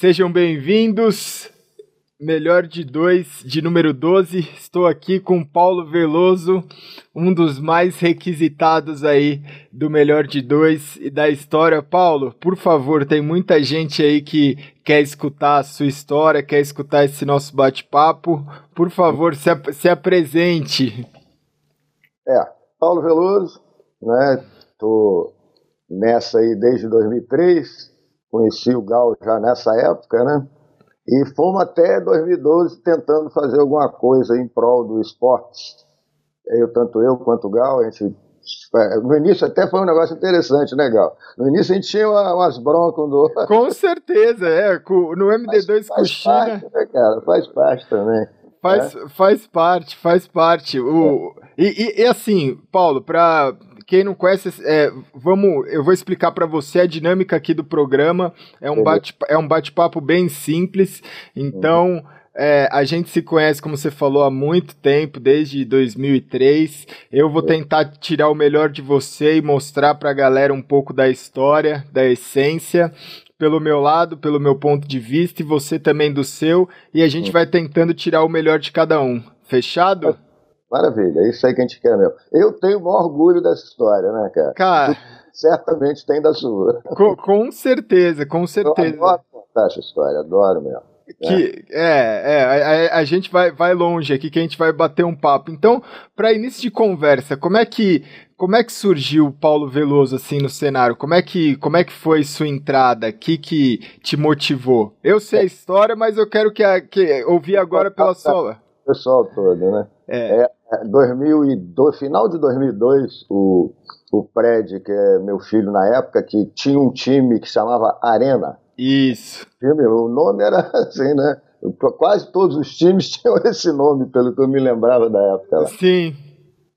Sejam bem-vindos. Melhor de dois, de número 12. Estou aqui com Paulo Veloso, um dos mais requisitados aí do Melhor de Dois e da história. Paulo, por favor, tem muita gente aí que quer escutar a sua história, quer escutar esse nosso bate-papo. Por favor, se, ap se apresente. É, Paulo Veloso, né? Tô nessa aí desde 2003 conheci o Gal já nessa época, né? E fomos até 2012 tentando fazer alguma coisa em prol do esporte. Eu, tanto eu quanto o Gal, a gente. É, no início até foi um negócio interessante, né, Gal? No início a gente tinha umas broncas do. Com certeza, é. No MD2 faz, com China. Parte, né, cara? Faz parte também. Faz, é? faz parte, faz parte. O, é. e, e, e, assim, Paulo, para quem não conhece, é, vamos, eu vou explicar para você a dinâmica aqui do programa. É um bate, é um bate-papo bem simples. Então, uhum. é, a gente se conhece, como você falou, há muito tempo, desde 2003. Eu vou tentar tirar o melhor de você e mostrar para a galera um pouco da história, da essência pelo meu lado, pelo meu ponto de vista, e você também do seu, e a gente vai tentando tirar o melhor de cada um. Fechado? Maravilha, é isso aí que a gente quer mesmo. Eu tenho o maior orgulho dessa história, né, cara? Cara. certamente tem da sua. Com, com certeza, com certeza. Eu adoro contar essa história, adoro mesmo. Que, é, é, é a, a, gente vai, vai longe aqui, que a gente vai bater um papo. Então, para início de conversa, como é que como é que surgiu o Paulo Veloso assim no cenário? Como é que como é que foi sua entrada? O que que te motivou? Eu sei a história, mas eu quero que, a, que ouvir agora pela sua. Pessoal todo, né? É. é 2002, final de 2002, o, o Fred, que é meu filho na época, que tinha um time que chamava Arena. Isso. Time, o nome era assim, né? Quase todos os times tinham esse nome, pelo que eu me lembrava da época lá. Sim.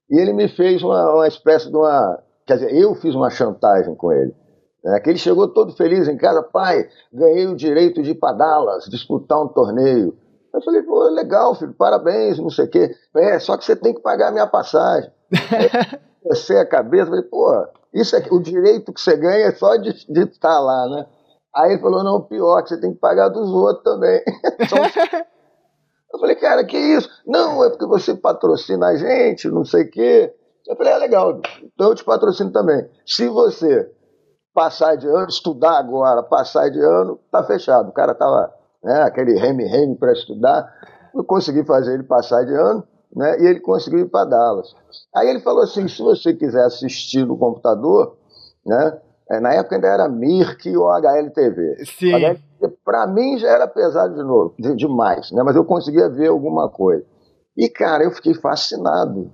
E ele me fez uma, uma espécie de uma. Quer dizer, eu fiz uma chantagem com ele. Né? Que ele chegou todo feliz em casa, pai, ganhei o direito de ir para Dallas, disputar um torneio. Eu falei, pô, legal, filho, parabéns, não sei o quê. É, só que você tem que pagar a minha passagem. Comecei a cabeça, falei, pô, isso é o direito que você ganha é só de, de estar lá, né? Aí ele falou, não, pior, que você tem que pagar dos outros também. eu falei, cara, que isso? Não, é porque você patrocina a gente, não sei o quê. Eu falei, é legal, então eu te patrocino também. Se você passar de ano, estudar agora, passar de ano, tá fechado. O cara tava né, aquele reme-reme para estudar. Eu consegui fazer ele passar de ano, né, e ele conseguiu ir para Dallas. Aí ele falou assim: se você quiser assistir no computador, né, é, na época ainda era Mirk ou HLTV. Sim. Para mim já era pesado de novo, de, demais, né, mas eu conseguia ver alguma coisa. E, cara, eu fiquei fascinado.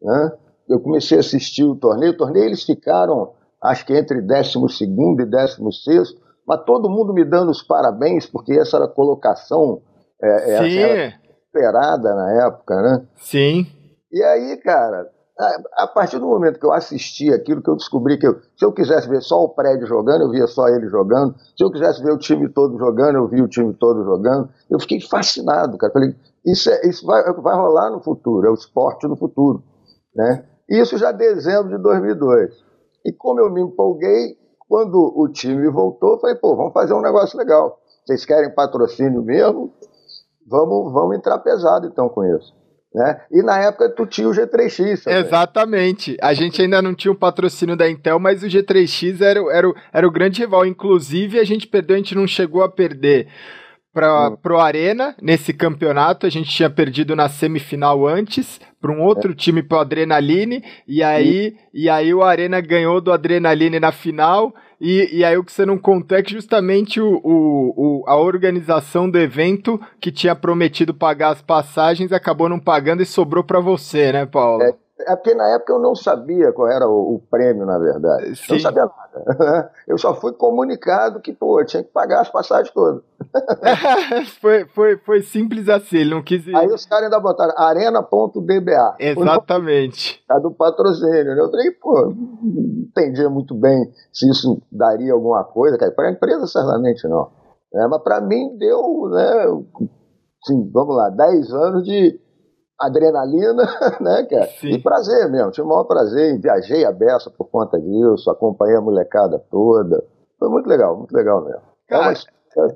Né? Eu comecei a assistir o torneio. O torneio eles ficaram, acho que entre 12 e 16 mas todo mundo me dando os parabéns, porque essa era a colocação é, é Sim. Era esperada na época, né? Sim. E aí, cara, a, a, partir do momento que eu assisti aquilo, que eu descobri que eu, se eu quisesse ver só o prédio jogando, eu via só ele jogando. Se eu quisesse ver o time todo jogando, eu via o time todo jogando. Eu fiquei fascinado, cara. Falei, isso, é, isso vai, vai rolar no futuro, é o esporte no futuro, né? Isso já dezembro de 2002. E como eu me empolguei, quando o time voltou, eu falei, pô, vamos fazer um negócio legal. Vocês querem patrocínio mesmo? Vamos, vamos entrar pesado então com isso. Né? E na época tu tinha o G3X. Também. Exatamente. A gente ainda não tinha o patrocínio da Intel, mas o G3X era, era, era o grande rival. Inclusive, a gente perdeu, a gente não chegou a perder para pro Arena nesse campeonato. A gente tinha perdido na semifinal antes para um outro é. time pro Adrenaline e aí e aí o Arena ganhou do Adrenaline na final. E, e aí o que você não contou é que justamente o, o, o, a organização do evento que tinha prometido pagar as passagens acabou não pagando e sobrou para você, né, Paulo? É, é porque na época eu não sabia qual era o, o prêmio, na verdade. Sim. Eu não sabia nada. Eu só fui comunicado que, pô, tinha que pagar as passagens todas. foi, foi, foi simples assim, ele não quis ir. Aí os caras ainda botaram arena.dba. Exatamente. A do patrocínio. Né? Eu falei, pô, não entendia muito bem se isso daria alguma coisa. Para a empresa, certamente não. É, mas para mim deu, né, assim, vamos lá, 10 anos de adrenalina, né, cara? Sim. E prazer mesmo, tive o maior prazer, viajei a beça por conta disso, acompanhei a molecada toda. Foi muito legal, muito legal mesmo. Cara,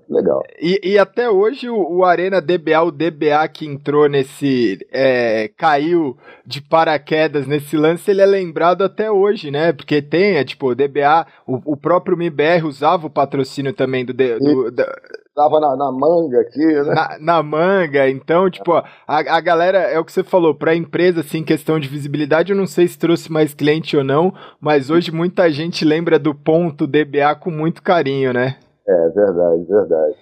legal. E, e, até hoje o, o, Arena DBA, o DBA que entrou nesse. É, caiu de paraquedas nesse lance, ele é lembrado até hoje, né? Porque tem, é, tipo, o DBA, o, o próprio MBR usava o patrocínio também do. do, do Tava na, na, manga aqui, né? Na, na manga, então, tipo, a, a galera, é o que você falou, pra empresa, assim, questão de visibilidade, eu não sei se trouxe mais cliente ou não, mas hoje muita gente lembra do ponto DBA com muito carinho, né? É, verdade, verdade.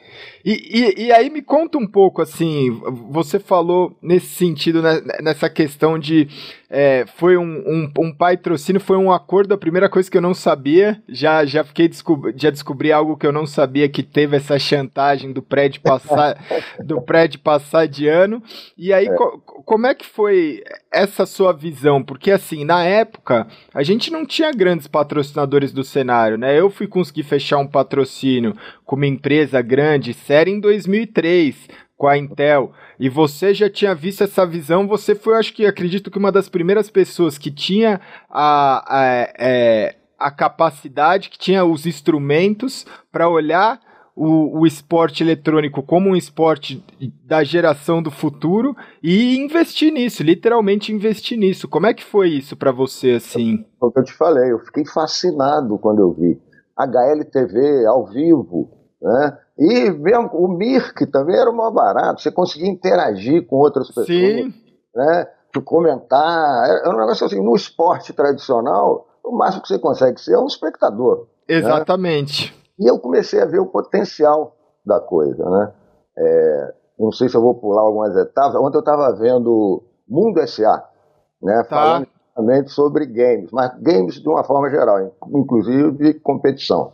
E, e, e, aí me conta um pouco, assim, você falou nesse sentido, né, nessa questão de é, foi um, um, um patrocínio, foi um acordo, a primeira coisa que eu não sabia, já, já fiquei descob já descobri algo que eu não sabia, que teve essa chantagem do prédio passar, do prédio passar de ano, e aí é. co como é que foi essa sua visão? Porque assim, na época, a gente não tinha grandes patrocinadores do cenário, né, eu fui conseguir fechar um patrocínio com uma empresa grande, séria, em 2003, com a Intel, e você já tinha visto essa visão, você foi, acho que, acredito que uma das primeiras pessoas que tinha a, a, é, a capacidade, que tinha os instrumentos para olhar o, o, esporte eletrônico como um esporte da geração do futuro e investir nisso, literalmente investir nisso. Como é que foi isso para você, assim? Foi o que eu te falei, eu fiquei fascinado quando eu vi. HLTV ao vivo, né? E mesmo o Mirk também era o mais barato, você conseguia interagir com outras pessoas, Sim. né? comentar, era um negócio assim, no esporte tradicional, o máximo que você consegue ser é um espectador. Né? Exatamente. Né? E eu comecei a ver o potencial da coisa, né? É, não sei se eu vou pular algumas etapas. Ontem eu estava vendo Mundo SA, né? Tá. Falando sobre games, mas games de uma forma geral, inclusive de competição.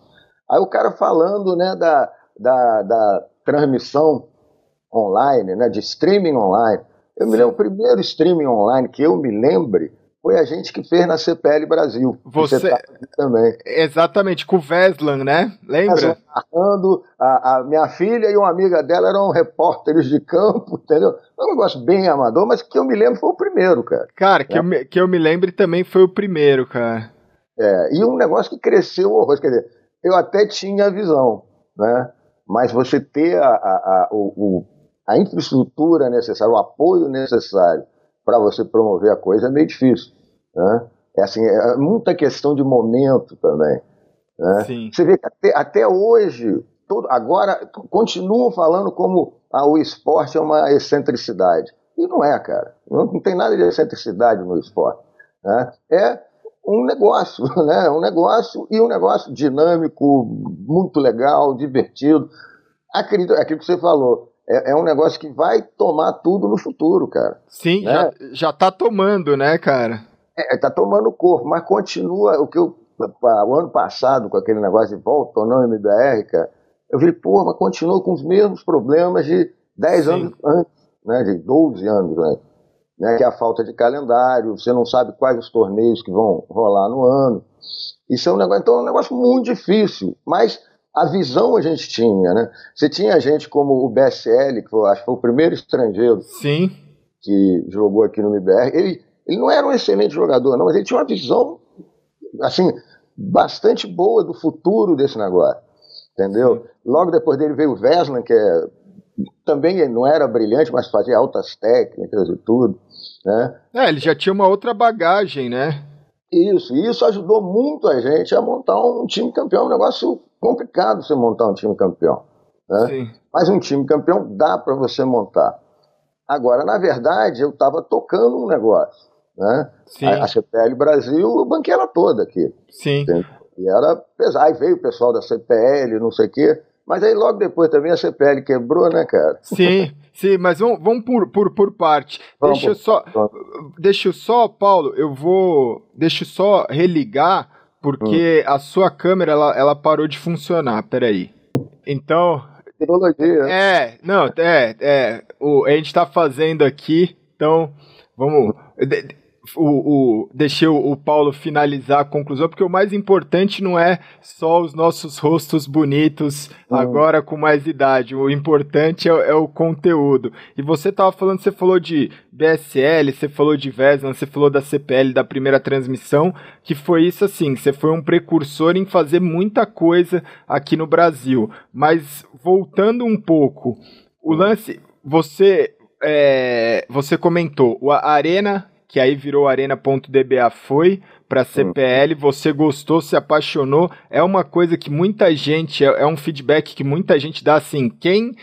Aí o cara falando né, da, da, da transmissão online, né, de streaming online. Eu me lembro, o primeiro streaming online que eu me lembre foi a gente que fez na CPL Brasil. Você, você tá também. Exatamente, com o Veslan, né? Lembra? Narrando, a, a, minha filha e uma amiga dela eram repórteres de campo, entendeu? É um negócio bem amador, mas que eu me lembro foi o primeiro, cara. Cara, que, é. eu, me, que eu me lembre também foi o primeiro, cara. É, e um negócio que cresceu horror, quer dizer, eu até tinha a visão, né? Mas você ter a, a, a, o, a infraestrutura necessária, o apoio necessário para você promover a coisa é meio difícil. Né? É assim, é muita questão de momento também. Né? Você vê que até, até hoje, todo, agora continuam falando como ah, o esporte é uma excentricidade. E não é, cara. Não, não tem nada de excentricidade no esporte. Né? É um negócio, né? Um negócio e um negócio dinâmico, muito legal, divertido. Acredito, é aquilo que você falou, é, é, um negócio que vai tomar tudo no futuro, cara. Sim, né? já, já tá tomando, né, cara? É, tá tomando corpo, mas continua o que eu. O ano passado, com aquele negócio de volta ou não MBR, cara, eu vi, pô, mas continua com os mesmos problemas de 10 Sim. anos antes, né? De 12 anos antes né, que é a falta de calendário, você não sabe quais os torneios que vão rolar no ano. Isso é um negócio, então é um negócio muito difícil, mas a visão a gente tinha, né? Você tinha gente como o BSL, que foi, acho que foi o primeiro estrangeiro Sim. que jogou aqui no MBR. Ele, ele não era um excelente jogador, não, mas ele tinha uma visão, assim, bastante boa do futuro desse negócio, entendeu? Logo depois dele veio o Veslan, que é também não era brilhante, mas fazia altas técnicas e tudo. Né? É, ele já tinha uma outra bagagem, né? Isso, e isso ajudou muito a gente a montar um time campeão. É um negócio complicado você montar um time campeão. Né? Sim. Mas um time campeão dá para você montar. Agora, na verdade, eu estava tocando um negócio. Né? Sim. A, a CPL Brasil, eu banquei ela toda aqui. Sim. E era pesado. Aí veio o pessoal da CPL, não sei o quê. Mas aí logo depois também a CPL quebrou, né, cara? Sim, sim, mas vamos, vamos por, por, por parte. Vamos, deixa eu só, deixa eu só, Paulo, eu vou, deixa eu só religar, porque hum. a sua câmera, ela, ela parou de funcionar, peraí. Então... Tecnologia. É, não, é, é, o, a gente tá fazendo aqui, então, vamos... o, o, deixei o, Paulo finalizar a conclusão, porque o mais importante não é só os nossos rostos bonitos uhum. agora com mais idade. O importante é, é o conteúdo. E você estava falando, você falou de BSL, você falou de Vesna, você falou da CPL da primeira transmissão, que foi isso assim, você foi um precursor em fazer muita coisa aqui no Brasil. Mas voltando um pouco, o lance, você é, você comentou, a Arena que aí virou arena.dba foi para CPL, você gostou, se apaixonou, é uma coisa que muita gente, é, é um feedback que muita gente dá assim, quem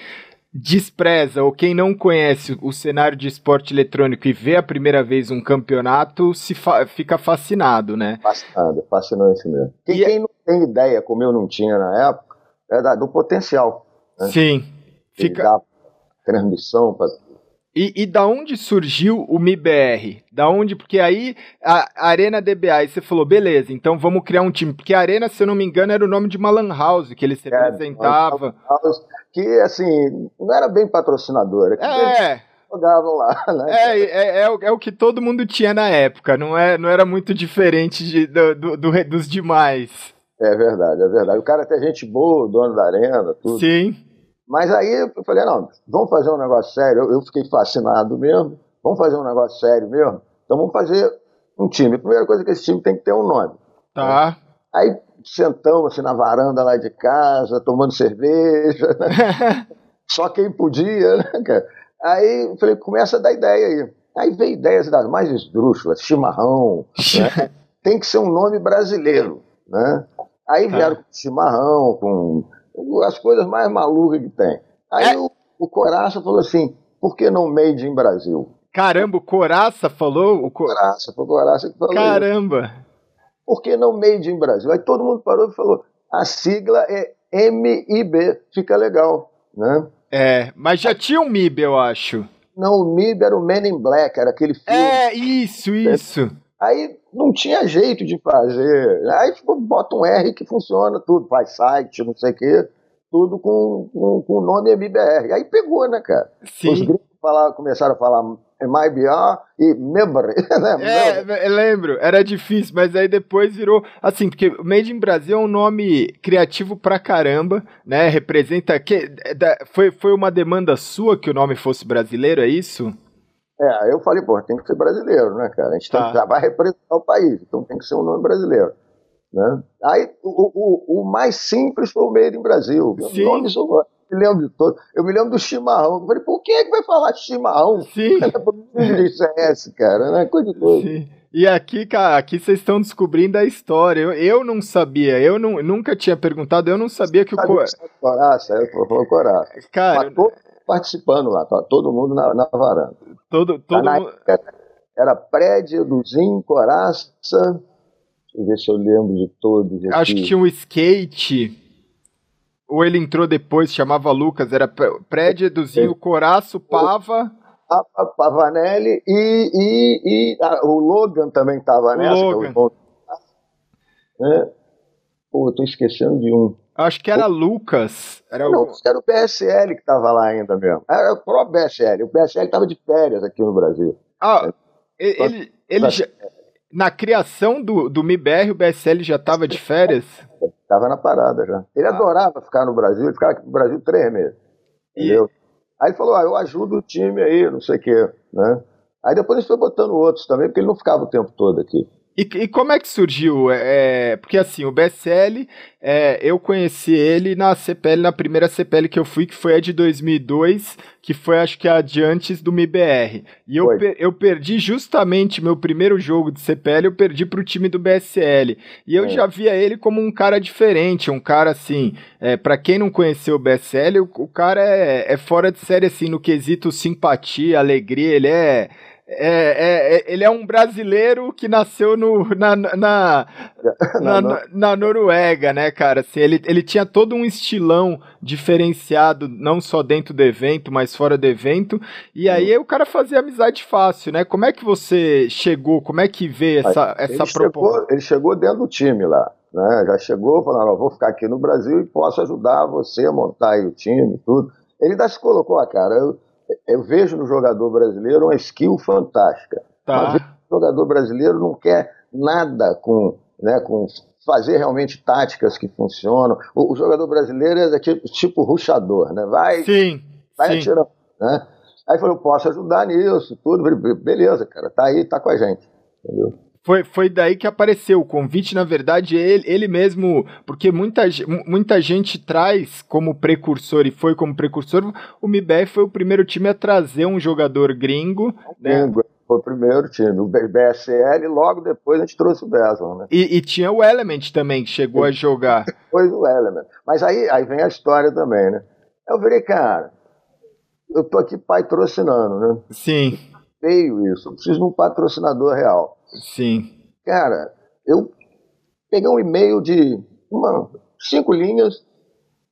despreza ou quem não conhece o cenário de esporte eletrônico e vê a primeira vez um campeonato se fa fica fascinado, né? Fascinado, fascinante mesmo. Quem, e... É quem não tem ideia, como eu não tinha na época, é do potencial. Né? Sim. Fica... transmissão para e, e, da onde surgiu o MIBR? Da onde? Porque aí a Arena DBA, aí você falou, beleza, então vamos criar um time. Porque a Arena, se eu não me engano, era o nome de uma Lan House que ele se é, representava. Que, assim, não era bem patrocinadora. É. Jogavam lá, né? É, é, é, o, é o que todo mundo tinha na época, não, é, não era muito diferente de, do, do, do, dos demais. É verdade, é verdade. O cara tem gente boa, dono da arena, tudo. Sim. Mas aí eu falei, não, vamos fazer um negócio sério. Eu, eu, fiquei fascinado mesmo. Vamos fazer um negócio sério mesmo? Então vamos fazer um time. A primeira coisa é que esse time tem que ter um nome. Tá. Aí sentamos assim na varanda lá de casa, tomando cerveja. Né? Só quem podia, né, cara? Aí eu falei, começa a dar ideia aí. Aí veio ideias das mais esdrúxulas, chimarrão. né? Tem que ser um nome brasileiro, né? Aí tá. vieram com chimarrão, com as coisas mais malucas que tem. Aí é. o, o Coraça falou assim: por que não Made in Brasil? Caramba, o Coraça falou? O Co... Coraça, foi o Coraça que falou. Caramba! Isso. Por que não Made in Brasil? Aí todo mundo parou e falou: a sigla é MIB, fica legal, né? É, mas já tinha um MIB, eu acho. Não, o MIB era o Men in Black, era aquele filme. É, isso, isso. Aí não tinha jeito de fazer. Aí tipo, bota um R que funciona tudo, faz site, não sei o quê, tudo com, com, com o nome MBR. Aí pegou, né, cara? Sim. Os gringos falaram, começaram a falar MIBR e Member. Né? É, eu lembro, era difícil, mas aí depois virou assim, porque Made in Brasil é um nome criativo pra caramba, né? Representa que foi, foi uma demanda sua que o nome fosse brasileiro, é isso? É, eu falei, pô, tem que ser brasileiro, né, cara? A gente tá. tem, vai representar o país, então tem que ser um nome brasileiro. Né? Aí o, o, o mais simples foi o Made in Brasil. Sim. Nome, eu me lembro de todo. Eu me lembro do chimarrão. Eu falei, por quem é que vai falar chimarrão? Sim. é esse, cara, né? Coisa de doido. Sim. E aqui, cara, aqui vocês estão descobrindo a história. Eu, eu não sabia, eu não, nunca tinha perguntado, eu não sabia que o Coraça. Coraça, é, o Coraça. Cara, participando lá, tá todo mundo na, na varanda. Todo, todo mundo... Era prédio, Duzinho, Coraça. Deixa eu ver se eu lembro de todos. Aqui. Acho que tinha um skate. Ou ele entrou depois, chamava Lucas. Era prédio, Eduzinho, é. Coraço, Pava. A, Pavanelli e, e, e o Logan também estava nessa. Logan. É. Pô, eu tô esquecendo de um. Acho que era Lucas. Era não, o... era o BSL que estava lá ainda mesmo. Era o próprio BSL. O BSL estava de férias aqui no Brasil. Ah, é. ele, ele já, na criação do, do MIBR, o BSL já estava de férias? Estava na parada já. Ele ah. adorava ficar no Brasil, ele ficava aqui no Brasil três meses. Entendeu? E... Aí ele falou: ah, eu ajudo o time aí, não sei o quê. Né? Aí depois ele foi botando outros também, porque ele não ficava o tempo todo aqui. E, e, como é que surgiu? É, é porque assim, o BSL, é, eu conheci ele na CPL, na primeira CPL que eu fui, que foi a de 2002, que foi acho que a de antes do MIBR. E eu, per, eu perdi justamente meu primeiro jogo de CPL, eu perdi para o time do BSL. E eu é. já via ele como um cara diferente, um cara assim, é, para quem não conheceu o BSL, o, o cara é, é fora de série assim, no quesito simpatia, alegria, ele é é, é, é, ele é um brasileiro que nasceu no, na, na, na, na, na Noruega, né, cara? Assim, ele, ele tinha todo um estilão diferenciado, não só dentro do evento, mas fora do evento. E aí o cara fazia amizade fácil, né? Como é que você chegou? Como é que vê essa, essa proposta? Ele chegou dentro do time lá. Né? Já chegou falando, vou ficar aqui no Brasil e posso ajudar você a montar aí o time, tudo. Ele ainda se colocou, a cara, eu, eu vejo no jogador brasileiro uma skill fantástica. Tá. jogador brasileiro não quer nada com, né, com fazer realmente táticas que funcionam. O, o jogador brasileiro é tipo, tipo ruxador, né? Vai, sim, vai sim. atirando, né? Aí falou, posso ajudar nisso, tudo. Beleza, cara, tá aí, tá com a gente. Entendeu? Foi, foi daí que apareceu o convite, na verdade, ele, ele mesmo, porque muita, muita gente traz como precursor, e foi como precursor, o MIBR foi o primeiro time a trazer um jogador gringo. Né? Foi o primeiro time, o BSL, e logo depois a gente trouxe o Beslon, né? E, e, tinha o Element também, que chegou a jogar. Depois o Element. Mas aí, aí vem a história também, né? Eu virei, cara, eu tô aqui patrocinando, né? Sim. Feio isso, eu preciso de um patrocinador real. Sim. Cara, eu peguei um e-mail de uma, cinco linhas,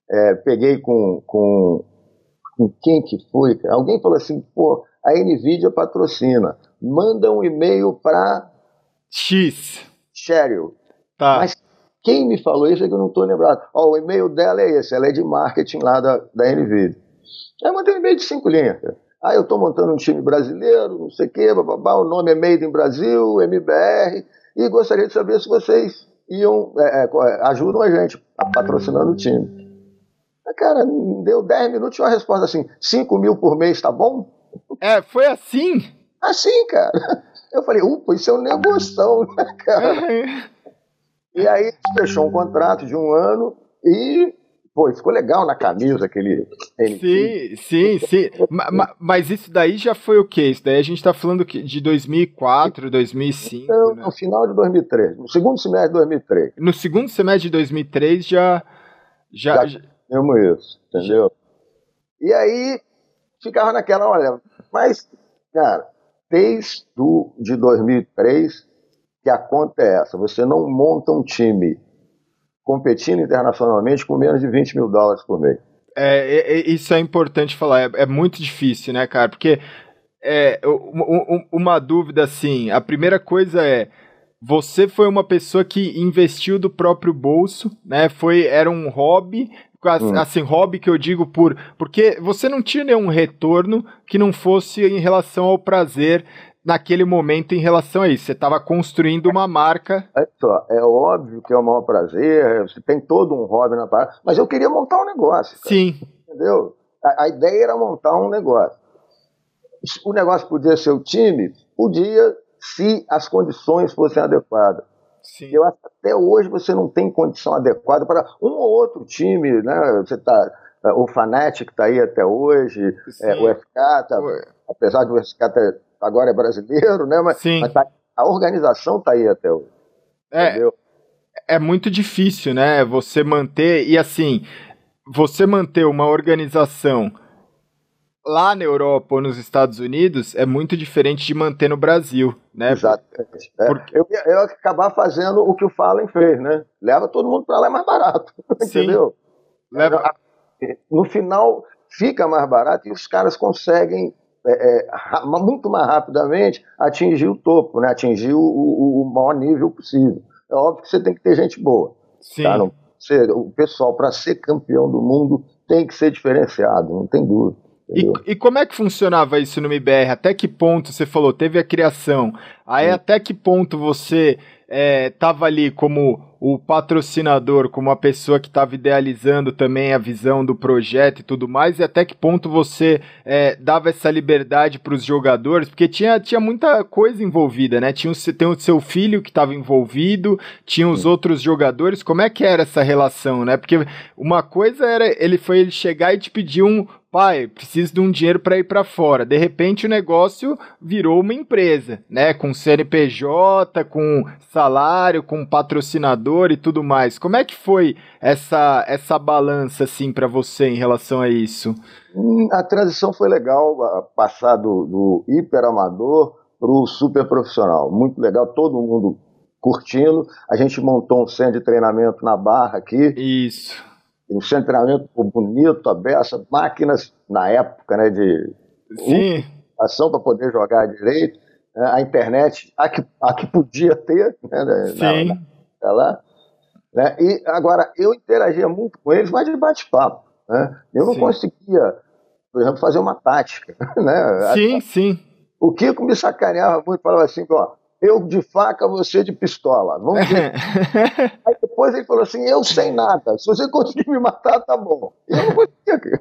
é, peguei com, com, com quem que foi? Cara? Alguém falou assim, pô, a NVIDIA patrocina, manda um e-mail para X. Cheryl. Tá. Mas quem me falou isso é que eu não estou lembrado. Ó, o e-mail dela é esse, ela é de marketing lá da, da NVIDIA. Aí eu mandei um e-mail de cinco linhas. Cara. Ah, eu estou montando um time brasileiro, não sei o quê, bababá, o nome é Made in Brasil, MBR, e gostaria de saber se vocês iam, é, é, ajudam a gente, patrocinando o time. Cara, deu 10 minutos e uma resposta assim: 5 mil por mês, tá bom? É, foi assim? Assim, cara. Eu falei, upa, isso é um negócio, né, cara? e aí fechou um contrato de um ano e Pô, ficou legal na camisa aquele. Sim, sim, sim. mas, mas isso daí já foi o quê? Isso daí a gente tá falando de 2004, 2005. Então, né? no final de 2003, no segundo semestre de 2003. No segundo semestre de 2003 já. Já, já temos isso, entendeu? Já. E aí ficava naquela, olha, mas, cara, desde do, de 2003 que a conta é essa: você não monta um time competindo internacionalmente com menos de 20 mil dólares por mês. É, é isso é importante falar, é, é, muito difícil, né, cara? Porque é, uma dúvida assim, a primeira coisa é você foi uma pessoa que investiu do próprio bolso, né? Foi era um hobby, hum. assim, hobby que eu digo por porque você não tinha nenhum retorno que não fosse em relação ao prazer naquele momento em relação a isso? Você estava construindo uma marca. É, só, é óbvio que é o maior prazer, você tem todo um hobby na parada, mas eu queria montar um negócio. Cara, Sim. Entendeu? A, a, ideia era montar um negócio. O negócio podia ser o time? Podia, se as condições fossem adequadas. Sim. Eu acho que até hoje você não tem condição adequada para um ou outro time, né? Você tá, o Fanatic está aí até hoje, é, o FK, tá, apesar de o FK ter agora é brasileiro, né? Mas, mas tá, a organização está aí até hoje. É, entendeu? é muito difícil, né? Você manter, e assim, você manter uma organização lá na Europa ou nos Estados Unidos é muito diferente de manter no Brasil, né? Exatamente. É. Porque... Eu, acabar fazendo o que o Fallen fez, né? Leva todo mundo para lá é mais barato, Sim. entendeu? Leva... No final fica mais barato e os caras conseguem é, é, muito mais rapidamente atingir o topo, né? atingir o, o, o, maior nível possível. É óbvio que você tem que ter gente boa. Sim. Tá? Não, você, o pessoal, para ser campeão do mundo, tem que ser diferenciado, não tem dúvida. E, e, como é que funcionava isso no MBR? Até que ponto você falou, teve a criação? Aí Sim. até que ponto você estava é, ali como o patrocinador, como a pessoa que estava idealizando também a visão do projeto e tudo mais, e até que ponto você é, dava essa liberdade para os jogadores, porque tinha, tinha muita coisa envolvida, né? Tinha o, tem o seu filho que estava envolvido, tinha os Sim. outros jogadores, como é que era essa relação, né? Porque uma coisa era ele foi ele chegar e te pedir um, pai, preciso de um dinheiro para ir para fora. De repente o negócio virou uma empresa, né? Com CNPJ, com salário, com patrocinador e tudo mais. Como é que foi essa essa balança assim para você em relação a isso? Hum, a transição foi legal, passar do, do hiper amador para o super profissional. Muito legal, todo mundo curtindo. A gente montou um centro de treinamento na Barra aqui. Isso um centramento bonito, aberto, máquinas na época né, de Sim. ação para poder jogar direito, né, a internet, a que, a que podia ter, né, Sim. Na, na, lá, né, e agora eu interagia muito com eles, mas de bate-papo. Né, eu não sim. conseguia, por exemplo, fazer uma tática. Né, sim, sim. O Kiko me sacaneava muito, falava assim, ó, eu de faca, você de pistola. Vamos ver. Aí depois ele falou assim: eu sem nada. Se você conseguir me matar, tá bom. E eu não conseguia.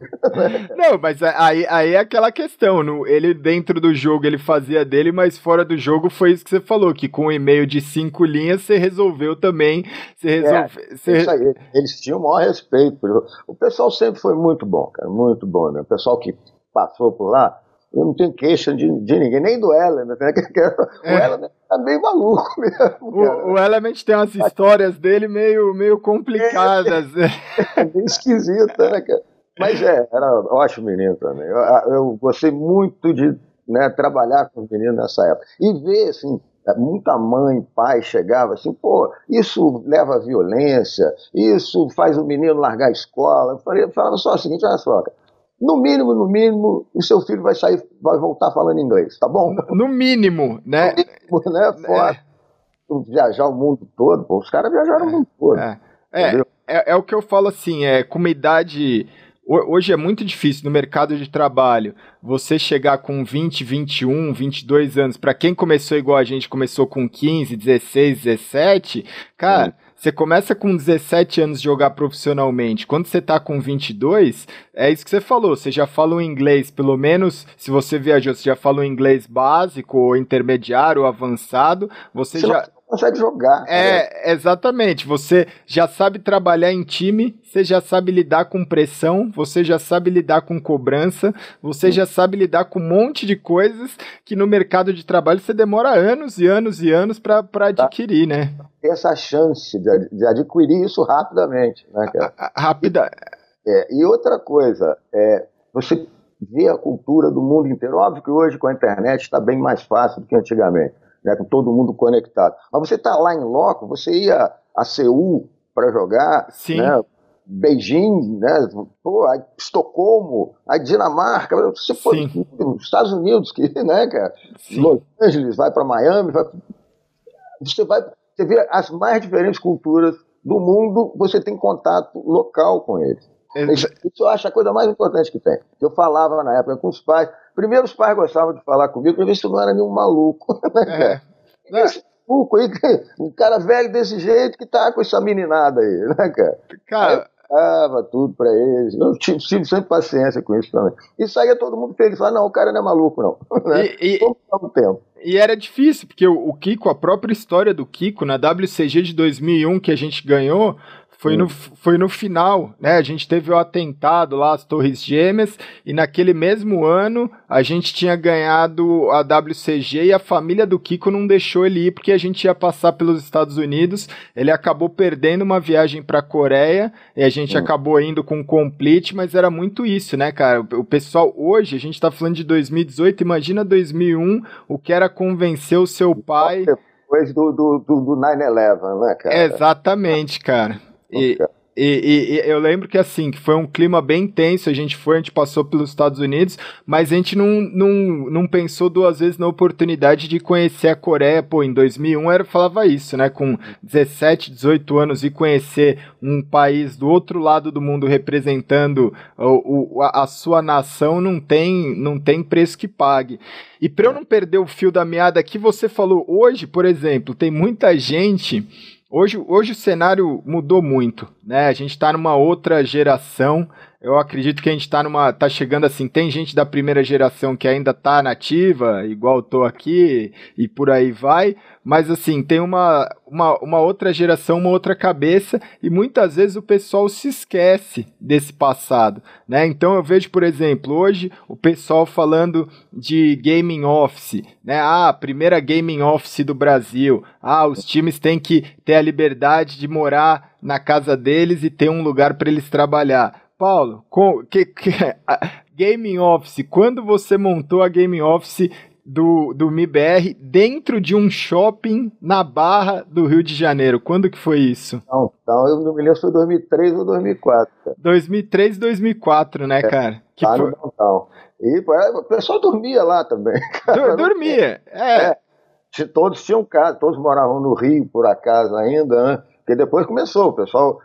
não, mas aí, aí é aquela questão. No, ele dentro do jogo ele fazia dele, mas fora do jogo foi isso que você falou: que com um e-mail de cinco linhas você resolveu também. Você é, resolve, é, você... Isso aí. Eles tinham o maior respeito. O pessoal sempre foi muito bom, cara. Muito bom. Né? O pessoal que passou por lá eu não tenho queixa de, de ninguém, nem do Element. Né? O é. Element tá meio maluco mesmo. O, o, Element tem umas histórias dele meio, meio complicadas. É, é esquisita, né, cara? Mas é, era ótimo menino também. Eu, eu gostei muito de né, trabalhar com os meninos nessa época. E ver, assim, muita mãe, pai chegava assim, pô, isso leva à violência, isso faz o menino largar a escola. Eu, falei, eu falava só o seguinte, olha só, cara, no mínimo, no mínimo, o seu filho vai sair, vai voltar falando inglês, tá bom? No mínimo, né? No mínimo, né? É. Fora. É. Viajar o mundo todo, pô, os caras viajaram é. o mundo todo. É. É, é, é, o que eu falo assim, é com uma idade. Hoje é muito difícil no mercado de trabalho você chegar com 20, 21, 22 anos. Para quem começou igual a gente, começou com 15, 16, 17, cara. Hum você começa com 17 anos de jogar profissionalmente. Quando você tá com 22, é isso que você falou. Você já fala o inglês, pelo menos se você viajou, você já fala o inglês básico, ou intermediário, ou avançado. Você, você já consegue jogar. É, exatamente. Você já sabe trabalhar em time, você já sabe lidar com pressão, você já sabe lidar com cobrança, você já sabe lidar com um monte de coisas que no mercado de trabalho você demora anos e anos e anos para tá. adquirir, tá. né? Essa chance de, de, adquirir isso rapidamente, né, cara? Rápida. É, e outra coisa, é, você vê a cultura do mundo inteiro. Óbvio que hoje com a internet está bem mais fácil do que antigamente né, com todo mundo conectado. Mas você está lá em loco, você ia a Seul para jogar, Sim. Né, Beijing, né, pô, aí Estocolmo, a Dinamarca, você foi nos Estados Unidos, que, né, cara, Sim. Los Angeles, vai para Miami, vai, você vai, você vê as mais diferentes culturas do mundo, você tem contato local com eles. Isso, isso eu acho a coisa mais importante que tem. Eu falava na época com os pais. Primeiro, os pais gostavam de falar comigo para ver se eu não era nenhum maluco. Né, é. Esse maluco aí, um cara velho desse jeito que tá com essa meninada aí, né, cara? Cara. Dava tudo para eles. Eu tive, tive, sempre paciência com isso também. E saía todo mundo feliz. Falava, não, o cara não é maluco, não. Né? E, e, tempo. E era difícil, porque o, o Kiko, a própria história do Kiko, na WCG de 2001 que a gente ganhou, foi no, foi no final, né? A gente teve o atentado lá, as Torres Gêmeas, e naquele mesmo ano a gente tinha ganhado a WCG e a família do Kiko não deixou ele ir porque a gente ia passar pelos Estados Unidos. Ele acabou perdendo uma viagem para a Coreia e a gente hum. acabou indo com complete, mas era muito isso, né, cara? O pessoal hoje, a gente tá falando de 2018, imagina 2001, o que era convencer o seu pai. Depois do, do, do, do 9-11, né, cara? Exatamente, cara. E, e, e, e, eu lembro que assim, que foi um clima bem tenso, a gente foi, a gente passou pelos Estados Unidos, mas a gente não, não, não pensou duas vezes na oportunidade de conhecer a Coreia, pô, em 2001 era, falava isso, né, com 17, 18 anos e conhecer um país do outro lado do mundo representando o, o a, a sua nação não tem, não tem preço que pague. E para eu não perder o fio da meada aqui, você falou hoje, por exemplo, tem muita gente Hoje, hoje o cenário mudou muito, né? A gente está numa outra geração. Eu acredito que a gente está numa. tá chegando assim. Tem gente da primeira geração que ainda tá nativa, igual tô aqui, e por aí vai. Mas assim, tem uma, uma, uma outra geração, uma outra cabeça, e muitas vezes o pessoal se esquece desse passado. Né? Então eu vejo, por exemplo, hoje o pessoal falando de gaming office, né? Ah, primeira gaming office do Brasil. Ah, os times têm que ter a liberdade de morar na casa deles e ter um lugar para eles trabalhar. Paulo, com, que, que, Gaming Office, quando você montou a Gaming Office do, do MIBR dentro de um shopping na Barra do Rio de Janeiro. Quando que foi isso? Não, então eu não me lembro se foi 2003 ou 2004. Cara. 2003 e 2004, né, é, cara? Que lá foi... no E o pessoal dormia lá também. Cara. Dormia, é. é. Todos tinham casa, todos moravam no Rio, por acaso ainda, né? Porque depois começou, o pessoal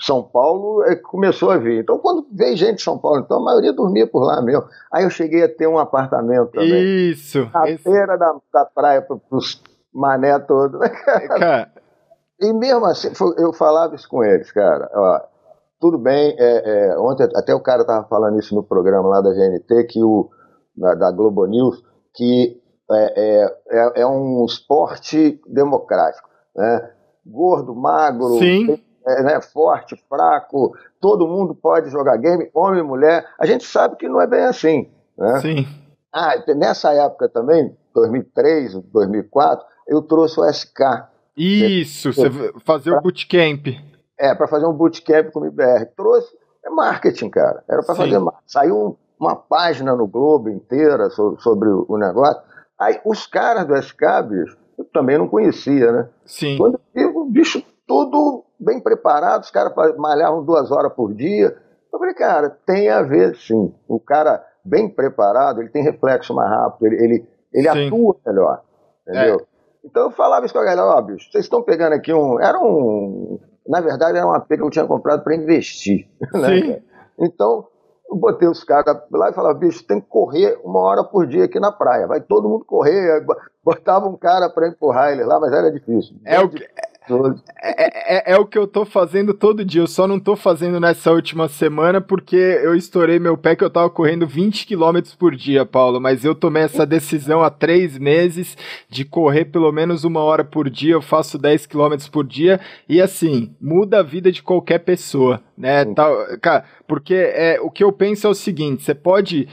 são Paulo é, começou a vir. Então, quando veio gente de São Paulo, então a maioria dormia por lá mesmo. Aí eu cheguei a ter um apartamento também. Isso. Na esse... beira da, da praia para os mané todo, né, cara? E mesmo assim, eu falava isso com eles, cara. Ó, tudo bem, é, é, ontem até o cara estava falando isso no programa lá da GNT, que o, da, da Globo News, que é, é, é, é um esporte democrático. Né? Gordo, magro, é, né, forte, fraco, todo mundo pode jogar game, homem e mulher. A gente sabe que não é bem assim. Né? Sim. Ah, nessa época também, 2003, 2004, eu trouxe o SK. Isso, você fazer o bootcamp. É, para fazer um bootcamp com o IBR. Trouxe, é marketing, cara. Era para fazer Saiu uma página no Globo inteira sobre, sobre o negócio. Aí os caras do SK, bicho, eu também não conhecia, né? Sim. Quando eu vi o bicho todo bem preparado, os caras malhavam duas horas por dia. Eu falei, cara, tem a ver sim. O cara bem preparado, ele tem reflexo mais rápido, ele, ele, ele atua melhor. Entendeu? É. Então eu falava isso com a galera, ó, bicho, vocês estão pegando aqui um. Era um. Na verdade, era um AP que eu tinha comprado para investir. Né? Então, eu botei os caras lá e falava, bicho, tem que correr uma hora por dia aqui na praia. Vai todo mundo correr. Botava um cara para empurrar ele lá, mas era difícil. É o que, é, é, é, o que eu tô fazendo todo dia. Eu só não tô fazendo nessa última semana porque eu estourei meu pé que eu tava correndo 20 km por dia, Paulo. Mas eu tomei essa decisão há três meses de correr pelo menos uma hora por dia. Eu faço 10 km por dia. E assim, muda a vida de qualquer pessoa, né? Tal, cara, porque é, o que eu penso é o seguinte: você pode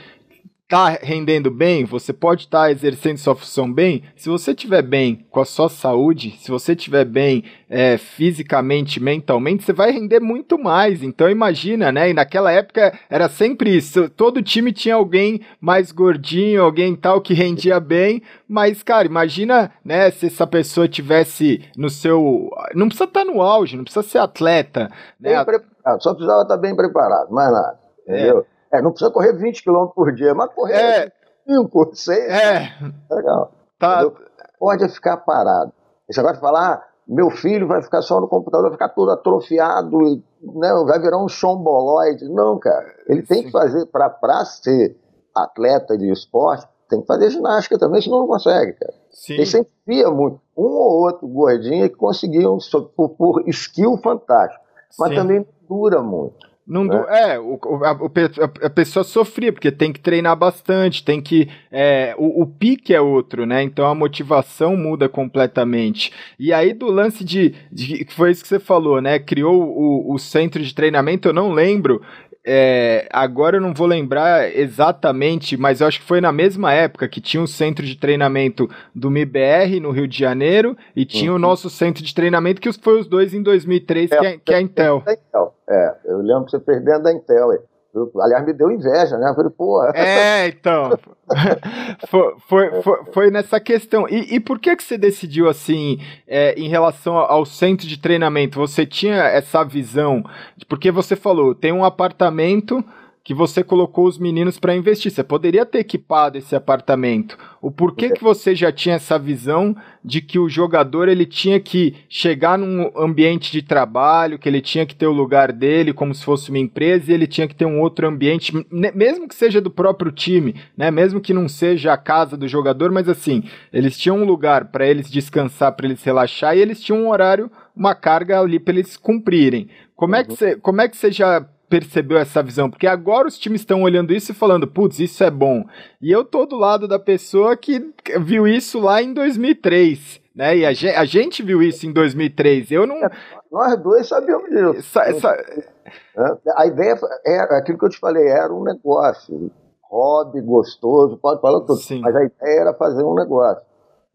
tá rendendo bem, você pode estar tá exercendo sua função bem, se você estiver bem com a sua saúde, se você estiver bem é, fisicamente, mentalmente, você vai render muito mais. Então imagina, né? E naquela época era sempre isso. Todo time tinha alguém mais gordinho, alguém tal que rendia bem. Mas, cara, imagina, né, se essa pessoa tivesse no seu. Não precisa estar tá no auge, não precisa ser atleta. Né? Só precisava estar bem preparado, mais nada. É. Entendeu? É. É, não precisa correr 20 km por dia, mas correr é. 5, 6. É. Legal. Tá. Pode ficar parado. Você vai falar, ah, meu filho vai ficar só no computador, vai ficar todo atrofiado, né, vai virar um chomboloide. Não, cara. Ele tem que fazer, para ser atleta de esporte, tem que fazer ginástica também, senão não consegue, cara. Sim. Ele sempre via muito. Um ou outro gordinho que conseguiam, por, por skill fantástico, mas Sim. também dura muito. Não do, é, é o, a, a, pessoa sofria, porque tem que treinar bastante, tem que. É, o, o pique é outro, né? Então a motivação muda completamente. E aí, do lance de. de foi isso que você falou, né? Criou o, o centro de treinamento, eu não lembro. É, agora eu não vou lembrar exatamente, mas eu acho que foi na mesma época que tinha o centro de treinamento do MIBR no Rio de Janeiro e tinha uhum. o nosso centro de treinamento que foi os dois em 2003, é, que, é, que é a Intel. É, eu lembro que você perdendo da Intel. Aliás, me deu inveja, né? Eu falei, porra. É, então. foi, foi, foi, foi, nessa questão. E, e, por que, que você decidiu assim, é, em relação ao centro de treinamento? Você tinha essa visão? Porque você falou, tem um apartamento que você colocou os meninos para investir. Você poderia ter equipado esse apartamento. O porquê que você já tinha essa visão de que o jogador ele tinha que chegar num ambiente de trabalho, que ele tinha que ter o lugar dele como se fosse uma empresa e ele tinha que ter um outro ambiente, mesmo que seja do próprio time, né? Mesmo que não seja a casa do jogador, mas assim, eles tinham um lugar para eles descansar, para eles relaxar e eles tinham um horário, uma carga ali para eles cumprirem. Como é que uhum. você, como é que você já percebeu essa visão? Porque agora os times estão olhando isso e falando, putz, isso é bom. E eu tô do lado da pessoa que viu isso lá em 2003, né? E a gente, a gente viu isso em 2003. Eu não. Nós dois sabíamos disso. Essa, essa... É, a ideia era aquilo que eu te falei, era um negócio. Hobby, gostoso, pode falar tudo. Sim. Mas a ideia era fazer um negócio.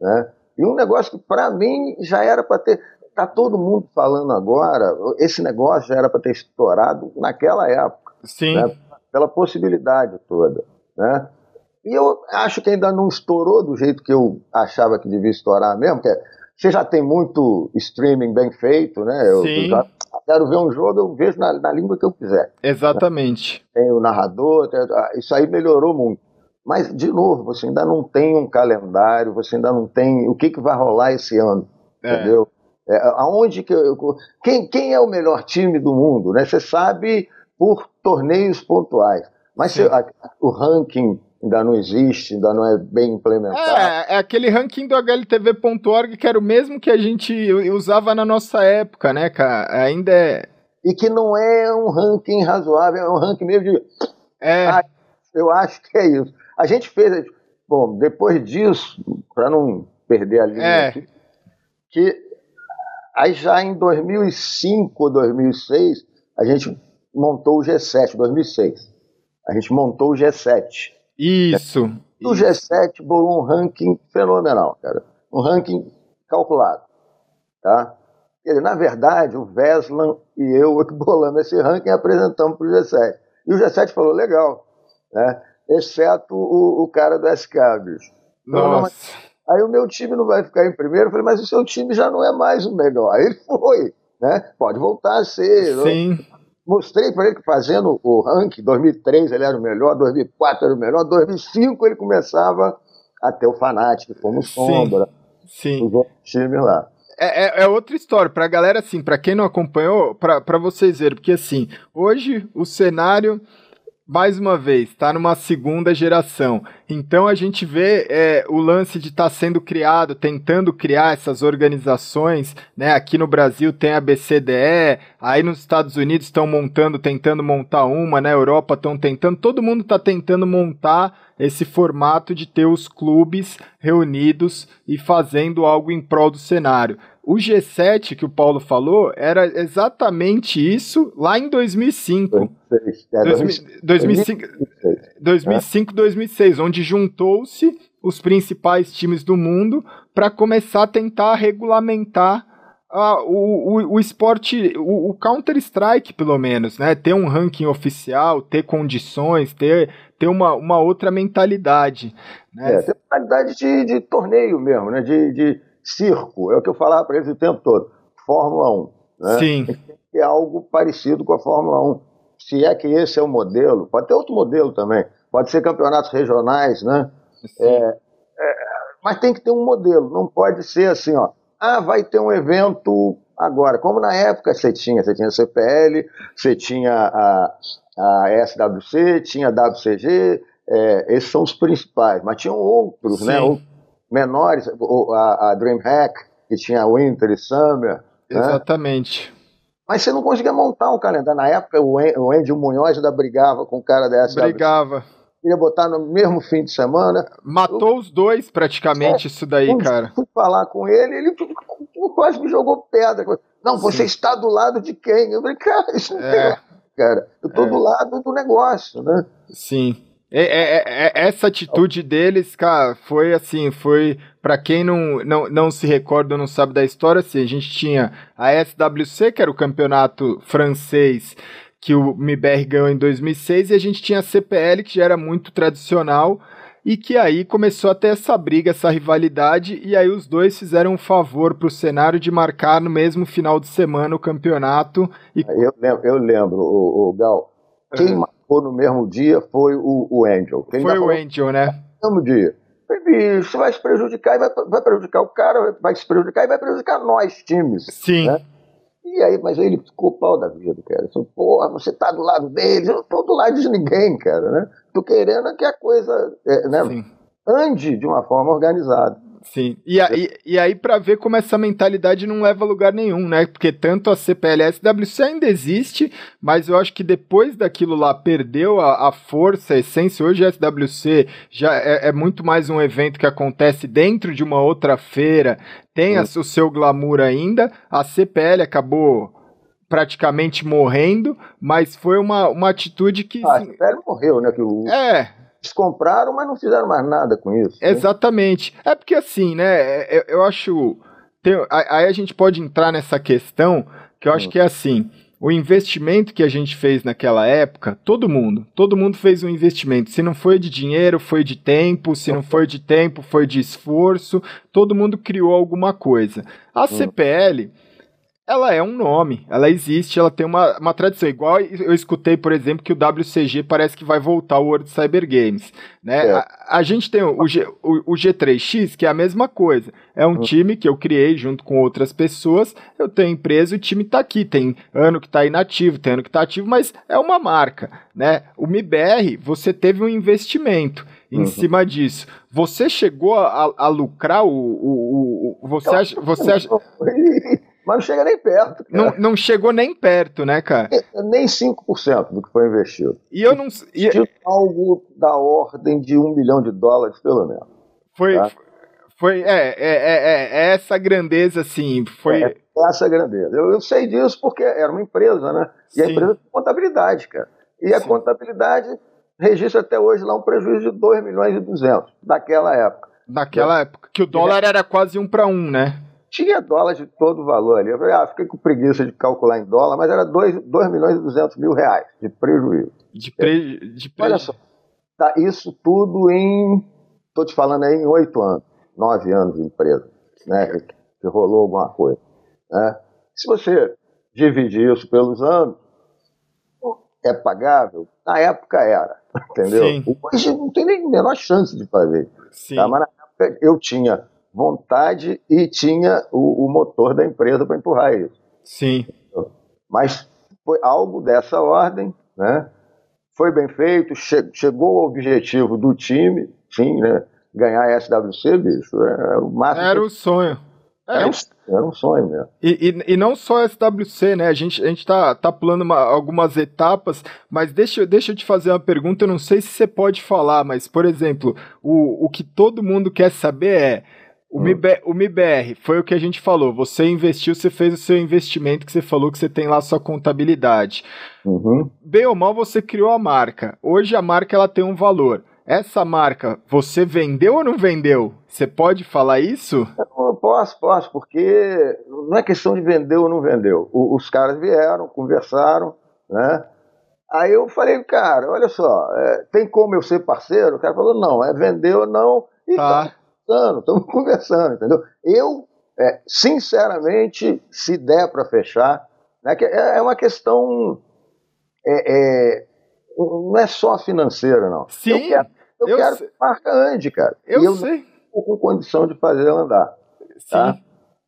Né? E um negócio que, para mim, já era para ter está todo mundo falando agora, esse negócio já era para ter estourado naquela época. Sim. Né, pela possibilidade toda. Né? E eu acho que ainda não estourou do jeito que eu achava que devia estourar mesmo, que é, você já tem muito streaming bem feito, né? Eu, Sim. já quero ver um jogo, eu vejo na, na língua que eu quiser. Exatamente. Né? Tem o narrador, tem, ah, isso aí melhorou muito. Mas, de novo, você ainda não tem um calendário, você ainda não tem o que, que vai rolar esse ano, é. entendeu? É, aonde que eu, quem, quem é o melhor time do mundo? Né? Você sabe por torneios pontuais, mas a, o ranking ainda não existe, ainda não é bem implementado. É, é aquele ranking do HLTV.org que era o mesmo que a gente usava na nossa época, né, cara? Ainda é. E que não é um ranking razoável, é um ranking meio de. É. Ah, eu acho que é isso. A gente fez. Bom, depois disso, para não perder a linha É. aqui, que aí já em 2005 ou 2006, a gente montou o G7, 2006. A gente montou o G7. Isso. E o G7 bolou um ranking fenomenal, cara. Um ranking calculado. Tá? Dizer, na verdade, o Veslan e eu que bolamos esse ranking e apresentamos para o G7. E o G7 falou, legal, né? exceto o, o cara do SK, bicho. Nossa. Aí o meu time não vai ficar em primeiro. Eu falei, mas o seu time já não é mais o melhor. Aí ele foi, né? Pode voltar a ser. Sim. mostrei para ele que fazendo o ranking, 2003 ele era o melhor, 2004 era o melhor, 2005 ele começava a ter o Fanatic como sombra, Sim. os outros times lá. É, é, é outra história. Pra galera, assim, pra quem não acompanhou, pra, pra vocês verem, porque assim, hoje o cenário, mais uma vez, tá numa segunda geração. Então a gente vê é, o lance de estar sendo criado, tentando criar essas organizações, né? Aqui no Brasil tem a BCDE, aí nos Estados Unidos estão montando, tentando montar uma, na Europa estão tentando, todo mundo está tentando montar esse formato de ter os clubes reunidos e fazendo algo em prol do cenário. O G7 que o Paulo falou era exatamente isso lá em 2005. 2006, é, 2000 2005, 2006. 2005, 2006, onde juntou-se os principais times do mundo para começar a tentar regulamentar ah, o, o, o esporte, o, o Counter-Strike, pelo menos, né? Ter um ranking oficial, ter condições, ter, ter uma, uma outra mentalidade. Né? É, tem mentalidade de, de torneio mesmo, né? de, de circo, é o que eu falava para eles o tempo todo. Fórmula 1. Né? Sim, é algo parecido com a Fórmula 1. Se é que esse é o modelo, pode ter outro modelo também, pode ser campeonatos regionais, né? sim. Mas tem que ter um modelo, não pode ser assim, ó. Ah, vai ter um evento agora. Como na época você tinha, você tinha a CPL, você tinha a, a SWC, tinha a WCG, é, esses são os principais, mas tinham outros, né? Sim. Outros menores, a, a DreamHack, que tinha Winter e Summer, né? Exatamente. Mas você não conseguia montar um calendário. Na época, o An- o Andy Munhoz ainda brigava com o cara da SWC. Brigava. Queria botar no mesmo fim de semana. Matou os dois praticamente isso daí, Um cara. Fui falar com ele, ele quase me jogou pedra. Não, você Sim. está do lado de quem? Eu falei, cara, isso não É. tem cara. Eu estou É. do lado do negócio, né? Sim. É- é- é- é- essa atitude deles, cara, foi assim, foi Pra quem não, não, não se recorda ou não sabe da história, assim, a gente tinha a SWC, que era o campeonato francês que o MIBR ganhou em 2006, e a gente tinha a CPL, que já era muito tradicional, e que aí começou a ter essa briga, essa rivalidade, e aí os dois fizeram um favor pro cenário de marcar no mesmo final de semana o campeonato. E... Eu lembro, eu lembro o, o Gal. Quem marcou no mesmo dia foi o, o Angel. Quem Foi o falou Angel, né? No mesmo dia. Você vai se prejudicar e vai, vai prejudicar o cara, vai se prejudicar e vai prejudicar nós, times. Sim. Né? E aí, mas aí ele ficou pau da vida, cara. Falou, porra, você tá do lado deles, eu não tô do lado de ninguém, cara, né? Tô querendo é que a coisa é, né, ande de uma forma organizada. Sim, e, aí, e aí para ver como essa mentalidade não leva a lugar nenhum, né? Porque tanto a CPL e a SWC ainda existe, mas eu acho que depois daquilo lá perdeu a, a força, a essência. Hoje a SWC já é, é muito mais um evento que acontece dentro de uma outra feira, tem a- o seu glamour ainda. A CPL acabou praticamente morrendo, mas foi uma, uma atitude que. Ah, a CPL morreu, né? Que o- é, eles compraram, mas não fizeram mais nada com isso. né? Exatamente. É porque assim, né? é- é- Eu, acho. tem- aí a gente pode entrar nessa questão que eu acho Hum. que é assim. O investimento que a gente fez naquela época, todo mundo, todo mundo fez um investimento. Se não foi de dinheiro, foi de tempo. Se não foi de tempo, foi de esforço. Todo mundo criou alguma coisa. A CPL, ela é um nome, ela existe, ela tem uma, uma tradição. Igual eu escutei, por exemplo, que o WCG parece que vai voltar ao World Cyber Games. Né? É. A, a gente tem o, G, o, o G3X, que é a mesma coisa. É um time que eu criei junto com outras pessoas. Eu tenho empresa e o time tá aqui. Tem ano que tá inativo, tem ano que tá ativo, mas é uma marca. Né? O MIBR, você teve um investimento. em uhum. cima disso. Você chegou a, a lucrar o, o, o, você acha, você acha... Mas não chega nem perto. Não, não chegou nem perto, né, cara? Nem 5% do que foi investido. E eu não. E... Algo da ordem de um milhão de dólares, pelo menos. Foi. Tá? Foi, é, é, é, é, essa grandeza, assim, foi... É, essa grandeza. Eu, eu, sei disso porque era uma empresa, né? E Sim. a empresa tem contabilidade, cara. E Sim. a contabilidade registra até hoje lá um prejuízo de 2 milhões e 200, daquela época. Naquela né? época, que o dólar era quase um para um, né? Tinha dólar de todo valor ali. Eu falei, ah, fiquei com preguiça de calcular em dólar, mas era 2, 2 milhões e 200 mil reais de prejuízo. De, pre... de prejuízo. Olha só, tá, isso tudo em, estou te falando aí, em oito anos nove anos de empresa, né, que rolou alguma coisa. Né? Se você dividir isso pelos anos, é pagável? Na época era, entendeu? Sim. Hoje não tem nem a menor chance de fazer. Sim. Tá? Mas na época eu tinha vontade e tinha o, o motor da empresa para empurrar isso. Sim. Mas foi algo dessa ordem, né? Foi bem feito, che chegou ao objetivo do time, sim, né? ganhar a SWC, bicho, era o máximo. Era o sonho. É, era, um, era um sonho mesmo. E, e, e, não só SWC, né? A gente, a gente tá, tá pulando uma, algumas etapas, mas deixa, deixa eu te fazer uma pergunta. Eu não sei se você pode falar, mas, por exemplo, o, o que todo mundo quer saber é. O, hum. MIBR, o MIBR foi o que a gente falou. Você investiu, você fez o seu investimento que você falou que você tem lá a sua contabilidade. Uhum. Bem ou mal, você criou a marca. Hoje a marca ela tem um valor. Essa marca, você vendeu ou não vendeu? Você pode falar isso? Eu posso, posso, porque não é questão de vender ou não vendeu. O, os caras vieram, conversaram, né? Aí eu falei, cara, olha só, é, tem como eu ser parceiro? O cara falou, não, é vender ou não. E tá. Conversando, estamos conversando, entendeu? Eu, é, sinceramente, se der para fechar, né, que é, é uma questão é, é não é só financeira, não. Sim. Eu quero, eu eu quero que a marca ande, cara. Eu, eu sei. Não com condição de fazer ela andar. Tá? Sim.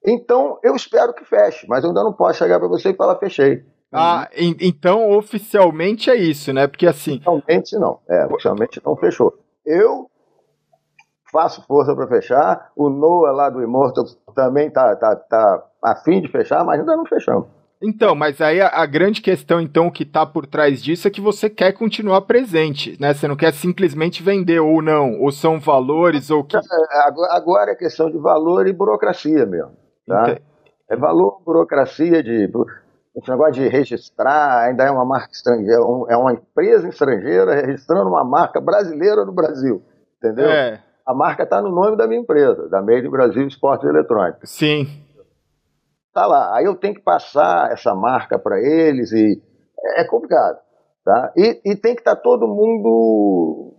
Então, eu espero que feche, mas eu ainda não posso chegar para você e falar fechei. Ah, uhum. então oficialmente é isso, né? Porque assim. Oficialmente não. É, oficialmente não fechou. Eu faço força para fechar. O Noah lá do Immortal também tá, tá, tá afim de fechar, mas ainda não fechamos. Então, mas aí a, a, grande questão, então, que está por trás disso é que você quer continuar presente, né? Você não quer simplesmente vender ou não, ou são valores, ou que. É, agora é questão de valor e burocracia mesmo. Tá? É valor, burocracia de. Esse negócio de registrar, ainda é uma marca estrangeira, é uma empresa estrangeira registrando uma marca brasileira no Brasil. Entendeu? É. A marca está no nome da minha empresa, da Made in Brasil Esportes Eletrônicos. Sim tá lá. Aí eu tenho que passar essa marca para eles e é complicado, tá? E, e tem que estar tá todo mundo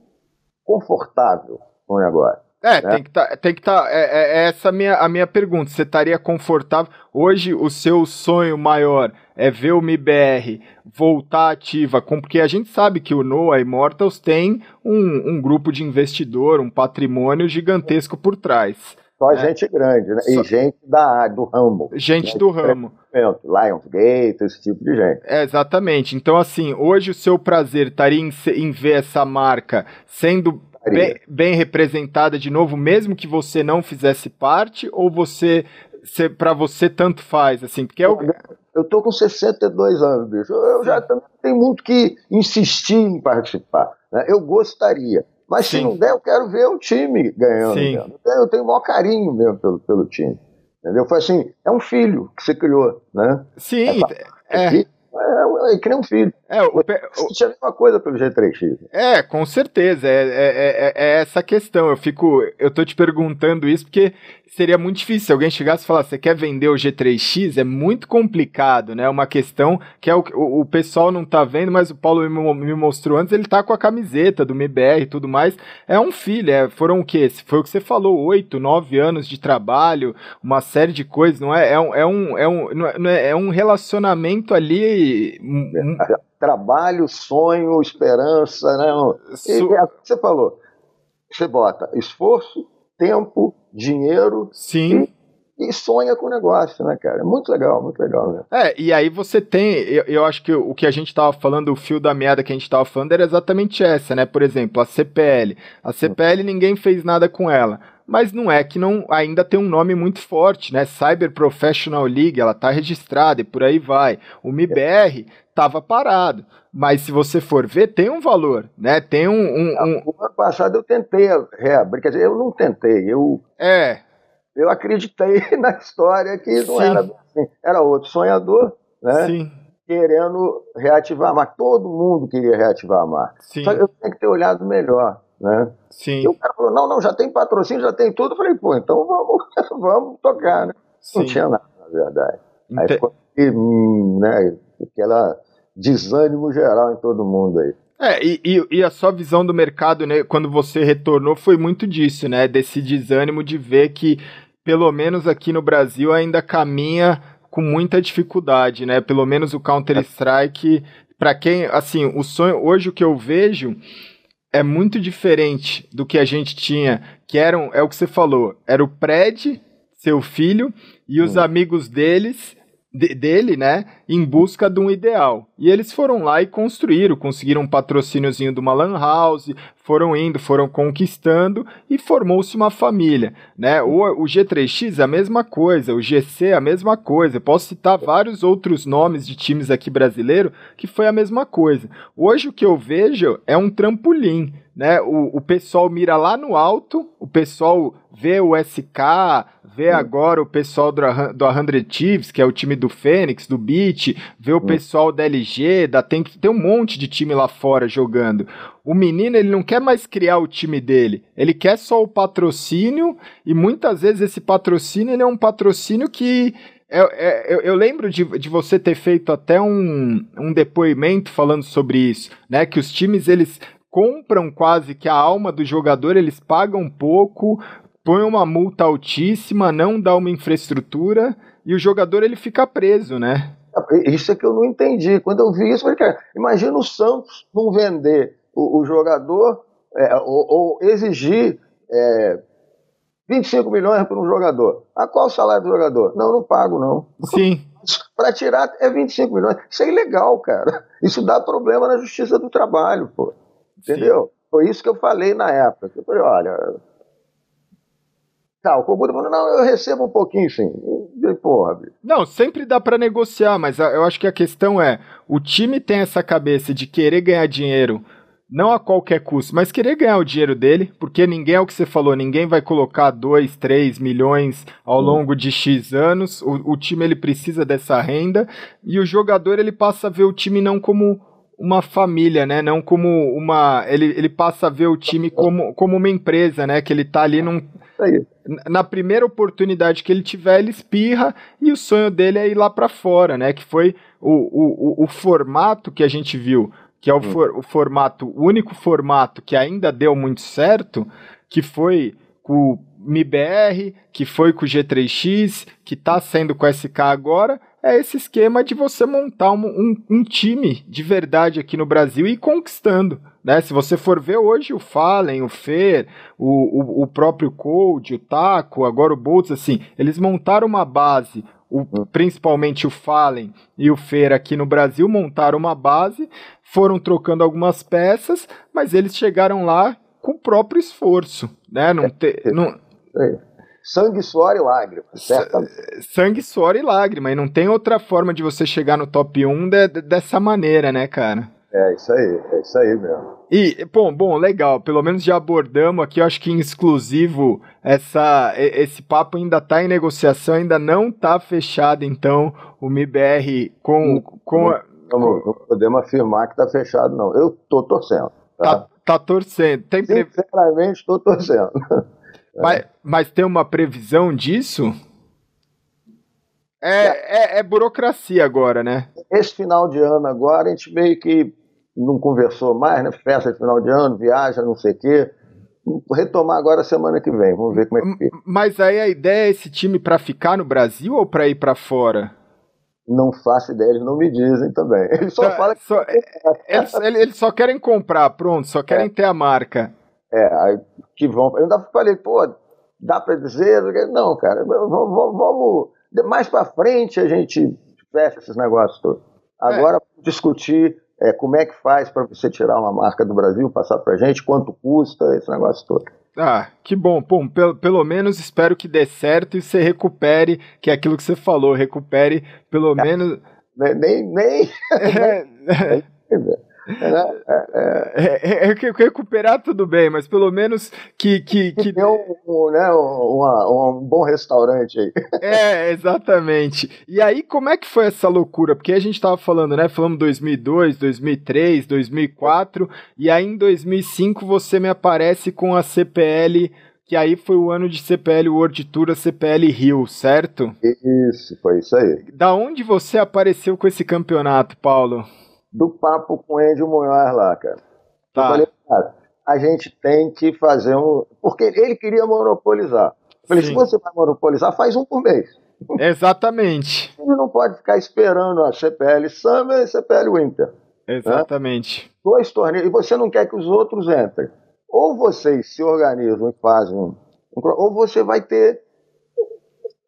confortável com o negócio. É, né? tem que tá, tem que estar. Tá, é, é, é, essa a minha, a minha pergunta. Você estaria confortável? Hoje, o seu sonho maior é ver o MIBR voltar ativa, com, porque a gente sabe que o Noah Immortals tem um, um grupo de investidor, um patrimônio gigantesco por trás. Só é. gente grande, né? Só... E gente da, do ramo. Gente né? do ramo. Lionsgate, esse tipo de gente. É, exatamente. Então, assim, hoje o seu prazer estaria em, em ver essa marca sendo bem, bem, representada de novo, mesmo que você não fizesse parte, ou você, para você tanto faz, assim, porque é o... Eu tô com 62 anos, bicho. Eu já também tenho muito que insistir em participar. Né? Eu gostaria. Mas Sim. se não der, eu quero ver o time ganhando. Eu tenho o maior carinho mesmo pelo, pelo time. Entendeu? Foi assim, é um filho que você criou, né? Sim, é, é, é, é que nem um filho. É, o, o, tinha a mesma coisa pelo G3X. É, com certeza. É, é, é, é, essa questão. Eu fico. Eu tô te perguntando isso porque seria muito difícil. Se alguém chegasse e falasse, você quer vender o G3X? É muito complicado, né? Uma questão que é o, o, o pessoal não tá vendo, mas o Paulo me, me, mostrou antes, ele tá com a camiseta do MBR e tudo mais. É um filho, é, foram o quê? Foi o que você falou, oito, nove anos de trabalho, uma série de coisas, não é? É um, é um, é um, não é, é um relacionamento ali. Trabalho, sonho, esperança, né? E, é, você falou, você bota esforço, tempo, dinheiro Sim. e sonha com o negócio, né, cara? É muito legal, muito legal, né? É, e aí você tem, eu, eu acho que o que a gente tava falando, o fio da meada que a gente tava falando era exatamente essa, né? Por exemplo, a CPL. A CPL ninguém fez nada com ela. Mas não é que não ainda tem um nome muito forte, né? Cyber Professional League, ela tá registrada e por aí vai. O MIBR tava parado. Mas se você for ver, tem um valor, né? Tem um. um, um... O ano passado eu tentei reabrir, quer dizer, eu não tentei, eu. É eu acreditei na história que não Sim. era assim. Era outro sonhador, né? Sim. Querendo reativar a marca. Todo mundo queria reativar a marca. Sim. Só que eu tenho que ter olhado melhor, né? Sim. E o cara falou, não, não, já tem patrocínio, já tem tudo. Eu falei, pô, então vamos, vamos tocar, né? Sim. Não tinha nada, na verdade. Ente... Aí ficou hum, né, aquela desânimo geral em todo mundo aí. É, e, e, e, a sua visão do mercado, né, quando você retornou, foi muito disso, né? Desse desânimo de ver que pelo menos aqui no Brasil, ainda caminha com muita dificuldade, né? Pelo menos o Counter-Strike, para quem, assim, o sonho, hoje o que eu vejo é muito diferente do que a gente tinha, que eram, é o que você falou, era o Pred, seu filho, e os hum. amigos deles de, dele, né, em busca de um ideal. E eles foram lá e construíram, conseguiram um patrocíniozinho de uma lan house, foram indo, foram conquistando e formou-se uma família, né? O, o G3X a mesma coisa, o GC a mesma coisa. Posso citar vários outros nomes de times aqui brasileiro que foi a mesma coisa. Hoje o que eu vejo é um trampolim, né? O, o pessoal mira lá no alto, o pessoal vê o SK, vê agora o pessoal do, do 100 Thieves, que é o time do Fênix, do Beat, vê o pessoal da LG, da, tem, tem um monte de time lá fora jogando. O menino, ele não quer mais criar o time dele, ele quer só o patrocínio, e muitas vezes esse patrocínio ele é um patrocínio que eu, eu, eu, lembro de, de você ter feito até um, um depoimento falando sobre isso, né? Que os times eles compram quase que a alma do jogador, eles pagam pouco, põe uma multa altíssima, não dá uma infraestrutura e o jogador ele fica preso, né? Isso é que eu não entendi. Quando eu vi isso, eu falei, cara, imagina o Santos não vender o, o jogador é, ou, ou, exigir é, 25 milhões para um jogador. A qual o salário do jogador? Não, não pago, não. Sim. Para tirar é 25 milhões. Isso é ilegal, cara. Isso dá problema na justiça do trabalho, pô. Entendeu? Sim. Foi isso que eu falei na época. Eu falei, olha, Tá, o Kobuda falou, não, eu recebo um pouquinho sim. E, porra, não, sempre dá para negociar, mas eu acho que a questão é, o time tem essa cabeça de querer ganhar dinheiro, não a qualquer custo, mas querer ganhar o dinheiro dele, porque ninguém, é o que você falou, ninguém vai colocar 2, 3 milhões ao hum. longo de X anos, o, o time ele precisa dessa renda, e o jogador ele passa a ver o time não como uma família, né? Não como uma. Ele, ele passa a ver o time como, como uma empresa, né? Que ele tá ali num, na primeira oportunidade que ele tiver, ele espirra e o sonho dele é ir lá para fora, né? Que foi o, o, o, formato que a gente viu, que é o, hum. for, o formato, o único formato que ainda deu muito certo, que foi com o MIBR, que foi com o G3X, que está sendo com o SK agora, é esse esquema de você montar um, um, um, time de verdade aqui no Brasil e ir conquistando. Né? Se você for ver hoje o Fallen, o Fer, o, o, o próprio Code, o Taco, agora o Boltz, assim, eles montaram uma base, o, principalmente o Fallen e o Fer aqui no Brasil montaram uma base, foram trocando algumas peças, mas eles chegaram lá com o próprio esforço, né? Não te, não... Sangue, suor e lágrima. Sangue, suor e lágrima. E não tem outra forma de você chegar no top 1 de, de, dessa maneira, né, cara? É isso aí, é isso aí mesmo. E, bom, bom, legal. Pelo menos já abordamos aqui, eu acho que em exclusivo, essa, esse papo ainda está em negociação, ainda não está fechado, então, o MIBR com. com, não, não, não podemos afirmar que está fechado, não. Eu estou torcendo. Tá, tá, tá torcendo. Tem Sinceramente, estou torcendo. Mas, mas tem uma previsão disso? É, é, é, burocracia agora, né? Esse final de ano agora, a gente meio que não conversou mais, né? Festa de final de ano, viaja, não sei o quê. Retomar agora semana que vem, vamos ver como é que fica. Mas aí a ideia é esse time para ficar no Brasil ou para ir para fora? Não faço ideia, eles não me dizem também. Eles só tá, falam que. Só, eles, eles, só querem comprar, pronto, só querem é. ter a marca. É, que vão. Eu ainda falei, pô, dá para dizer? Não, cara, vamos, vamos mais para frente a gente fecha esses negócios todos. Agora, é. discutir é, como é que faz para você tirar uma marca do Brasil, passar para gente, quanto custa, esse negócio todo. Ah, que bom. Bom, pelo, pelo menos espero que dê certo e você recupere, que é aquilo que você falou, recupere pelo é, menos. Nem. nem, é, nem é, é, é, recuperar tudo bem, mas pelo menos que. que, que... Tem um, um, né, um, um, bom restaurante aí. É, exatamente. E aí, como é que foi essa loucura? Porque a gente tava falando, né? Falamos 2002, 2003, 2004, e aí em 2005 você me aparece com a CPL que aí foi o ano de CPL World Tour, a CPL Rio, certo? Isso, foi isso aí. Da onde você apareceu com esse campeonato, Paulo? Do papo com o Índio Munhoz lá, cara. Tá. Eu falei, cara, a gente tem que fazer um. Porque ele queria monopolizar. Eu falei, Sim. se você vai monopolizar, faz um por mês. Exatamente. Ele não pode ficar esperando a CPL Summer e a CPL Winter. Né? Exatamente. Né? Dois torneios, e você não quer que os outros entrem. Ou vocês se organizam e fazem um, ou você vai ter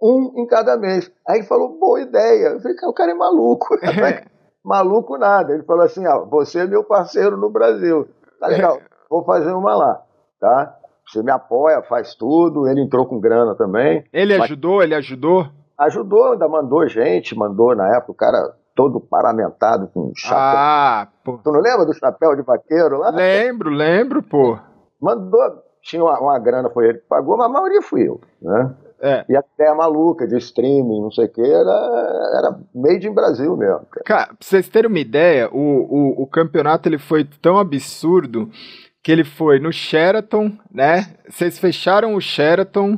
um em cada mês. Aí ele falou, boa ideia. Eu falei, o cara é maluco. maluco nada. Ele falou assim: ah, você é meu parceiro no Brasil. Tá legal, vou fazer uma lá, tá? Você me apoia, faz tudo. Ele entrou com grana também. Ele ajudou? Ele ajudou? Ajudou, ainda mandou gente, mandou na época o cara todo paramentado com chapéu. Ah, pô. Tu não lembra do chapéu de vaqueiro lá? Lembro, lembro, pô. Mandou, tinha uma, uma grana, foi ele que pagou, mas a maioria fui eu, né? É. E até a maluca de streaming, não sei o que, era, era made in Brasil mesmo. Cara. cara, pra vocês terem uma ideia, o, o, o campeonato ele foi tão absurdo que ele foi no Sheraton, né? Vocês fecharam o Sheraton,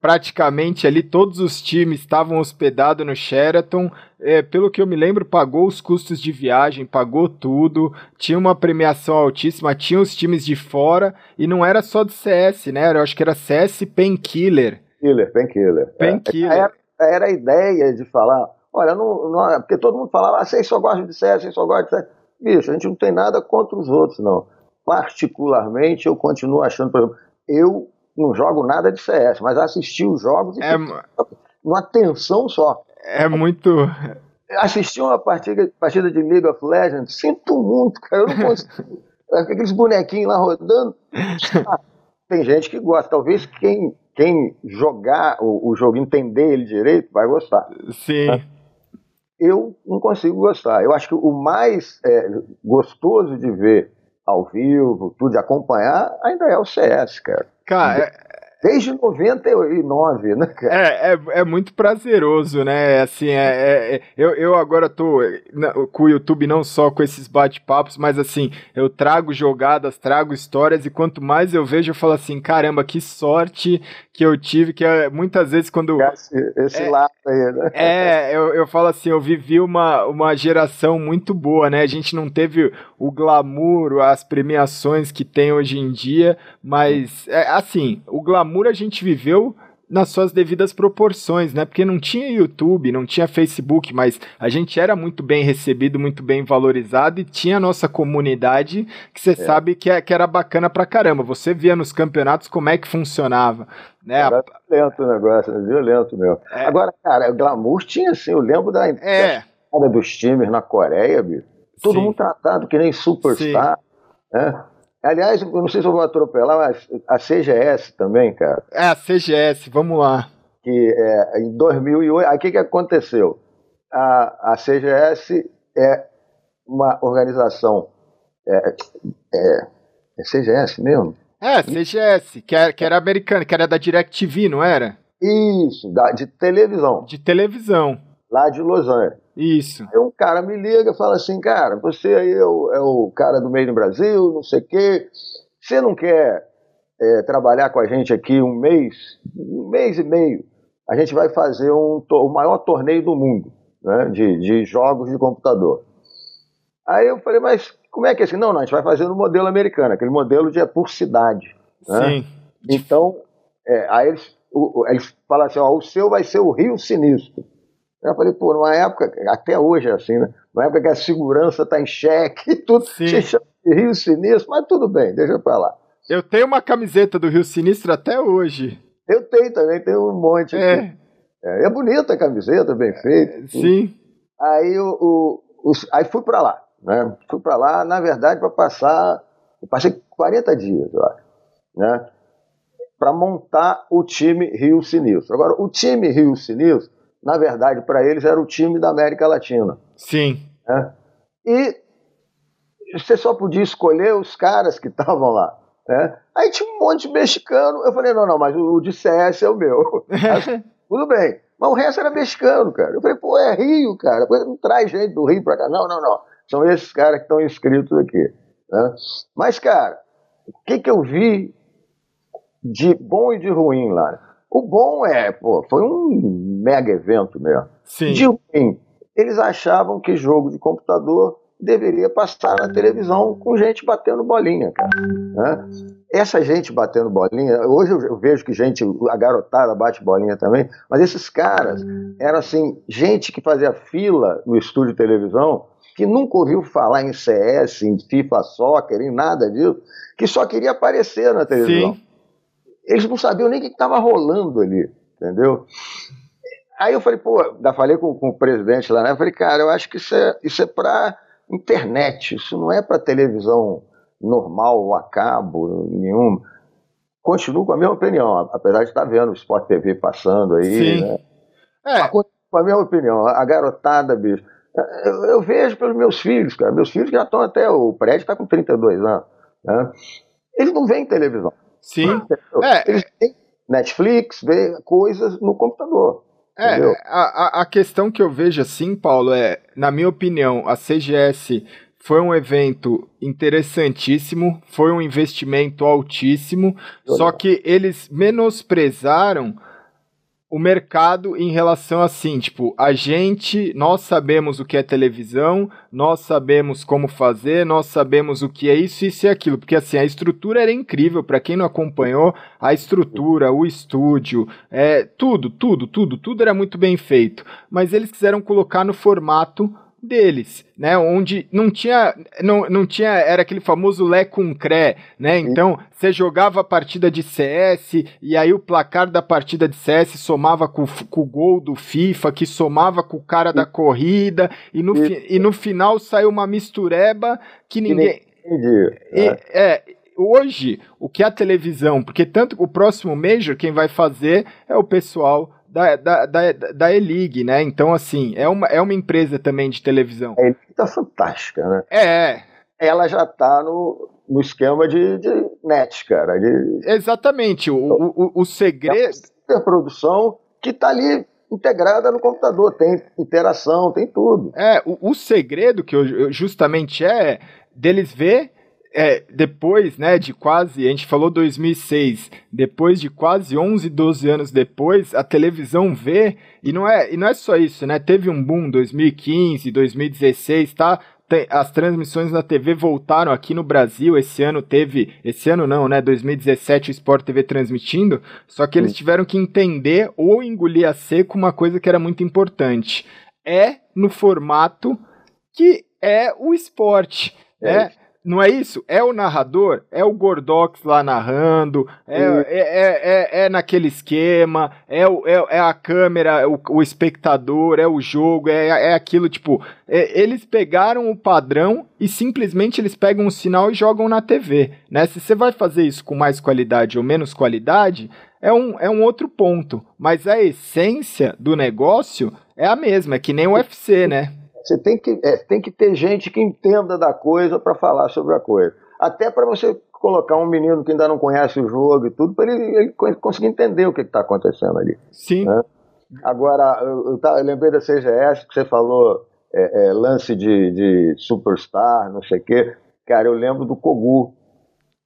praticamente ali todos os times estavam hospedados no Sheraton. É, pelo que eu me lembro, pagou os custos de viagem, pagou tudo, tinha uma premiação altíssima, tinha os times de fora e não era só de CS, né? Eu acho que era CS Painkiller. Painkiller, Painkiller. Painkiller. Era, era a ideia de falar, olha, não, não, porque todo mundo falava, ah, vocês só gostam de CS, vocês só gostam de CS. Bicho, a gente não tem nada contra os outros, não. Particularmente, eu continuo achando, por exemplo, eu não jogo nada de CS, mas assisti os jogos e é... uma tensão só. É muito. Assisti uma partida, partida de League of Legends, sinto muito, cara, eu não consigo. Aqueles bonequinhos lá rodando. Ah, tem gente que gosta. Talvez quem quem jogar o, o jogo, entender ele direito, vai gostar. Sim. Né? Eu não consigo gostar. Eu acho que o mais é, gostoso de ver ao vivo, tudo de acompanhar, ainda é o CS, cara. Cara, Desde 99, né, cara? É, é, é muito prazeroso, né? Assim, é, é, é eu, eu agora tô com o YouTube não só com esses bate-papos, mas assim, eu trago jogadas, trago histórias, e quanto mais eu vejo, eu falo assim, caramba, que sorte que eu tive, que é, muitas vezes quando. Esse, esse é, lado aí, né? É, eu, eu falo assim, eu vivi uma, uma geração muito boa, né? A gente não teve o glamour, as premiações que tem hoje em dia, mas, é, assim, o glamour a gente viveu nas suas devidas proporções, né? Porque não tinha YouTube, não tinha Facebook, mas a gente era muito bem recebido, muito bem valorizado e tinha a nossa comunidade que você é. sabe que, é, que era bacana pra caramba. Você via nos campeonatos como é que funcionava. Né? Era violento o negócio, né? violento mesmo. É. Agora, cara, o glamour tinha assim, eu lembro da é. dos times na Coreia, bicho. Todo Sim. mundo tratado que nem superstar. Né? Aliás, eu não sei se eu vou atropelar, mas a CGS também, cara. É, a CGS, vamos lá. Que é, em 2008, aí o que, que aconteceu? A, a CGS é uma organização. É, é, é CGS mesmo? É, CGS, que era, que era americana, que era da DirecTV, não era? Isso, da, de televisão. De televisão. Lá de Los Angeles. Isso. Aí um cara me liga e fala assim, cara, você aí é o, é o cara do meio do Brasil, não sei o quê. Você não quer é, trabalhar com a gente aqui um mês, um mês e meio? A gente vai fazer um, o maior torneio do mundo né, de, de jogos de computador. Aí eu falei, mas como é que é assim? Não, não, a gente vai fazer no modelo americano, aquele modelo de é por cidade. Né? Sim. Então, é, aí eles, o, eles falam assim, ó, o seu vai ser o Rio Sinistro. Eu falei, pô, numa época, até hoje é assim, né? Numa época que a segurança está em xeque, tudo se chama de Rio Sinistro, mas tudo bem, deixa pra lá. Eu tenho uma camiseta do Rio Sinistro até hoje. Eu tenho também, tenho um monte É, É, é bonita a camiseta, bem feita. sim. Aí, o, o- os- aí fui para lá, né? Fui para lá, na verdade, para passar. Eu passei 40 dias, eu acho, né? Para montar o time Rio Sinistro. Agora, o time Rio Sinistro, na verdade, para eles era o time da América Latina. Sim. né? E você só podia escolher os caras que estavam lá. Né? Aí tinha um monte de mexicano. Eu falei, não, não, mas o de CS é o meu. Aí, Tudo bem. Mas o resto era mexicano, cara. Eu falei, pô, é Rio, cara. Não traz gente do Rio pra cá. Não, não, não. São esses caras que estão inscritos aqui. né? Mas, cara, o que, que eu vi de bom e de ruim lá? O bom é, pô, foi um mega evento mesmo. Sim. De ruim, eles achavam que jogo de computador deveria passar na televisão com gente batendo bolinha, cara. né? Essa gente batendo bolinha, hoje eu vejo que gente, a garotada bate bolinha também, mas esses caras eram assim, gente que fazia fila no estúdio de televisão, que nunca ouviu falar em CS, em FIFA Soccer, em nada disso, que só queria aparecer na televisão Sim. Eles não sabiam nem o que estava rolando ali, entendeu? Aí eu falei, pô, ainda falei com, com o presidente lá, né? Eu falei, cara, eu acho que isso é, isso é para internet, isso não é para televisão normal a cabo, nenhum. Continuo com a mesma opinião, apesar de estar vendo o Sport TV passando aí, Sim. né? É, Mas continuo com a mesma opinião, a garotada, bicho. Eu, eu vejo pelos meus filhos, cara. Meus filhos já estão até. O prédio está com 32 anos. Né? Eles não veem televisão. Sim. É, Eles têm Netflix, vê coisas no computador. É, a- a questão que eu vejo assim, Paulo, é, na minha opinião, a CGS foi um evento interessantíssimo, foi um investimento altíssimo, só que eles menosprezaram o mercado em relação assim, tipo, a gente, nós sabemos o que é televisão, nós sabemos como fazer, nós sabemos o que é isso, isso e aquilo, porque assim, a estrutura era incrível, para quem não acompanhou, a estrutura, o estúdio, é, tudo, tudo, tudo, tudo era muito bem feito, mas eles quiseram colocar no formato deles, né, onde não tinha, não, não tinha, era aquele famoso lé com cré, né, então você jogava a partida de CS e aí o placar da partida de CS somava com, com o gol do FIFA, que somava com o cara da corrida e no, fi- e no final saiu uma mistureba que ninguém... Entendi. E, né? é, hoje, o que é a televisão, porque tanto o próximo Major, quem vai fazer é o pessoal da, da, da, da E-League, né? Então, assim, é uma, é uma empresa também de televisão. Ele tá fantástica, né? É, Ela já tá no, no esquema de, de net, cara. De exatamente. O, o, o segredo. superprodução que tá ali integrada no computador. Tem interação, tem tudo. É, o, o segredo que eu, eu justamente é deles ver é, depois, né, de quase, a gente falou 2006, depois de quase 11, 12 anos depois, a televisão vê, e não é, e não é só isso, né, teve um boom 2015, 2016, tá, as transmissões na TV voltaram aqui no Brasil, esse ano teve, esse ano não, né, 2017 o Sport TV transmitindo, só que eles tiveram que entender ou engolir a seco uma coisa que era muito importante, é no formato que é o esporte, É né? Não é isso? É o narrador, é o Gordox lá narrando, é, Sim. é, é, é, é naquele esquema, é, o, é, é a câmera, é o, o espectador, é o jogo, é, é aquilo, tipo, é- eles pegaram o padrão e simplesmente eles pegam o sinal e jogam na TV, né? Se você vai fazer isso com mais qualidade ou menos qualidade, é um, é um outro ponto, mas a essência do negócio é a mesma, é que nem o UFC, né? Você tem que, é, tem que ter gente que entenda da coisa para falar sobre a coisa. Até para você colocar um menino que ainda não conhece o jogo e tudo, para ele, ele co- conseguir entender o que está acontecendo ali. Sim, É. Agora, eu, eu, tá- eu lembrei da CGS que você falou é, é, lance de, de superstar, não sei o quê. Cara, eu lembro do Kogu,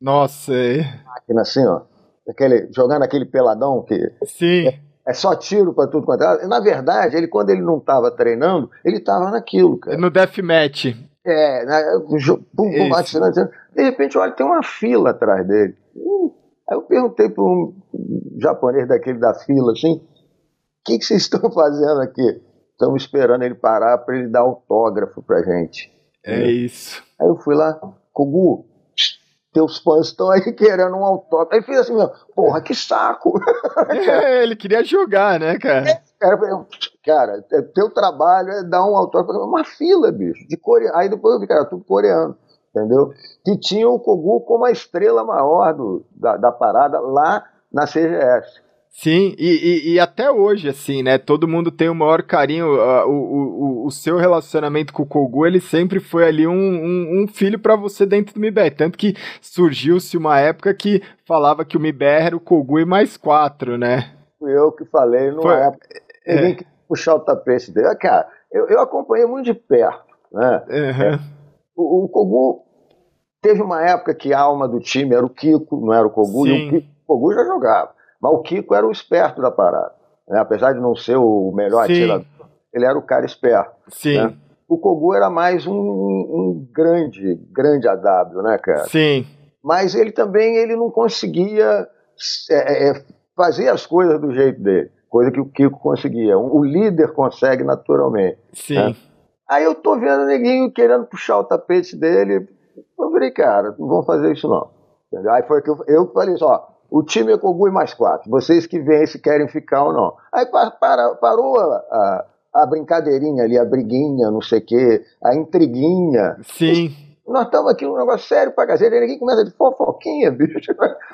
nossa, é- máquina assim, ó. Aquele, jogando aquele peladão que sim, é só tiro para tudo quanto é. Na verdade, ele quando ele não estava treinando, ele estava naquilo, cara. no Deathmatch. É, né, o jo- pum, pum, atirando. De repente, olha, tem uma fila atrás dele. Hum, Aí eu perguntei para um japonês daquele da fila assim: o que, que vocês estão fazendo aqui? Estamos esperando ele parar para ele dar autógrafo pra gente. É isso. Aí eu fui lá, Kogu, teus fãs estão aí querendo um autógrafo. Aí fez assim, porra, que saco. É, ele queria jogar, né, cara? É, cara, cara, é, teu trabalho é dar um autógrafo, uma fila, bicho, de coreano. Aí depois eu vi, cara, tudo coreano, entendeu? Que tinha o Kogu como a estrela maior do, da, da parada lá na CGS. Sim, e, e, e, até hoje, assim, né? Todo mundo tem o maior carinho. Uh, o, o, o seu relacionamento com o Kogu, ele sempre foi ali um, um, um filho para você dentro do MIBR. Tanto que surgiu-se uma época que falava que o MIBR era o Kogu e mais quatro, né? Fui eu que falei numa foi, época. É. que puxar o tapete dele. Cara, eu, eu acompanhei muito de perto, né? Uhum. É, o, o Kogu teve uma época que a alma do time era o Kiko, não era o Kogu, Sim. e o, Kiko, o Kogu já jogava. Mas o Kiko era o esperto da parada. Né? Apesar de não ser o melhor Sim. atirador, ele era o cara esperto. Sim. Né? O Kogu era mais um, um, grande, grande AW, né, cara? Sim. Mas ele também ele não conseguia é, é, fazer as coisas do jeito dele, coisa que o Kiko conseguia. O líder consegue naturalmente. Sim. Né? Aí eu tô vendo o neguinho querendo puxar o tapete dele. Eu falei, cara, não vamos fazer isso não. Aí foi que eu, eu falei só, o time é Kogu e mais quatro. Vocês que vêm se querem ficar ou não. Aí para, parou a, a, a, brincadeirinha ali, a briguinha, não sei o quê, a intriguinha. Sim. Nós estamos aqui num negócio sério pra cacete, ninguém começa de fofoquinha, bicho.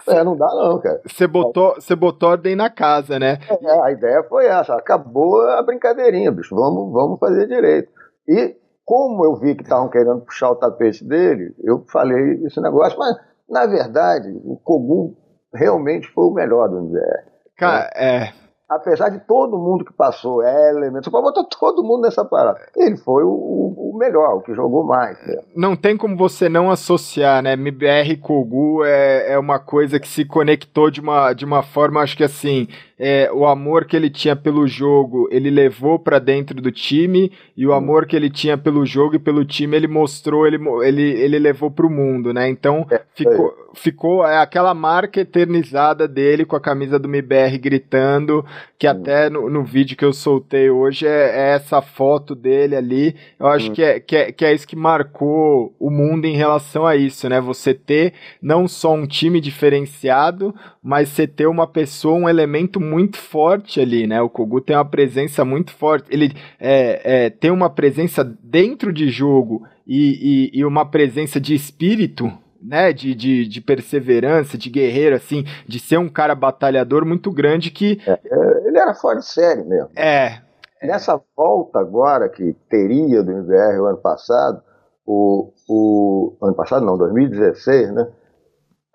É, não dá não, cara. Você botou, você botou ordem na casa, né? É, a ideia foi essa, acabou a brincadeirinha, bicho, vamos, vamos fazer direito. E como eu vi que estavam querendo puxar o tapete dele, eu falei esse negócio, mas na verdade o Kogu realmente foi o melhor do MBR. Cara, é. Apesar de todo mundo que passou, Element, você pode botar todo mundo nessa parada. Ele foi o, o, melhor, o que jogou mais. Né? Não tem como você não associar, né? MBR Kogu é, é uma coisa que se conectou de uma, de uma forma, acho que assim, é, o amor que ele tinha pelo jogo, ele levou para dentro do time, e o amor que ele tinha pelo jogo e pelo time, ele mostrou, ele, ele, ele levou pro mundo, né? Então, é, ficou, ficou é, aquela marca eternizada dele com a camisa do MBR gritando, que até no, no vídeo que eu soltei hoje é, é essa foto dele ali. Eu acho que, é, que, é, que é isso que marcou o mundo em relação a isso, né? Você ter não só um time diferenciado, mas você ter uma pessoa, um elemento muito forte ali, né? O Kogu tem uma presença muito forte. Ele é, é, tem uma presença dentro de jogo e, e, e uma presença de espírito né, de, de, de, perseverança, de guerreiro, assim, de ser um cara batalhador muito grande que. É, é ele era fora de série mesmo. É. Nessa volta agora que teria do MBR o ano passado, o, o ano passado não, 2016, né?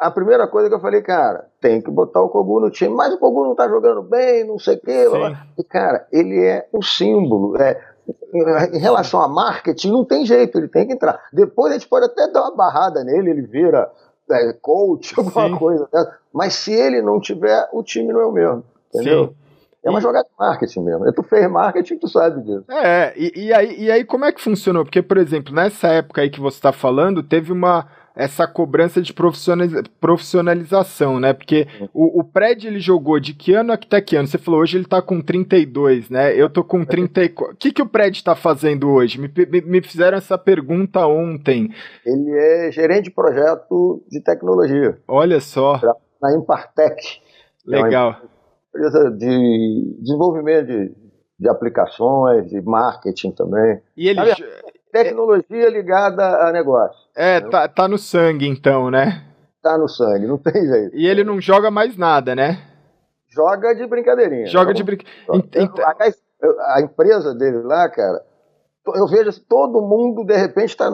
a primeira coisa que eu falei, cara, tem que botar o Kogu no time, mas o Kogu não tá jogando bem, não sei o quê. E, cara, ele é um símbolo. É, em relação a marketing, não tem jeito, ele tem que entrar. Depois a gente pode até dar uma barrada nele, ele vira é, coach, alguma Sim. coisa. Né? Mas se ele não tiver, o time não é o mesmo. Entendeu? Sim. É uma jogada de marketing mesmo. Tu fez marketing, tu sabe disso. É, e, e, aí, e aí como é que funcionou? Porque, por exemplo, nessa época aí que você está falando, teve uma essa cobrança de profissionalização, né? Porque o, o Pred ele jogou de que ano até que ano? Você falou hoje ele tá com 32, né? Eu tô com 34. O que, que o Pred tá fazendo hoje? Me, me, me fizeram essa pergunta ontem. Ele é gerente de projeto de tecnologia. Olha só. Na Impartec. Legal. É empresa de desenvolvimento de, de aplicações, de marketing também. E ele. Tecnologia ligada a negócio. É, tá, tá no sangue então, né? Tá no sangue, não tem jeito. E ele não joga mais nada, né? Joga de brincadeirinha. Joga de brincadeira. A empresa dele lá, cara, eu vejo assim, todo mundo de repente está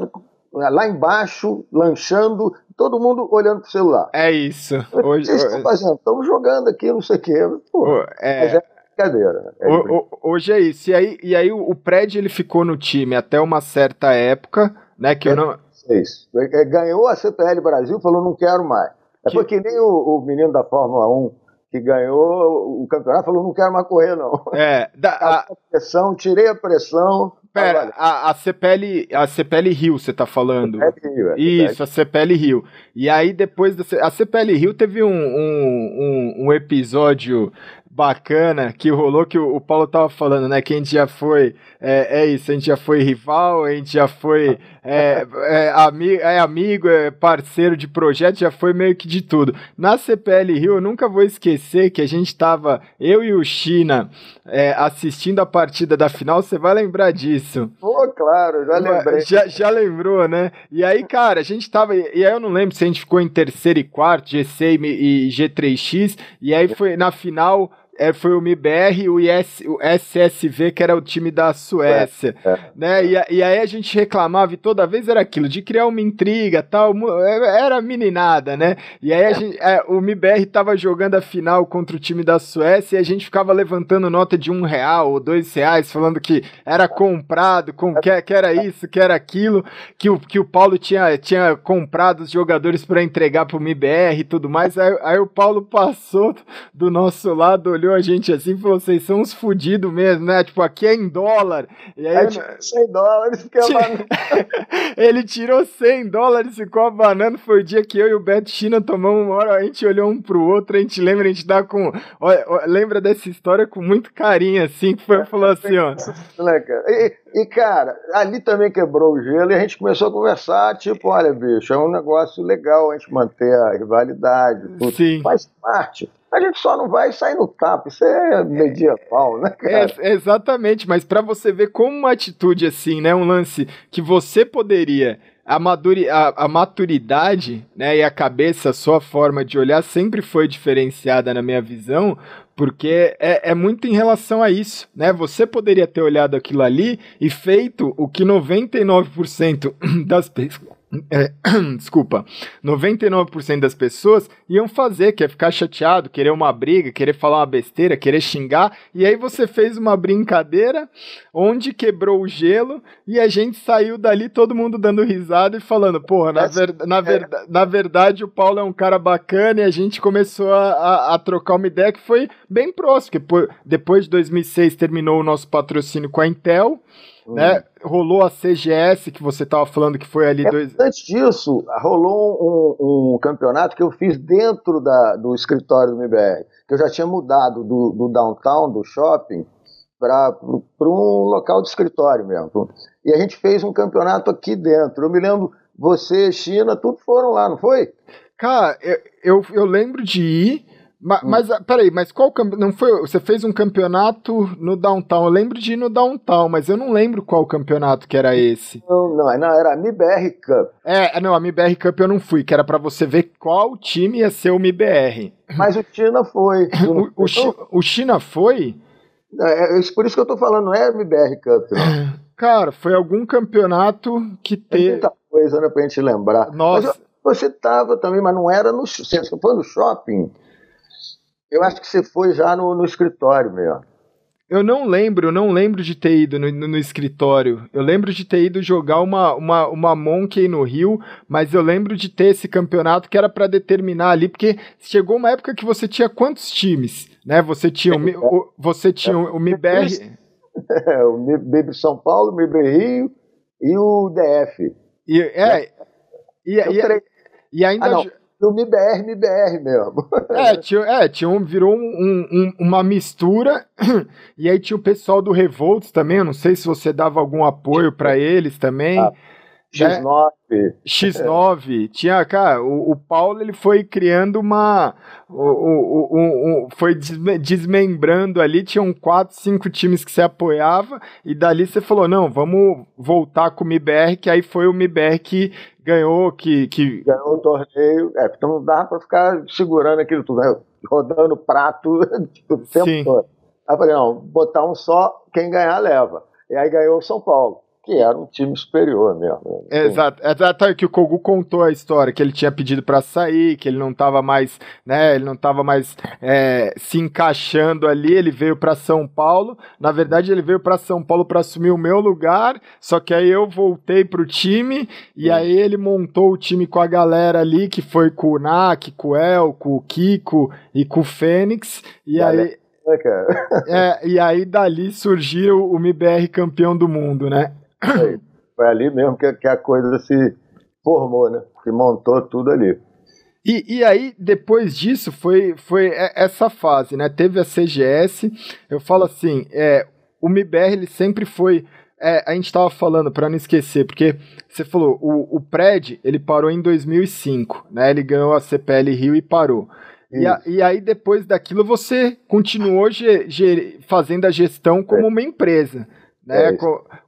lá embaixo, lanchando, todo mundo olhando pro celular. É isso. Hoje, Vocês estão fazendo? Estamos jogando aqui, não sei o quê. Pô, é... Mas é brincadeira. É o, hoje é isso. E aí, e aí o, o prédio ele ficou no time até uma certa época, né? Que é, eu não. Isso. É, ganhou a CPL Brasil, falou não quero mais. É que... porque nem o, o menino da Fórmula 1 que ganhou o campeonato falou não quero mais correr não. É, da, a... pressão, tirei a pressão. Pera, a, a CPL, a CPL Rio você tá falando. CPL Rio, é, Isso, a CPL Rio. E aí depois da a CPL Rio teve um, um, um, um episódio bacana que rolou, que o, o, Paulo tava falando, né? Que a gente já foi, é, é, isso, a gente já foi rival, a gente já foi é, é, ami é amigo, é parceiro de projeto, já foi meio que de tudo. Na CPL Rio, eu nunca vou esquecer que a gente tava, eu e o China, é, assistindo a partida da final, você vai lembrar disso. Pô, claro, já lembrei. Já, já lembrou, né? E aí, cara, a gente tava, e aí eu não lembro se a gente ficou em terceiro e quarto, GC e G3X, e aí foi na final é, foi o MIBR e o, IS, o SSV, que era o time da Suécia. É, é. Né? E, e, aí a gente reclamava e toda vez era aquilo, de criar uma intriga tal. É, era meninada, né? E aí a gente, é, o MIBR tava jogando a final contra o time da Suécia e a gente ficava levantando nota de um real ou dois reais, falando que era comprado, com, que, que era isso, que era aquilo, que o, que o Paulo tinha, tinha comprado os jogadores para entregar pro MIBR e tudo mais. Aí, aí o Paulo passou do nosso lado, olhou olhou a gente assim e falou: vocês são uns fudidos mesmo, né? Tipo, aqui é em dólar. E aí, aí 100 dólares, fica Ele tirou 100 dólares, ficou abanando. Foi o dia que eu e o Beto China tomamos uma hora, a gente olhou um pro outro, a gente lembra, a gente dá com. Olha, lembra dessa história com muito carinho, assim, que foi, falou assim, ó. E, e, cara, ali também quebrou o gelo e a gente começou a conversar, tipo, olha, bicho, é um negócio legal a gente manter a rivalidade, tudo. Sim. faz parte. A gente só não vai sair no tapa, isso é medieval, né, cara? É, exatamente, mas para você ver como uma atitude assim, né, um lance que você poderia a, maduri, a, a, maturidade né, e a cabeça, a sua forma de olhar sempre foi diferenciada na minha visão, porque é, é muito em relação a isso. Né? Você poderia ter olhado aquilo ali e feito o que 99% das pessoas é, desculpa, 99% das pessoas iam fazer, que é ficar chateado, querer uma briga, querer falar uma besteira, querer xingar, e aí você fez uma brincadeira onde quebrou o gelo e a gente saiu dali todo mundo dando risada e falando, porra, na, ver, na, ver, na verdade o Paulo é um cara bacana e a gente começou a, a, a trocar uma ideia que foi bem próximo, porque depois de 2006 terminou o nosso patrocínio com a Intel, né? Rolou a CGS, que você estava falando que foi ali. É, dois... Antes disso, rolou um, um, campeonato que eu fiz dentro da, do escritório do MBR, que eu já tinha mudado do, do downtown, do shopping, para um local de escritório mesmo. E a gente fez um campeonato aqui dentro. Eu me lembro, você, China, tudo foram lá, não foi? Cara, eu, eu, eu lembro de ir Ma, hum. Mas, peraí, mas qual não foi? Você fez um campeonato no Downtown. Eu lembro de ir no Downtown, mas eu não lembro qual campeonato que era esse. Não, não, não era a MIBR Cup. É, não, a MIBR Cup eu não fui, que era para você ver qual time ia ser o MIBR. Mas o China foi. o, o, o, China foi? É, é, por isso que eu tô falando, não é a MIBR Cup. Não. Cara, foi algum campeonato que teve. muita coisa, né, pra gente lembrar. Nossa. Mas você tava também, mas não era no. Você foi no shopping? Eu acho que você foi já no, no escritório mesmo. Eu não lembro, eu não lembro de ter ido no, no, no, escritório. Eu lembro de ter ido jogar uma, uma, uma Monkey no Rio, mas eu lembro de ter esse campeonato que era para determinar ali, porque chegou uma época que você tinha quantos times? Né? Você tinha o, o você tinha o, o MIBR. É, o MIB São Paulo, o MIB Rio e o DF. E, é, e, e, e, ainda. Ah, no MIBR, MIBR mesmo. É, tinha, é, tinha um, virou um, um, uma mistura, e aí tinha o pessoal do Revolts também, eu não sei se você dava algum apoio para eles também. Ah, X9. Né? X9. Tinha, cara, o, o, Paulo ele foi criando uma. O, o, o, o, foi desmembrando ali, tinham quatro, cinco times que você apoiava, e dali você falou: não, vamos voltar com o MIBR, que aí foi o MIBR que ganhou, que. que... Ganhou o torneio. É, então não dá pra ficar segurando aquilo tudo, né? rodando prato o tempo Sim. todo. Aí eu falei: não, botar um só, quem ganhar leva. E aí ganhou o São Paulo que era um time superior mesmo. Né? Exato, exato que o Kogu contou a história, que ele tinha pedido para sair, que ele não estava mais, né, ele não estava mais é, se encaixando ali, ele veio para São Paulo, na verdade ele veio para São Paulo para assumir o meu lugar, só que aí eu voltei pro time, e aí ele montou o time com a galera ali, que foi com o Nak, com o El, com o Kiko e com o Fênix, e aí... É, cara. É, e aí dali surgiu o MBR campeão do mundo, né? Foi ali mesmo que, que a coisa se formou, né? Se montou tudo ali. E, e aí, depois disso, foi, foi essa fase, né? Teve a CGS, eu falo assim, é, o MIBR ele sempre foi é, a gente estava falando, para não esquecer, porque você falou, o, o Pred, ele parou em 2005, né? Ele ganhou a CPL Rio e parou. E, a, e, aí, depois daquilo, você continuou ge, ge, fazendo a gestão como é. uma empresa. Né? É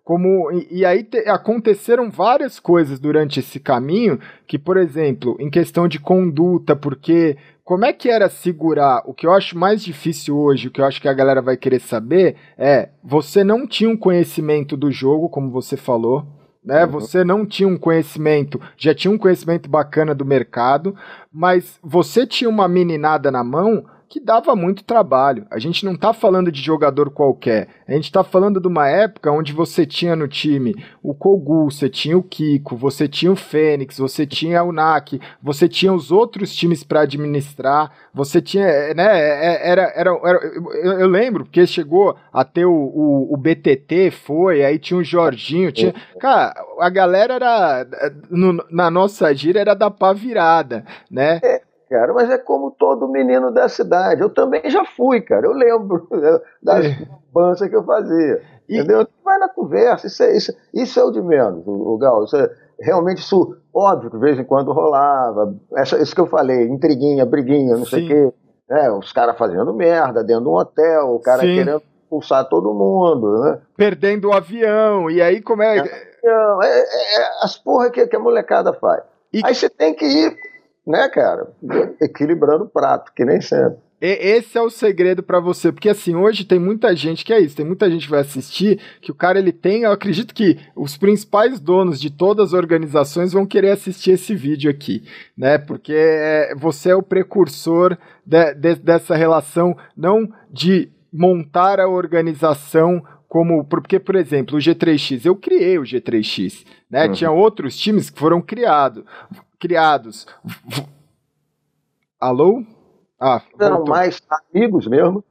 como, e, aí te, aconteceram várias coisas durante esse caminho, que, por exemplo, em questão de conduta, porque como é que era segurar? O que eu acho mais difícil hoje, o que eu acho que a galera vai querer saber é: você não tinha um conhecimento do jogo, como você falou, né? Uhum. Você não tinha um conhecimento, já tinha um conhecimento bacana do mercado, mas você tinha uma meninada na mão que dava muito trabalho. A gente não está falando de jogador qualquer. A gente está falando de uma época onde você tinha no time o Kogu, você tinha o Kiko, você tinha o Fênix, você tinha o NAC, você tinha os outros times para administrar, você tinha, né, é, era, era, era eu, eu, lembro porque chegou a ter o, o, o, BTT, foi, aí tinha o Jorginho, tinha, cara, a galera era, no, na nossa gira era da pá virada, né? É cara, mas é como todo menino da cidade. Eu também já fui, cara. Eu lembro das é. que eu fazia. E... Entendeu? Vai na conversa, isso é, isso, isso é o de menos, o, o Gal. Isso é, realmente, isso, óbvio que de vez em quando rolava. Essa, isso que eu falei, intriguinha, briguinha, não Sim. sei o quê. Né, os caras fazendo merda dentro de um hotel, o cara Sim. querendo expulsar todo mundo, né? Perdendo o avião, e aí como é. é, é, é as porra que, que a molecada faz. E... Aí você tem que ir né, cara? Equilibrando o prato, que nem sempre. Esse é o segredo para você, porque assim, hoje tem muita gente que é isso, tem muita gente que vai assistir, que o cara ele tem, eu acredito que os principais donos de todas as organizações vão querer assistir esse vídeo aqui, né? Porque é, você é o precursor de, de, dessa relação, não de montar a organização como porque por exemplo o G3X eu criei o G3X né uhum. tinha outros times que foram criados criados. Alô? Ah, Eram mais amigos mesmo?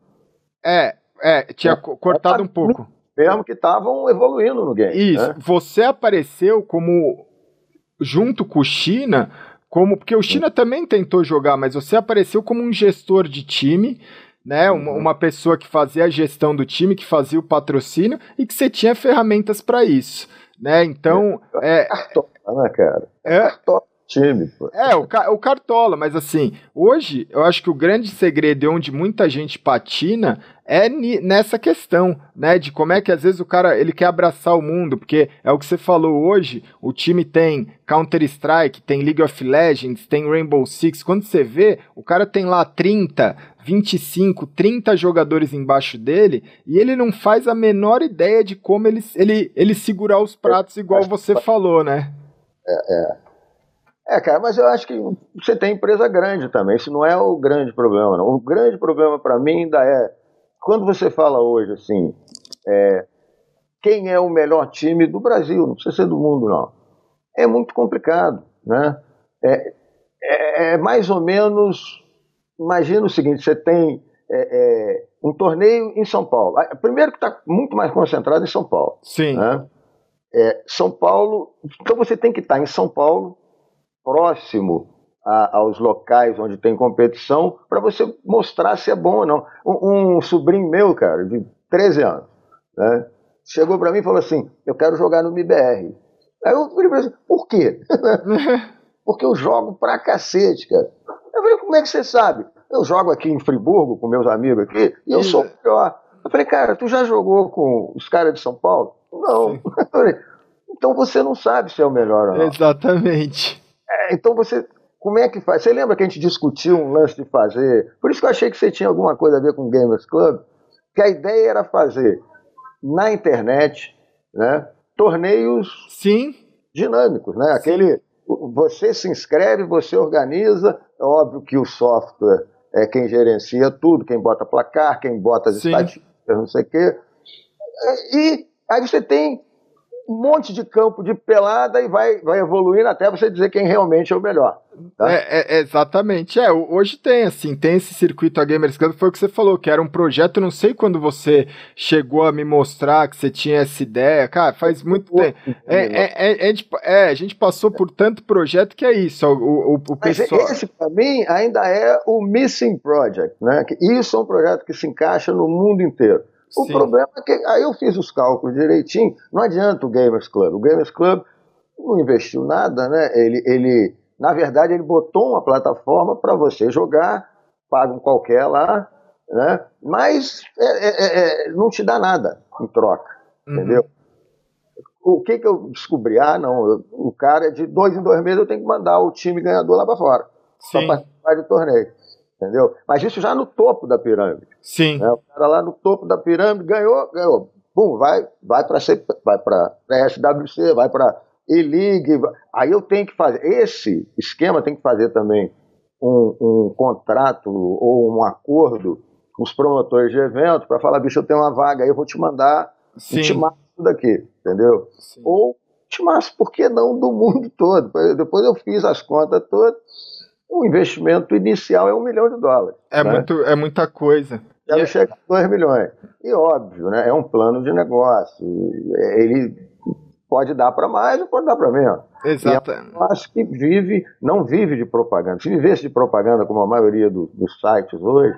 É, é, tinha é, cortado um pouco. Mesmo que estavam evoluindo no game. Isso. Né? Você apareceu como junto com o China, como porque o China também tentou jogar, mas você apareceu como um gestor de time, né? Uma, uhum. uma pessoa que fazia a gestão do time, que fazia o patrocínio e que você tinha ferramentas para isso, né? Então, é, é cartola, né, cara? É, cartola time. É, o, o Cartola, mas assim, hoje eu acho que o grande segredo onde muita gente patina é nessa questão, né, de como é que às vezes o cara ele quer abraçar o mundo, porque é o que você falou hoje, o time tem Counter-Strike, tem League of Legends, tem Rainbow Six, quando você vê, o cara tem lá 30, 25, 30 jogadores embaixo dele e ele não faz a menor ideia de como ele, ele, ele segurar os pratos igual você falou, né? É, é. É, cara, mas eu acho que você tem empresa grande também. Isso não é o grande problema, não. O grande problema para mim ainda é quando você fala hoje assim, é, quem é o melhor time do Brasil, não precisa ser do mundo, não. É muito complicado, né? É, é, é mais ou menos. Imagina o seguinte: você tem é, é, um torneio em São Paulo. Ah, primeiro que está muito mais concentrado em São Paulo. Sim. Né? É, São Paulo. Então você tem que estar tá em São Paulo próximo a, aos locais onde tem competição para você mostrar se é bom ou não. Um, um, sobrinho meu, cara, de 13 anos, né, chegou para mim e falou assim: Eu quero jogar no MBR. Aí eu falei assim: Por quê? Porque eu jogo pra cacete, cara. Eu falei: Como é que você sabe? Eu jogo aqui em Friburgo com meus amigos aqui e eu sou o melhor. Eu falei: Cara, tu já jogou com os caras de São Paulo? Não. Eu falei, então você não sabe se é o melhor ou não. Exatamente. É, então você. Como é que faz? Você lembra que a gente discutiu um lance de fazer? Por isso que eu achei que você tinha alguma coisa a ver com o Gamers Club. Que a ideia era fazer na internet, né? Torneios Sim. dinâmicos, né? Aquele. Você se inscreve, você organiza. É óbvio que o software é quem gerencia tudo, quem bota placar, quem bota as Sim. estatísticas, não sei o quê. E aí você tem um monte de campo de pelada e vai, vai evoluindo até você dizer quem realmente é o melhor. Tá? É, é, exatamente. É, hoje tem, assim, tem esse circuito a Gamers Club, foi o que você falou, que era um projeto, não sei quando você chegou a me mostrar que você tinha essa ideia, cara, faz muito tempo. É, é, é, é, a gente passou por tanto projeto que é isso, o, o, o pessoal... esse, para mim, ainda é o Missing Project, né? Isso é um projeto que se encaixa no mundo inteiro. O Sim. problema é que aí eu fiz os cálculos direitinho, não adianta o Gamers Club. O Gamers Club não investiu nada, né? Ele, ele na verdade, ele botou uma plataforma para você jogar, paga um qualquer lá, né? Mas é, é, é, não te dá nada em troca, uhum. entendeu? O que que eu descobri? Ah, não, o cara é de dois em dois meses eu tenho que mandar o time ganhador lá para fora, para participar de torneio entendeu? Mas isso já no topo da pirâmide. Sim. Né? O cara lá no topo da pirâmide ganhou, ganhou. Pum, vai, vai para vai para SWC, vai para E-League. Aí eu tenho que fazer. Esse esquema tem que fazer também um, um contrato ou um acordo com os promotores de evento para falar, bicho, eu tenho uma vaga aí, eu vou te mandar Sim. um timaço daqui, entendeu? Sim. Ou timaço, por que não do mundo todo? Depois eu fiz as contas todas o investimento inicial é um milhão de dólares. É, né? muito, é muita coisa. Já e... chega a dois milhões. E óbvio, né, é um plano de negócio. Ele pode dar para mais ou pode dar para menos. Exato. eu acho que vive, não vive de propaganda. Se vivesse de propaganda, como a maioria do, dos sites hoje,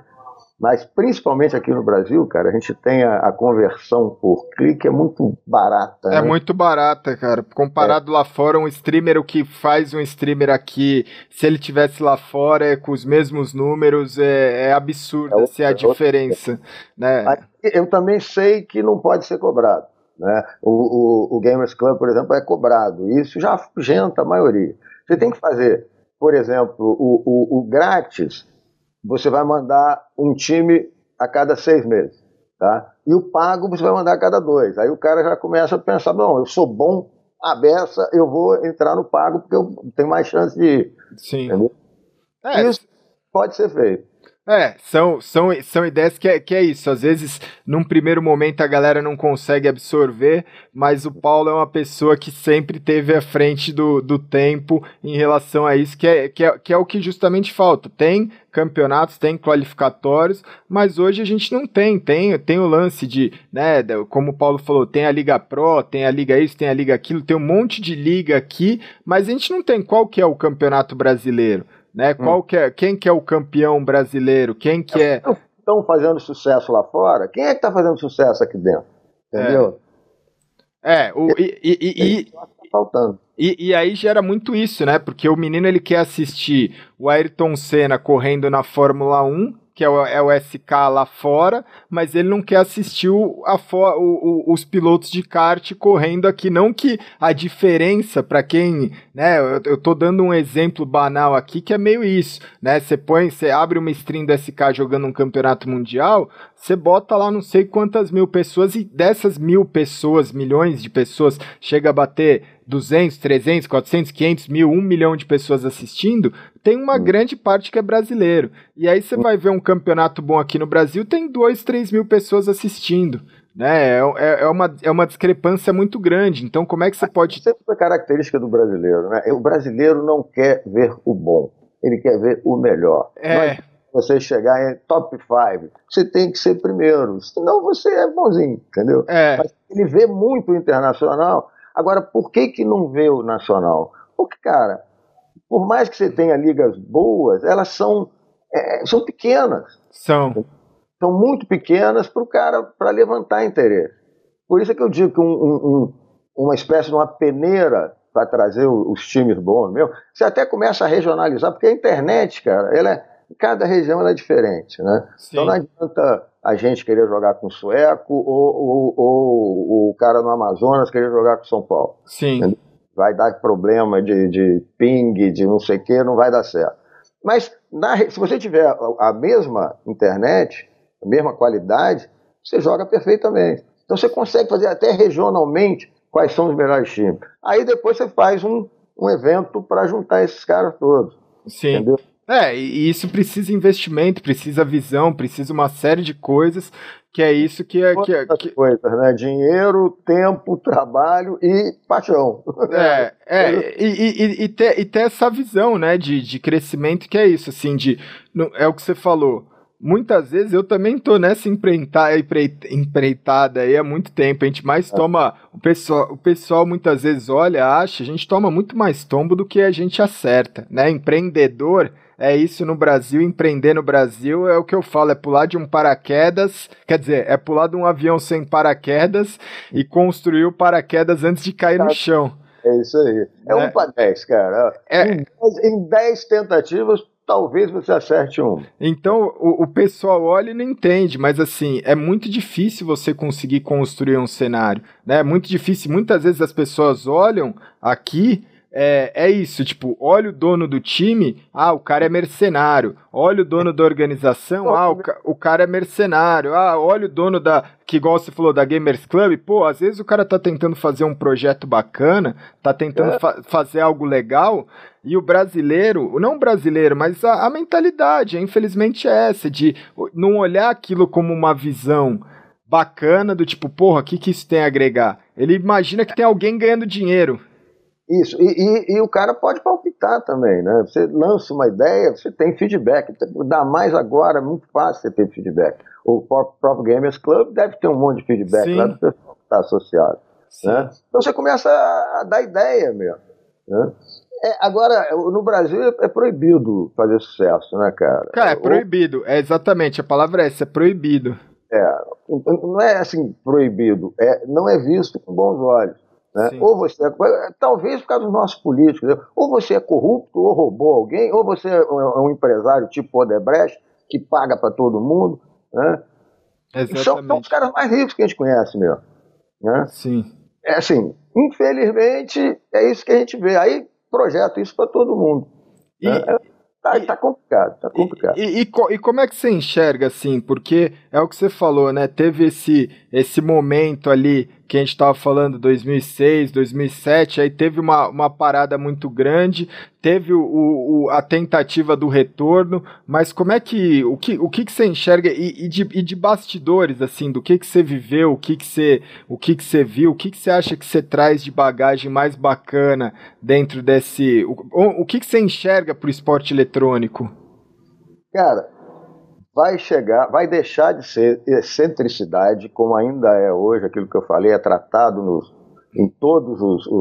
mas principalmente aqui no Brasil, cara, a gente tem a, a conversão por clique é muito barata. É né? muito barata, cara. Comparado é. lá fora, um streamer, o que faz um streamer aqui, se ele tivesse lá fora é, com os mesmos números, é, é absurdo é outra, a diferença. Né? Eu também sei que não pode ser cobrado. Né? O, o, o Gamers Club, por exemplo, é cobrado. E isso já afugenta a maioria. Você tem que fazer, por exemplo, o, o, o grátis você vai mandar um time a cada seis meses, tá? E o pago você vai mandar a cada dois. Aí o cara já começa a pensar, não, eu sou bom a beça, eu vou entrar no pago porque eu tenho mais chance de ir. Sim. É. Isso pode ser feito. É, são, são, são ideias que é, que é isso. Às vezes, num primeiro momento, a galera não consegue absorver, mas o Paulo é uma pessoa que sempre teve à frente do, do tempo em relação a isso, que é, que, é, que é o que justamente falta. Tem campeonatos, tem qualificatórios, mas hoje a gente não tem. Tem, tem o lance de, né, como o Paulo falou, tem a Liga Pro, tem a Liga isso, tem a Liga aquilo, tem um monte de liga aqui, mas a gente não tem qual que é o campeonato brasileiro né? Hum. Qual que é, quem que é o campeão brasileiro? Quem que é? Estão fazendo sucesso lá fora? Quem é que está fazendo sucesso aqui dentro? Entendeu? É, é o, e, e, e, e tá faltando. E, e, aí gera muito isso, né? Porque o menino ele quer assistir o Ayrton Senna correndo na Fórmula 1 que é o, é o SK lá fora, mas ele não quer assistir o, a, o, o, os pilotos de kart correndo aqui. Não que a diferença, para quem, né, eu, eu tô dando um exemplo banal aqui que é meio isso, né? Você põe, você abre uma stream do SK jogando um campeonato mundial, você bota lá não sei quantas mil pessoas e dessas mil pessoas, milhões de pessoas, chega a bater 200, 300, 400, 500 mil, 1 milhão de pessoas assistindo, tem uma hum. grande parte que é brasileiro. E aí você hum. vai ver um campeonato bom aqui no Brasil, tem 2, 3 mil pessoas assistindo. Né? É, é, é, uma, é uma discrepância muito grande. Então, como é que você pode. Isso é característica do brasileiro. Né? O brasileiro não quer ver o bom, ele quer ver o melhor. É. você chegar em top 5, você tem que ser primeiro, senão você é bonzinho, entendeu? É. Mas ele vê muito o internacional. Agora, por que, que não vê o nacional? Porque, cara, por mais que você tenha ligas boas, elas são, é, são pequenas. São. São muito pequenas para o cara para levantar interesse. Por isso é que eu digo que um, um, uma espécie de uma peneira para trazer os times bons, meu, você até começa a regionalizar, porque a internet, cara, ela é, cada região é diferente, né? Sim. Então não adianta a gente querer jogar com o sueco ou, ou, ou, o cara no Amazonas querer jogar com São Paulo. Sim. Entendeu? vai dar problema de, de ping, de não sei o que, não vai dar certo. Mas na, se você tiver a, a mesma internet, a mesma qualidade, você joga perfeitamente. Então você consegue fazer até regionalmente quais são os melhores times. Aí depois você faz um, um evento para juntar esses caras todos. Sim. Entendeu? É, e isso precisa investimento, precisa visão, precisa uma série de coisas, que é isso que é. Que, é, que... coisas, né? Dinheiro, tempo, trabalho e paixão. É, é e, e, e, ter, e ter essa visão, né, de, de crescimento, que é isso, assim, de. É o que você falou muitas vezes eu também tô nessa empreitada, empreitada aí há muito tempo. A gente mais é. toma. O pessoal, o pessoal muitas vezes olha, acha, a gente toma muito mais tombo do que a gente acerta, né? Empreendedor é isso no Brasil, empreender no Brasil é o que eu falo, é pular de um paraquedas, quer dizer, é pular de um avião sem paraquedas e construir o paraquedas antes de cair no chão. É isso aí. É, é um para dez, cara. É... Em dez tentativas, talvez você acerte um. Então o, o, pessoal olha e não entende, mas assim, é muito difícil você conseguir construir um cenário, né? É muito difícil. Muitas vezes as pessoas olham aqui. É, é isso, tipo, olha o dono do time, ah, o cara é mercenário. Olha o dono da organização, ah, o, o cara é mercenário. Ah, olha o dono da, que igual você falou, da Gamers Club, pô, às vezes o cara tá tentando fazer um projeto bacana, tá tentando é. fa fazer algo legal, e o brasileiro, não brasileiro, mas a, a mentalidade, infelizmente, é essa, de não olhar aquilo como uma visão bacana do tipo, porra, o que, que isso tem a agregar? Ele imagina que tem alguém ganhando dinheiro. Isso, e, e, e, o cara pode palpitar também, né? Você lança uma ideia, você tem feedback. Dá mais agora, é muito fácil você ter feedback. O próprio Gamers Club deve ter um monte de feedback Sim. lá do pessoal que está associado. Né? Então você começa a dar ideia mesmo. Né? É, agora, no Brasil é proibido fazer sucesso, né, cara? Cara, é proibido. É exatamente, a palavra é essa, é proibido. É, não é assim proibido, é, não é visto com bons olhos. Né? Ou você é, talvez por causa dos nossos políticos, né? ou você é corrupto, ou roubou alguém, ou você é um é empresário tipo Odebrecht, que paga para todo mundo. Né? São, são, os caras mais ricos que a gente conhece mesmo. Né? Sim. É assim, infelizmente, é isso que a gente vê. Aí projeto isso para todo mundo. E, né? Tá, e, tá complicado, tá complicado. E, e, e, como é que você enxerga, assim? Porque é o que você falou, né? Teve esse, esse momento ali que a gente estava falando 2006, 2007, aí teve uma, uma parada muito grande, teve o, o, a tentativa do retorno, mas como é que, o que, o que, que você enxerga e, e, de, e de bastidores, assim, do que, que você viveu, o que, que, você, o que, que você viu, o que, que você acha que você traz de bagagem mais bacana dentro desse, o, o que, que você enxerga para o esporte eletrônico? Cara, vai chegar, vai deixar de ser excentricidade, como ainda é hoje, aquilo que eu falei, é tratado nos, em todas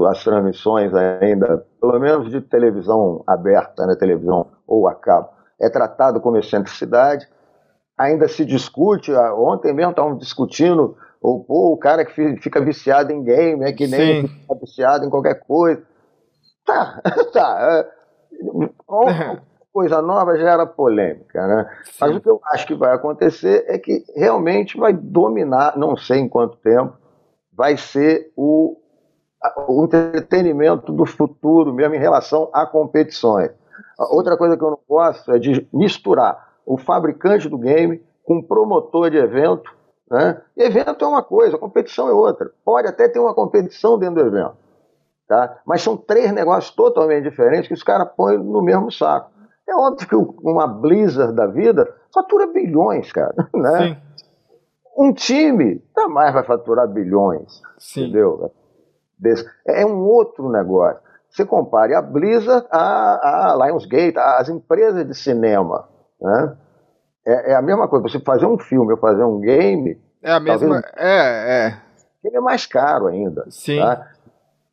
as transmissões ainda, pelo menos de televisão aberta, né, televisão ou a cabo, é tratado como excentricidade, ainda se discute, ah, ontem mesmo estavam discutindo o, o cara que fica viciado em game, é que nem fica viciado em qualquer coisa. Tá, tá. É, coisa nova gera polêmica, né? Sim. Mas o que eu acho que vai acontecer é que realmente vai dominar, não sei em quanto tempo, vai ser o, o entretenimento do futuro mesmo em relação a competições. Outra coisa que eu não gosto é de misturar o fabricante do game com o promotor de evento. Né? evento é uma coisa, competição é outra. Pode até ter uma competição dentro do evento. Tá? Mas são três negócios totalmente diferentes que os caras põem no mesmo saco. É óbvio que uma Blizzard da vida fatura bilhões, cara. Né? Sim. Um time jamais vai faturar bilhões. Sim. Entendeu? É um outro negócio. Você compare a Blizzard a, a Lionsgate, as empresas de cinema. Né? É, é, a mesma coisa. Você fazer um filme ou fazer um game. É a mesma. É, é. Ele é mais caro ainda. Sim. Tá?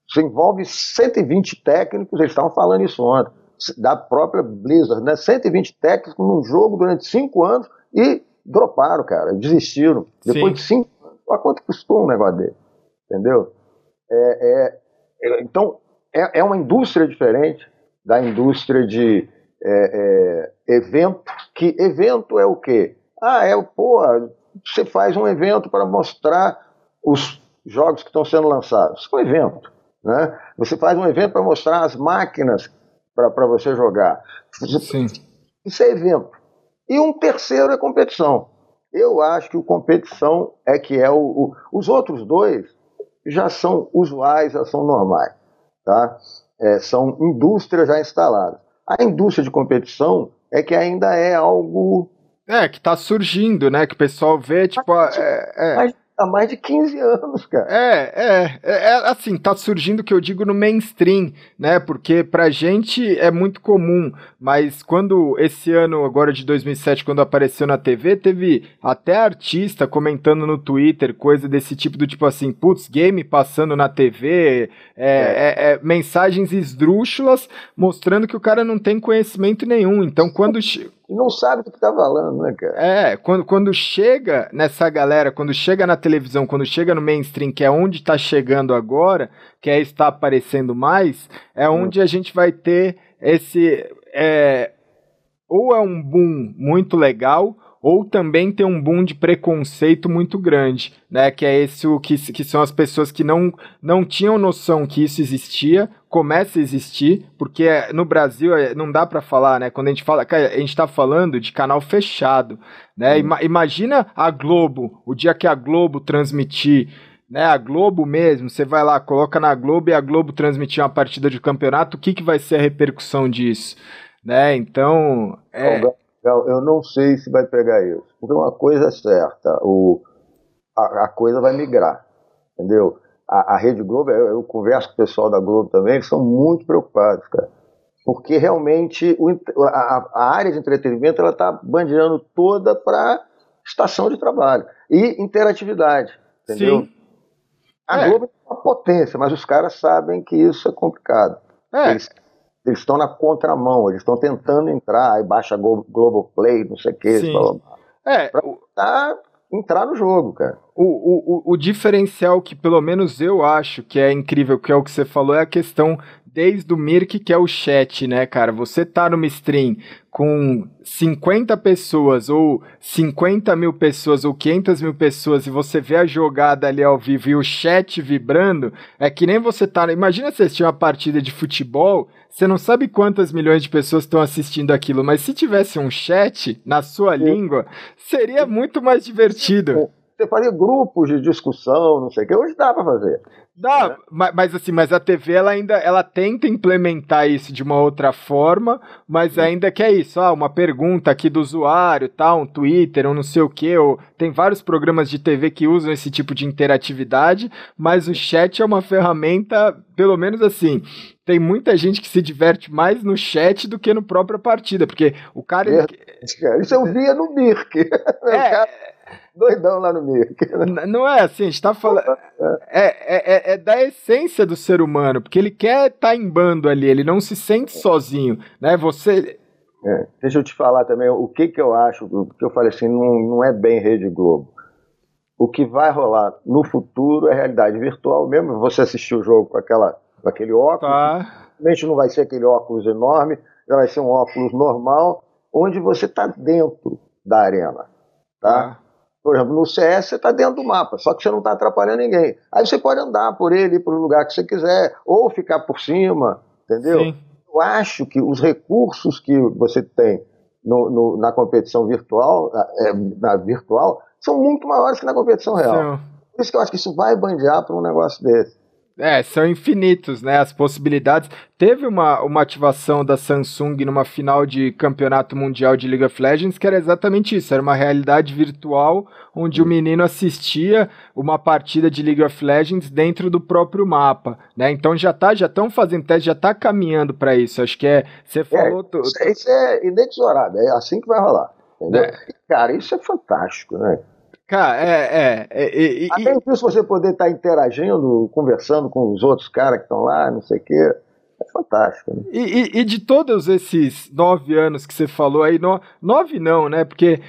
Você envolve 120 técnicos, eles estavam falando isso ontem da própria Blizzard, né? 120 técnicos num jogo durante cinco anos e droparam, cara, desistiram. Depois Sim. de cinco anos, olha quanto custou um negócio dele, entendeu? É, é, é, então, é, é, uma indústria diferente da indústria de é, é, evento, que evento é o quê? Ah, é, pô, você faz um evento para mostrar os jogos que estão sendo lançados. Isso é um evento. Né? Você faz um evento para mostrar as máquinas para você jogar. Sim. Isso é evento. E um terceiro é competição. Eu acho que o competição é que é o, o, os outros dois já são usuais, já são normais, tá? É, são indústrias já instaladas. A indústria de competição é que ainda é algo. É, que tá surgindo, né? Que o pessoal vê, tipo. É, é. Mas há mais de 15 anos, cara. É, é, é, é, assim, tá surgindo o que eu digo no mainstream, né? Porque pra gente é muito comum, mas quando esse ano, agora de 2007, quando apareceu na TV, teve até artista comentando no Twitter coisa desse tipo, do tipo assim, putz, game passando na TV, é, é. é, mensagens esdrúxulas mostrando que o cara não tem conhecimento nenhum. Então, quando não sabe do que tá falando, né, cara? É, quando, quando chega nessa galera, quando chega na televisão, quando chega no mainstream, que é onde tá chegando agora, que é está aparecendo mais, é hum. onde a gente vai ter esse. É, ou é um boom muito legal, ou também tem um boom de preconceito muito grande, né? Que é esse o que, que são as pessoas que não, não tinham noção que isso existia, começa a existir, porque é, no Brasil é, não dá para falar, né? Quando a gente fala, a gente tá falando de canal fechado, né? Hum. Ima, imagina a Globo, o dia que a Globo transmitir né, a Globo mesmo, você vai lá, coloca na Globo e a Globo transmitir uma partida de campeonato, o que, que vai ser a repercussão disso? Né? Então, é... Eu não sei se vai pegar isso. Porque uma coisa é certa, o, a, a coisa vai migrar, entendeu? A, a Rede Globo, eu, eu, converso com o pessoal da Globo também, eles são muito preocupados, cara. Porque realmente o, a, a, área de entretenimento ela está bandeando toda para estação de trabalho e interatividade, entendeu? Sim. A é. Globo é uma potência, mas os caras sabem que isso é complicado. É. Eles eles estão na contramão, eles estão tentando entrar, aí baixa Globoplay, não sei o que, é, pra entrar no jogo, cara. O, o, o, diferencial que pelo menos eu acho que é incrível, que é o que você falou, é a questão desde o Mirk, que é o chat, né, cara? Você tá numa stream com 50 pessoas, ou 50 mil pessoas, ou 500 mil pessoas, e você vê a jogada ali ao vivo e o chat vibrando, é que nem você tá. Imagina se assistir uma partida de futebol, você não sabe quantas milhões de pessoas estão assistindo aquilo, mas se tivesse um chat na sua Sim. língua, seria muito mais divertido. Você faria grupos de discussão, não sei o que. Hoje dá para fazer. Dá, né? mas, mas, assim, mas a TV ela ainda ela tenta implementar isso de uma outra forma, mas ainda que é isso, ah, uma pergunta aqui do usuário, tal, um Twitter, ou não sei o que, ou tem vários programas de TV que usam esse tipo de interatividade, mas o chat é uma ferramenta, pelo menos assim, tem muita gente que se diverte mais no chat do que no própria partida, porque o cara. É, isso eu via no Mirk. É, doidão lá no meio. Não é assim, a gente tá falando. É, é, é, é, da essência do ser humano, porque ele quer estar tá em bando ali, ele não se sente sozinho, né? Você. É, deixa eu te falar também o que, que eu acho, porque eu falei assim, não, não é bem Rede Globo. O que vai rolar no futuro é realidade virtual mesmo. Você assistiu o jogo com, aquela, com aquele óculos. Tá. Não vai ser aquele óculos enorme, já vai ser um óculos normal, onde você está dentro da arena. Tá? tá? Por exemplo, no CS você está dentro do mapa, só que você não está atrapalhando ninguém. Aí você pode andar por ele, ir para o lugar que você quiser, ou ficar por cima, entendeu? Sim. Eu acho que os recursos que você tem no, no, na competição virtual, é, na virtual, são muito maiores que na competição real. Sim. Por isso que eu acho que isso vai bandear para um negócio desse. É, são infinitos, né? As possibilidades. Teve uma, uma ativação da Samsung numa final de campeonato mundial de League of Legends que era exatamente isso. Era uma realidade virtual onde o menino assistia uma partida de League of Legends dentro do próprio mapa, né? Então já tá, já estão fazendo teste, já tá caminhando para isso. Acho que é. Você é, falou. É, isso é inexorável, é assim que vai rolar. Entendeu? É. Cara, isso é fantástico, né? Cara, é. é, é, é Até isso você poder estar tá interagindo, conversando com os outros caras que estão lá, não sei o quê. É fantástico. Né? E, e, e, de todos esses nove anos que você falou aí, no, nove não, né? Porque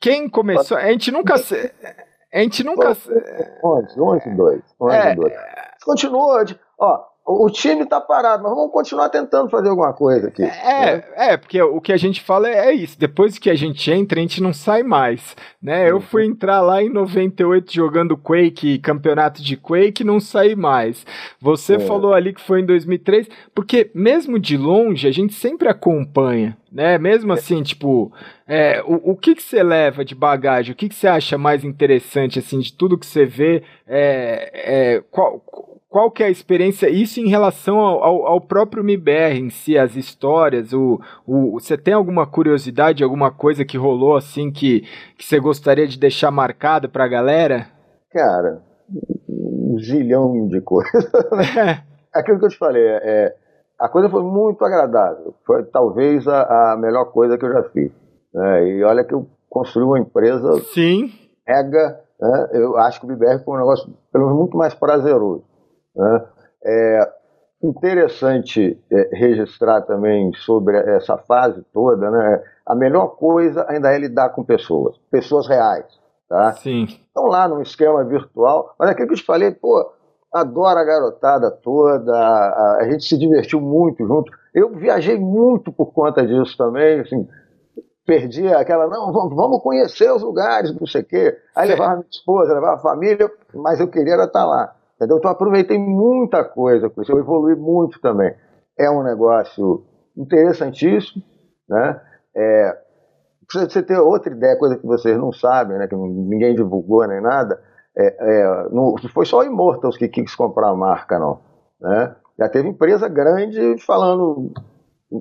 quem começou. A gente nunca. A gente nunca. Onze, onze, dois. Onze, é, dois. Continua. Ó, o time está parado, mas vamos continuar tentando fazer alguma coisa aqui. É, né? é, porque o que a gente fala é, isso. Depois que a gente entra, a gente não sai mais. Né? Eu fui entrar lá em 98 jogando Quake, campeonato de Quake, não saí mais. Você é. falou ali que foi em 2003, porque mesmo de longe a gente sempre acompanha. Né? Mesmo assim, tipo, é, o, o que, que você leva de bagagem? O que, que você acha mais interessante, assim, de tudo que você vê? É, é, qual, qual que é a experiência, isso em relação ao, ao, ao próprio MIBR em si, as histórias, o, o, você tem alguma curiosidade, alguma coisa que rolou assim que, que você gostaria de deixar marcada pra galera? Cara, um zilhão de coisas. É. Aquilo que eu te falei, é, a coisa foi muito agradável. Foi talvez a, a melhor coisa que eu já fiz. Né? E olha que eu construí uma empresa Sim. mega. Né? Eu acho que o BBR foi um negócio, pelo menos, muito mais prazeroso. Né? É interessante é, registrar também sobre essa fase toda. Né? A melhor coisa ainda é lidar com pessoas, pessoas reais. Tá? Sim. Estão lá num esquema virtual, mas aquilo que eu te falei, pô, adoro a garotada toda, a, a, gente se divertiu muito junto. Eu viajei muito por conta disso também, assim, perdi aquela, não, vamos conhecer os lugares, não sei o quê. Aí levava minha esposa, levava a família, mas eu queria estar lá. Entendeu? Então aproveitei muita coisa com isso, eu evolui muito também. É um negócio interessantíssimo, né? É, você ter outra ideia, coisa que vocês não sabem, né, que ninguém divulgou nem nada, é, é, não foi só o Immortals que quis comprar a marca, não. Né? Já teve empresa grande falando.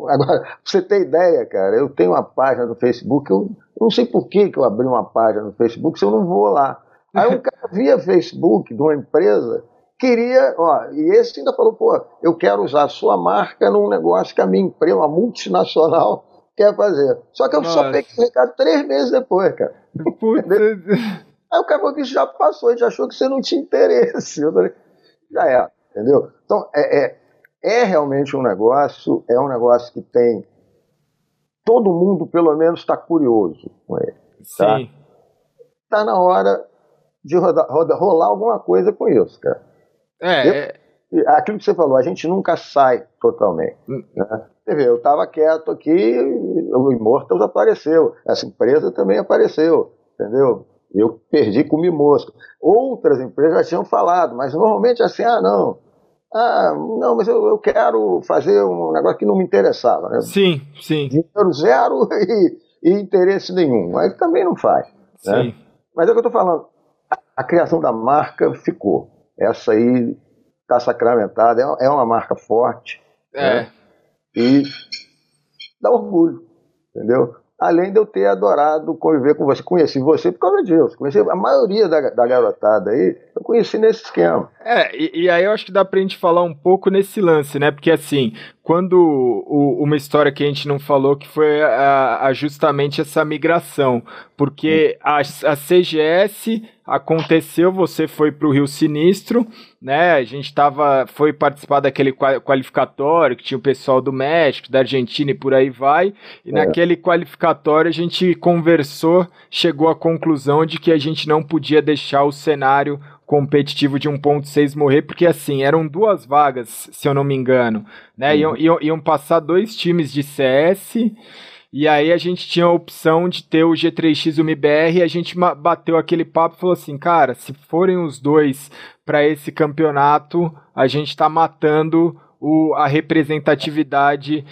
Agora, pra você ter ideia, cara, eu tenho uma página no Facebook, eu, eu não sei por que, que eu abri uma página no Facebook se eu não vou lá. Aí um cara via Facebook de uma empresa, queria, ó, e esse ainda falou, pô, eu quero usar a sua marca num negócio que a minha empresa, uma multinacional, quer fazer. Só que eu Nossa. só peguei esse recado três meses depois, cara. Aí o cara que já passou, a gente achou que você não tinha interesse. Falei, já é, entendeu? Então, é, é, é realmente um negócio, é um negócio que tem. Todo mundo, pelo menos, está curioso com ele. Tá? Sim. Tá na hora de rodar, rodar, rolar alguma coisa com isso, cara. É, eu, é. Aquilo que você falou, a gente nunca sai totalmente. Hum. Né? Você vê, eu estava quieto aqui, o Immortals apareceu, essa empresa também apareceu, entendeu? Eu perdi, comi mosca. Outras empresas já tinham falado, mas normalmente assim, ah, não. Ah, não, mas eu, eu quero fazer um negócio que não me interessava. Né? Sim, sim. Dinheiro zero e, e interesse nenhum. Aí também não faz. Né? Sim. Né? Mas é o que eu estou falando. A, criação da marca ficou. Essa aí está sacramentada, é, é uma marca forte. É. Né? E dá orgulho, entendeu? além de eu ter adorado conviver com você. Conheci você por causa disso. Conheci a maioria da, da garotada aí, eu conheci nesse esquema. É, e, e, aí eu acho que dá pra gente falar um pouco nesse lance, né? Porque assim, quando o, uma história que a gente não falou que foi a, a justamente essa migração, porque a, a CGS aconteceu, você foi para o Rio Sinistro, né? A gente tava, foi participar daquele qualificatório que tinha o pessoal do México, da Argentina e por aí vai. E é. naquele qualificatório a gente conversou, chegou à conclusão de que a gente não podia deixar o cenário competitivo de 1.6 morrer, porque assim, eram duas vagas, se eu não me engano, né? Uhum. Iam, iam, iam passar dois times de CS, e aí a gente tinha a opção de ter o G3X e o MBR, e a gente bateu aquele papo e falou assim, cara, se forem os dois para esse campeonato, a gente tá matando o, a representatividade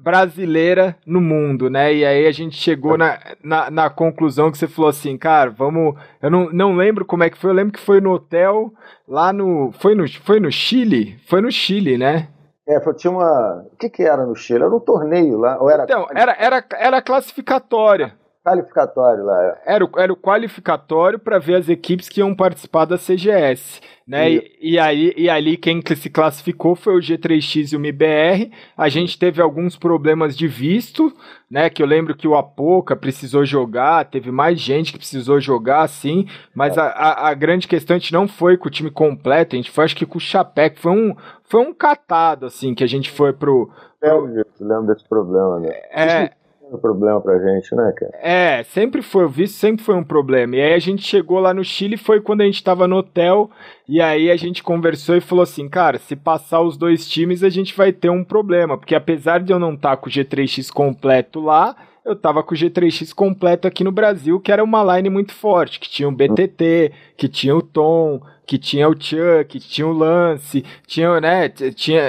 brasileira no mundo, né? E aí a gente chegou na, na, na, conclusão que você falou assim, cara, vamos. Eu não, não lembro como é que foi, eu lembro que foi no hotel lá no. Foi no, foi no Chile? Foi no Chile, né? É, tinha uma. O que, que era no Chile? Era um torneio lá? Ou era... Então, era, era, era classificatória. Qualificatório lá. É. Era o, era o qualificatório para ver as equipes que iam participar da CGS. Né? E, e, aí, e ali quem se classificou foi o G3X e o MBR. A gente teve alguns problemas de visto, né? Que eu lembro que o Apoca precisou jogar, teve mais gente que precisou jogar, assim. Mas a, a, a, grande questão, a gente não foi com o time completo, a gente foi acho que com o Chapec. Foi um, foi um catado, assim, que a gente foi pro. pro... Eu lembro desse problema, né? É um problema pra gente, né, cara? É, sempre foi, o visto sempre foi um problema. E aí a gente chegou lá no Chile, foi quando a gente tava no hotel, e aí a gente conversou e falou assim, cara, se passar os dois times, a gente vai ter um problema, porque apesar de eu não estar tá com o G3X completo lá, eu tava com o G3X completo aqui no Brasil, que era uma line muito forte, que tinha o BTT, que tinha o Tom, que tinha o Chuck, tinha o Lance, tinha, né, tinha,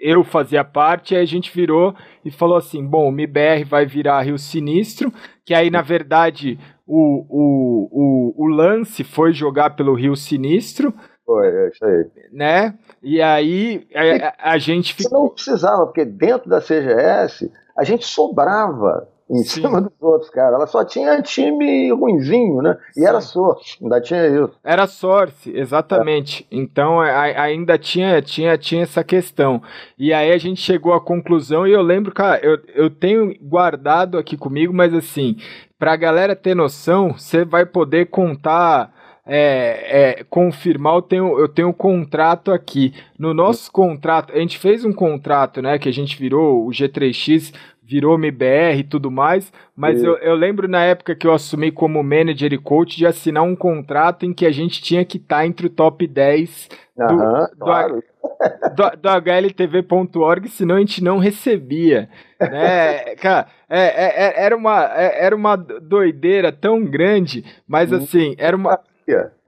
eu fazia parte, aí a gente virou e falou assim, bom, o MIBR vai virar Rio Sinistro, que aí, na verdade, o, o, o, o Lance foi jogar pelo Rio Sinistro, Foi, é isso aí. Né? E aí a, a, a gente fica... não precisava, porque dentro da CGS a gente sobrava em Sim. cima dos outros, cara. Ela só tinha time ruinzinho, né? E Sim. era sorte, ainda tinha isso. Era sorte, exatamente. É. Então a, ainda tinha, tinha, tinha essa questão. E aí a gente chegou à conclusão, e eu lembro, cara, eu, eu tenho guardado aqui comigo, mas assim, pra galera ter noção, você vai poder contar. É, é, confirmar, eu tenho, eu tenho um contrato aqui. No nosso contrato, a gente fez um contrato, né? Que a gente virou o G3X virou MBR e tudo mais, mas eu, eu, lembro na época que eu assumi como manager e coach de assinar um contrato em que a gente tinha que estar tá entre o top 10 do, uhum, do, claro. do, do HLTV.org, senão a gente não recebia. Né? Cara, é, é, é, era, uma, é, era uma doideira tão grande, mas uhum. assim, era uma.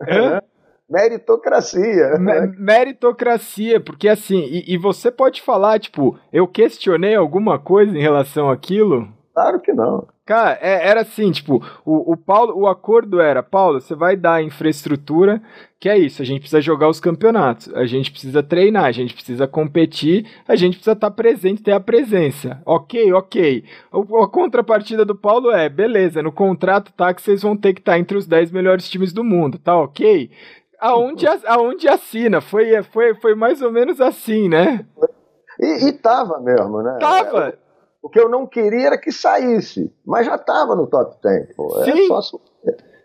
Hã? Meritocracia. Meritocracia, porque assim, e, e, você pode falar, tipo, eu questionei alguma coisa em relação àquilo? Claro que não. Cara, é, era assim, tipo, o, o Paulo, o acordo era, Paulo, você vai dar infraestrutura, que é isso, a gente precisa jogar os campeonatos, a gente precisa treinar, a gente precisa competir, a gente precisa estar presente, ter a presença. Ok, ok. O, a contrapartida do Paulo é, beleza, no contrato tá que vocês vão ter que estar entre os 10 melhores times do mundo, tá ok? Aonde, aonde assina. Foi, foi, foi mais ou menos assim, né? E, e tava mesmo, né? Tava. O que eu não queria era que saísse, mas já tava no top 10. Pô. É Sim. Só...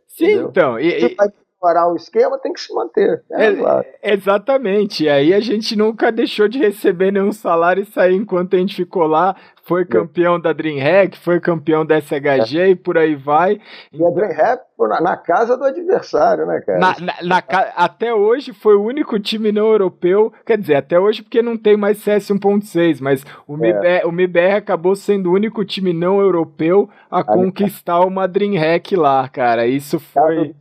Sim, então. E, e... parar o esquema, tem que se manter. É, é, claro. Exatamente. E aí a gente nunca deixou de receber nenhum salário e sair enquanto a gente ficou lá foi campeão da DreamHack, foi campeão da SHG é. e por aí vai. E a DreamHack na, na casa do adversário, né, cara? Na, na, na, até hoje foi o único time não europeu, quer dizer, até hoje porque não tem mais CS 1.6, mas o, é. MIBR, o MIBR acabou sendo o único time não europeu a conquistar uma DreamHack lá, cara. Isso foi...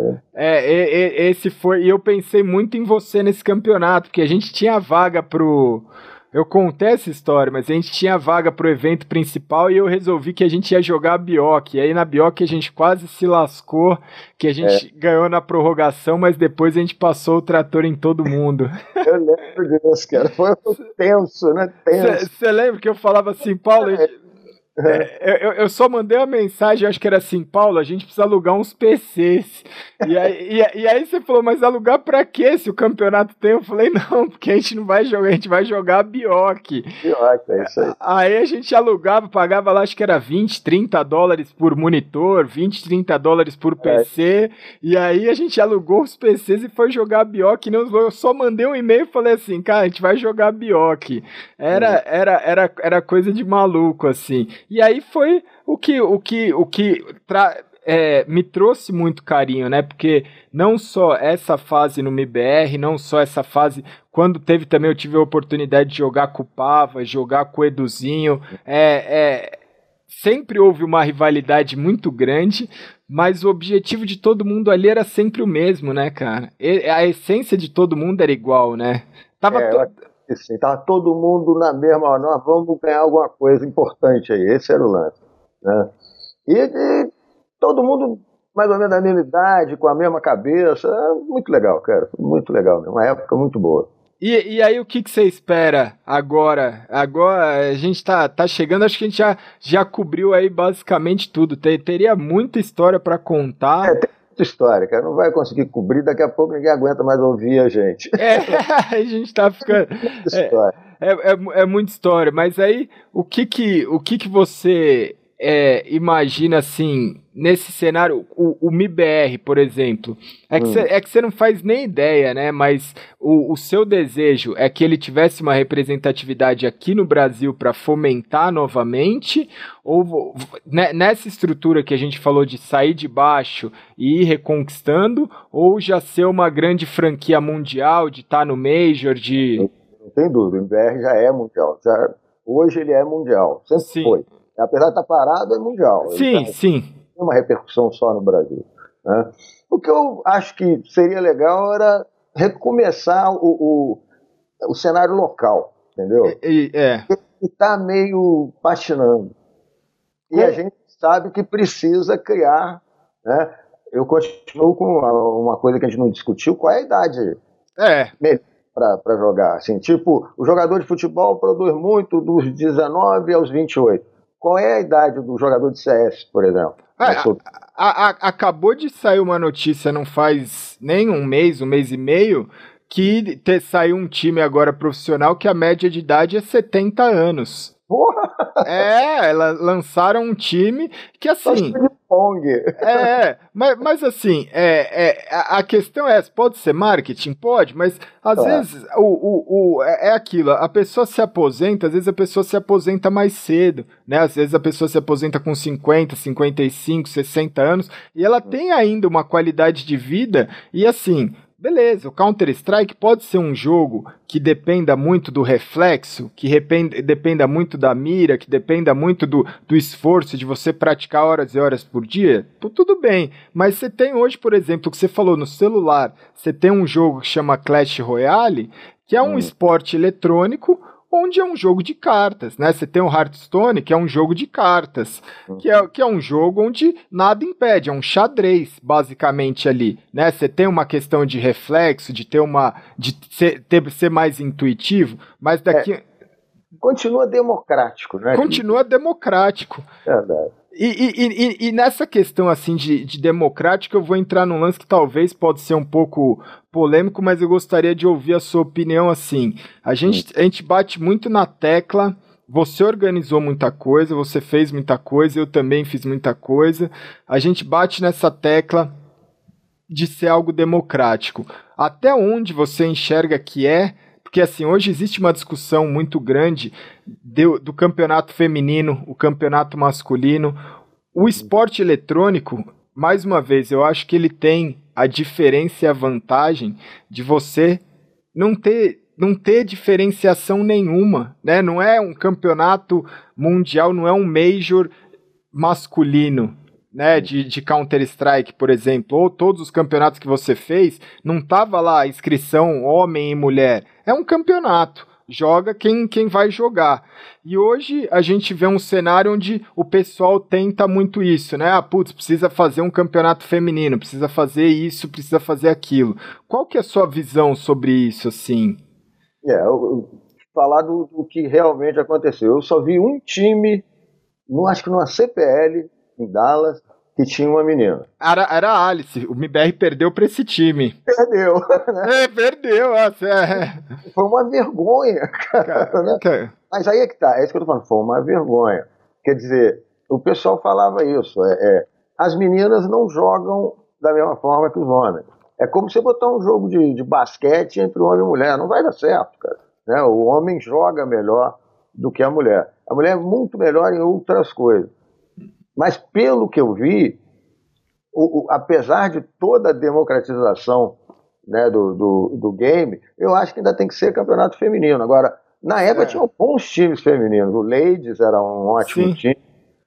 Né? É, é, é, esse foi. E eu pensei muito em você nesse campeonato, porque a gente tinha vaga pro eu contei essa história, mas a gente tinha vaga pro evento principal e eu resolvi que a gente ia jogar a Bioc. E aí na Bioc a gente quase se lascou, que a gente é. ganhou na prorrogação, mas depois a gente passou o trator em todo mundo. Eu lembro disso, cara. Foi tenso, né? Você lembra que eu falava assim, Paulo, é. É, eu, eu, só mandei uma mensagem, acho que era assim, Paulo, a gente precisa alugar uns PCs. E aí, e, e, aí você falou, mas alugar pra quê se o campeonato tem? Eu falei, não, porque a gente não vai jogar, a gente vai jogar Bioc. Bioc, é isso aí. Aí a gente alugava, pagava lá, acho que era 20, 30 dólares por monitor, 20, 30 dólares por PC. É. E aí a gente alugou os PCs e foi jogar Bioc. Não, eu só mandei um e-mail e falei assim, cara, a gente vai jogar Bioc. Era, hum. era, era, era coisa de maluco, assim. E aí foi o que, o que, o que tra é, me trouxe muito carinho, né? Porque não só essa fase no MBR, não só essa fase. Quando teve também, eu tive a oportunidade de jogar com o Pava, jogar com o Eduzinho. É, é, sempre houve uma rivalidade muito grande, mas o objetivo de todo mundo ali era sempre o mesmo, né, cara? E, a essência de todo mundo era igual, né? Tava é, to assim, estava todo mundo na mesma, nós vamos ganhar alguma coisa importante aí, esse era o lance. Né? E, e todo mundo mais ou menos da mesma idade, com a mesma cabeça, muito legal, cara, muito legal, uma época muito boa. E, e aí, o que, que você espera agora? Agora a gente tá, tá chegando, acho que a gente já, já cobriu aí basicamente tudo. Ter, teria muita história para contar. É, tem história, cara. Não vai conseguir cobrir, daqui a pouco ninguém aguenta mais ouvir a gente. É, a gente tá ficando. É, é, é, é, muita história, mas aí o que que, o que, que você é, imagina assim, nesse cenário, o, o MIBR, por exemplo, é que hum. você é não faz nem ideia, né? Mas o, o seu desejo é que ele tivesse uma representatividade aqui no Brasil para fomentar novamente, ou né, nessa estrutura que a gente falou de sair de baixo e ir reconquistando, ou já ser uma grande franquia mundial, de estar tá no Major, de. Não tem dúvida, o MBR já é mundial. Já, hoje ele é mundial, sempre Sim. foi apesar de estar parado, é mundial. Sim, tá, sim. Tem uma repercussão só no Brasil. Né? O que eu acho que seria legal era recomeçar o, o, o cenário local, entendeu? É. é. está meio patinando. E é. a gente sabe que precisa criar. Né? Eu continuo com uma coisa que a gente não discutiu: qual é a idade É. Para jogar. Assim, tipo, o jogador de futebol produz muito dos 19 aos 28. Qual é a idade do jogador de CS, por exemplo? É, a, a, acabou de sair uma notícia, não faz nem um mês, um mês e meio, que ter, saiu um time agora profissional que a média de idade é 70 anos. Porra! É, elas lançaram um time que assim. É, mas, mas assim, é, é, a questão é pode ser marketing? Pode, mas às é. vezes o, o, o, é, é aquilo, a pessoa se aposenta, às vezes a pessoa se aposenta mais cedo, né? Às vezes a pessoa se aposenta com 50, 55, 60 anos, e ela tem ainda uma qualidade de vida, e assim, Beleza, o Counter-Strike pode ser um jogo que dependa muito do reflexo, que dependa muito da mira, que dependa muito do, do esforço de você praticar horas e horas por dia. Tudo bem, mas você tem hoje, por exemplo, o que você falou no celular, você tem um jogo que chama Clash Royale, que é um hum. esporte eletrônico onde é um jogo de cartas, né? Você tem o Hearthstone, que é um jogo de cartas, que é, que é um jogo onde nada impede, é um xadrez, basicamente, ali, né? Você tem uma questão de reflexo, de ter uma... de ser, ter, ser mais intuitivo, mas daqui... É, continua democrático, né? Continua democrático. Verdade. E, e, e, e, nessa questão assim de, de democrática, eu vou entrar num lance que talvez pode ser um pouco polêmico, mas eu gostaria de ouvir a sua opinião assim. A gente, a gente bate muito na tecla. Você organizou muita coisa, você fez muita coisa, eu também fiz muita coisa. A gente bate nessa tecla de ser algo democrático. Até onde você enxerga que é porque assim, hoje existe uma discussão muito grande do, do campeonato feminino, o campeonato masculino. O esporte eletrônico, mais uma vez, eu acho que ele tem a diferença e a vantagem de você não ter não ter diferenciação nenhuma, né? Não é um campeonato mundial, não é um major masculino, né, de, de Counter-Strike, por exemplo, ou todos os campeonatos que você fez, não tava lá a inscrição homem e mulher. É um campeonato. Joga quem, quem vai jogar. E hoje a gente vê um cenário onde o pessoal tenta muito isso, né? Ah, putz, precisa fazer um campeonato feminino, precisa fazer isso, precisa fazer aquilo. Qual que é a sua visão sobre isso, assim? É, eu, falar do, do que realmente aconteceu. Eu só vi um time, não acho que numa CPL, em Dallas que tinha uma menina. Era, era a Alice. O MBR perdeu para esse time. Perdeu. Né? É, perdeu. Nossa, é. Foi uma vergonha, cara. cara né? Mas aí é que tá. É isso que eu tô falando. Foi uma vergonha. Quer dizer, o pessoal falava isso. É, é, as meninas não jogam da mesma forma que os homens. É como você botar um jogo de, de basquete entre homem e mulher. Não vai dar certo, cara. Né? O homem joga melhor do que a mulher. A mulher é muito melhor em outras coisas. Mas, pelo que eu vi, o, o, apesar de toda a democratização né, do, do, do, game, eu acho que ainda tem que ser campeonato feminino. Agora, na época é. tinha bons times femininos. O Ladies era um ótimo Sim. time.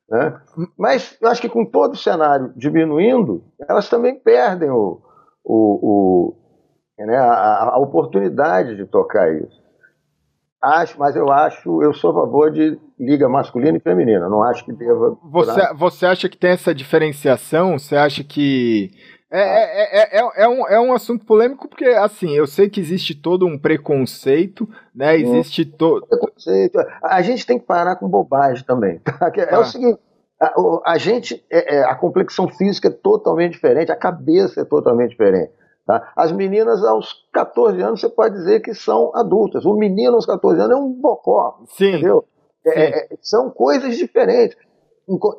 Né? Mas eu acho que com todo o cenário diminuindo, elas também perdem o, o, o né, a, a oportunidade de tocar isso. Acho, mas eu acho, eu sou a favor de liga masculina e feminina. Não acho que deva. Você, você acha que tem essa diferenciação? Você acha que. É, é, é, é, um, é um assunto polêmico porque, assim, eu sei que existe todo um preconceito, né? Existe todo. Preconceito. A gente tem que parar com bobagem também. Tá? É o seguinte. A, a gente, a complexão física é totalmente diferente, a cabeça é totalmente diferente. Tá? As meninas aos 14 anos você pode dizer que são adultas. O menino aos 14 anos é um bocó. Sim. Entendeu? É, é, são coisas diferentes.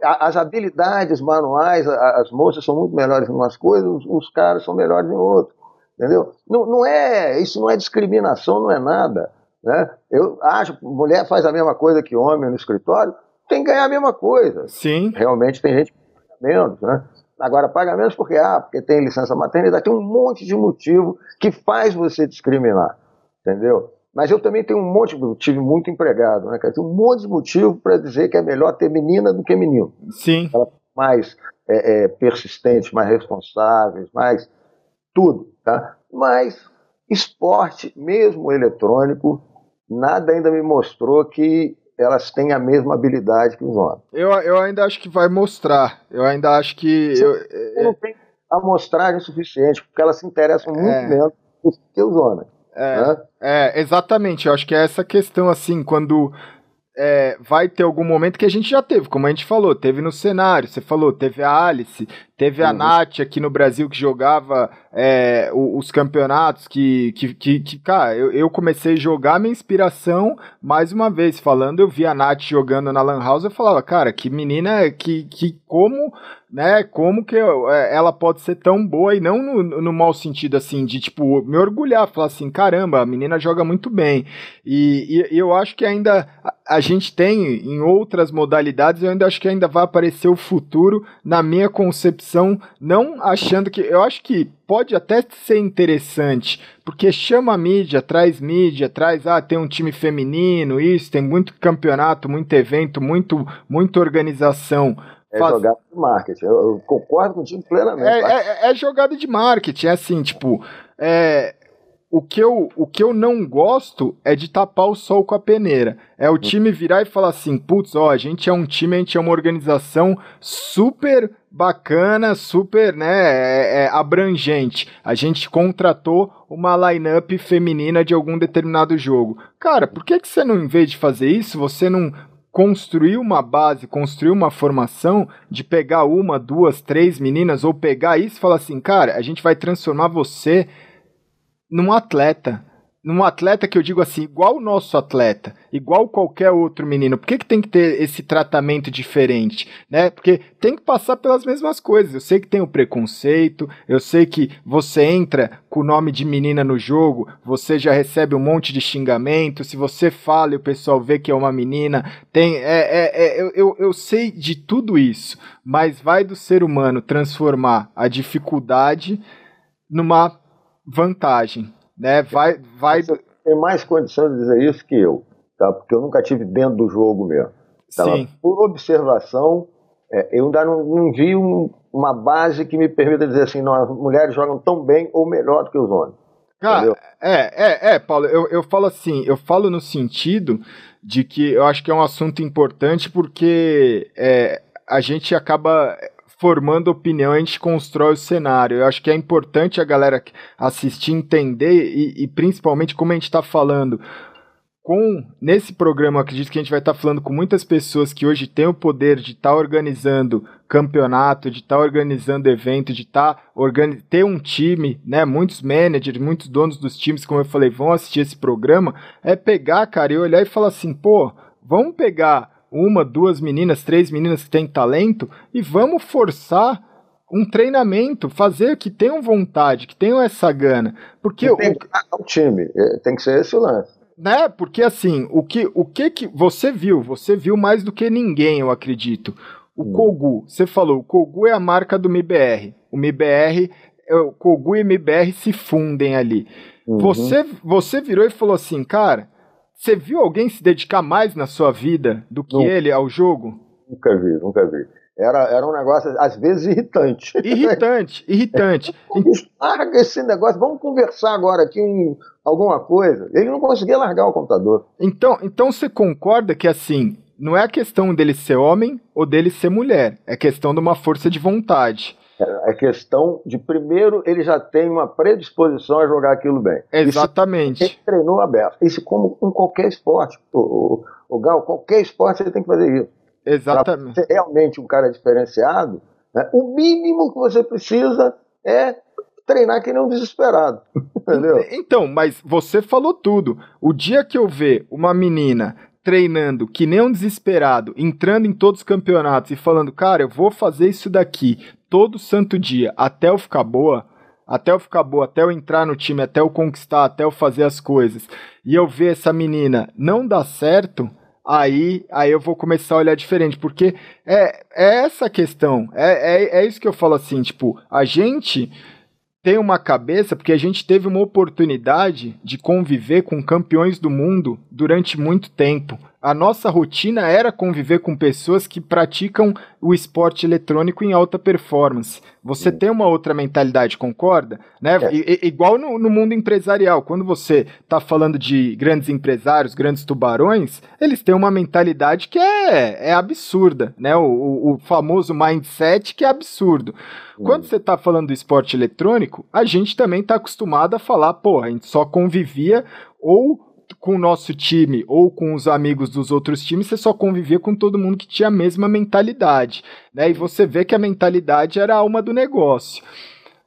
As habilidades manuais, as moças são muito melhores em umas coisas, os caras são melhores em outras. Entendeu? Não, não é, isso não é discriminação, não é nada. Né? Eu acho que mulher faz a mesma coisa que homem no escritório, tem que ganhar a mesma coisa. Sim. Realmente tem gente menos, né? Agora, paga menos porque, ah, porque tem licença maternidade, tem um monte de motivo que faz você discriminar, entendeu? Mas eu também tenho um monte, eu tive muito empregado, né, cara? Tem um monte de motivo para dizer que é melhor ter menina do que menino. Sim. Ela mais é, é, persistentes, mais responsáveis, mais tudo, tá? Mas esporte, mesmo eletrônico, nada ainda me mostrou que elas têm a mesma habilidade que os homens. Eu, eu ainda acho que vai mostrar. Eu ainda acho que. Você, eu, não tem amostragem suficiente, porque elas se interessam muito é. menos que os homens. É, né? é, exatamente. Eu acho que é essa questão, assim, quando é, vai ter algum momento que a gente já teve, como a gente falou, teve no cenário, você falou, teve a Alice, teve a uhum. Nath aqui no Brasil que jogava é, os, campeonatos, que, que, que, que cara, eu, eu, comecei a jogar minha inspiração, mais uma vez, falando, eu vi a Nath jogando na Lan House, eu falava, cara, que menina, que, que como né? Como que eu, é, ela pode ser tão boa e não no, no mau sentido, assim, de tipo, me orgulhar, falar assim, caramba, a menina joga muito bem. E, e, eu acho que ainda a, gente tem em outras modalidades, eu ainda acho que ainda vai aparecer o futuro, na minha concepção, não achando que. Eu acho que pode até ser interessante, porque chama a mídia, traz mídia, traz, ah, tem um time feminino, isso, tem muito campeonato, muito evento, muito, muita organização. É Faz... jogada de marketing. Eu, eu concordo contigo plenamente. É, é, é, jogada de marketing. É assim, tipo. É, o, que eu, o que eu não gosto é de tapar o sol com a peneira. É o time virar e falar assim: putz, ó, a gente é um time, a gente é uma organização super bacana, super né, é, é abrangente. A gente contratou uma lineup feminina de algum determinado jogo. Cara, por que, que você não, em vez de fazer isso, você não construir uma base, construir uma formação de pegar uma, duas, três meninas ou pegar isso e falar assim, cara, a gente vai transformar você num atleta num atleta que eu digo assim, igual o nosso atleta, igual qualquer outro menino, por que, que tem que ter esse tratamento diferente? Né? Porque tem que passar pelas mesmas coisas. Eu sei que tem o preconceito, eu sei que você entra com o nome de menina no jogo, você já recebe um monte de xingamento. Se você fala e o pessoal vê que é uma menina, tem. É, é, é eu, eu, eu sei de tudo isso, mas vai do ser humano transformar a dificuldade numa vantagem né? Vai, vai. Você tem mais condição de dizer isso que eu, tá? Porque eu nunca tive dentro do jogo mesmo. Tá? Sim. Por observação, é, eu ainda não, não vi um, uma base que me permita dizer assim, não, as mulheres jogam tão bem ou melhor do que os homens. Cara, é, é, é, Paulo, eu, eu falo assim, eu falo no sentido de que eu acho que é um assunto importante porque é, a gente acaba formando opinião, a gente constrói o cenário. Eu acho que é importante a galera assistir, entender e, e principalmente como a gente está falando. Com nesse programa, acredito que a gente vai estar tá falando com muitas pessoas que hoje têm o poder de estar tá organizando campeonato, de estar tá organizando evento, de estar tá organiz... ter um time, né? Muitos managers, muitos donos dos times, como eu falei, vão assistir esse programa. É pegar, cara, e olhar e falar assim, pô, vamos pegar uma, duas meninas, três meninas que têm talento e vamos forçar um treinamento, fazer que tenham vontade, que tenham essa gana. Porque tem o, o time, é, tem que ser esse o lance. Né? Porque assim, o que, o que que você viu? Você viu mais do que ninguém, eu acredito. O hum. Kogu, você falou, o Kogu é a marca do MIBR. O MIBR, é, o Kogu e o MIBR se fundem ali. Uhum. Você, você virou e falou assim, cara, você viu alguém se dedicar mais na sua vida do que ele ao jogo? Nunca vi, nunca vi. Era, era um negócio, às vezes, irritante. Irritante, irritante. Larga esse negócio, vamos conversar agora aqui um, alguma coisa. Ele não conseguia largar o computador. Então, então você concorda que, assim, não é a questão dele ser homem ou dele ser mulher, é questão de uma força de vontade. É, questão de, primeiro, ele já tem uma predisposição a jogar aquilo bem. Exatamente. Isso, ele treinou aberto. Isso como em qualquer esporte. O, o, o Gal, qualquer esporte você tem que fazer isso. Exatamente. Pra ser realmente um cara diferenciado, né, o mínimo que você precisa é treinar que nem um desesperado. Entendeu? Então, mas você falou tudo. O dia que eu ver uma menina treinando que nem um desesperado, entrando em todos os campeonatos e falando, cara, eu vou fazer isso daqui todo santo dia até eu ficar boa, até eu ficar boa, até eu entrar no time, até eu conquistar, até eu fazer as coisas, e eu ver essa menina não dar certo, aí, aí eu vou começar a olhar diferente, porque é, é essa questão, é, é, é isso que eu falo assim, tipo, a gente tem uma cabeça, porque a gente teve uma oportunidade de conviver com campeões do mundo durante muito tempo. A nossa rotina era conviver com pessoas que praticam o esporte eletrônico em alta performance. Você tem uma outra mentalidade, concorda? Né? É. I, igual no, no, mundo empresarial, quando você está falando de grandes empresários, grandes tubarões, eles têm uma mentalidade que é, é absurda, né? O, o, o famoso mindset que é absurdo. Quando você está falando do esporte eletrônico, a gente também está acostumado a falar, pô, a gente só convivia ou com o nosso time ou com os amigos dos outros times, você só convivia com todo mundo que tinha a mesma mentalidade, né? E você vê que a mentalidade era a alma do negócio.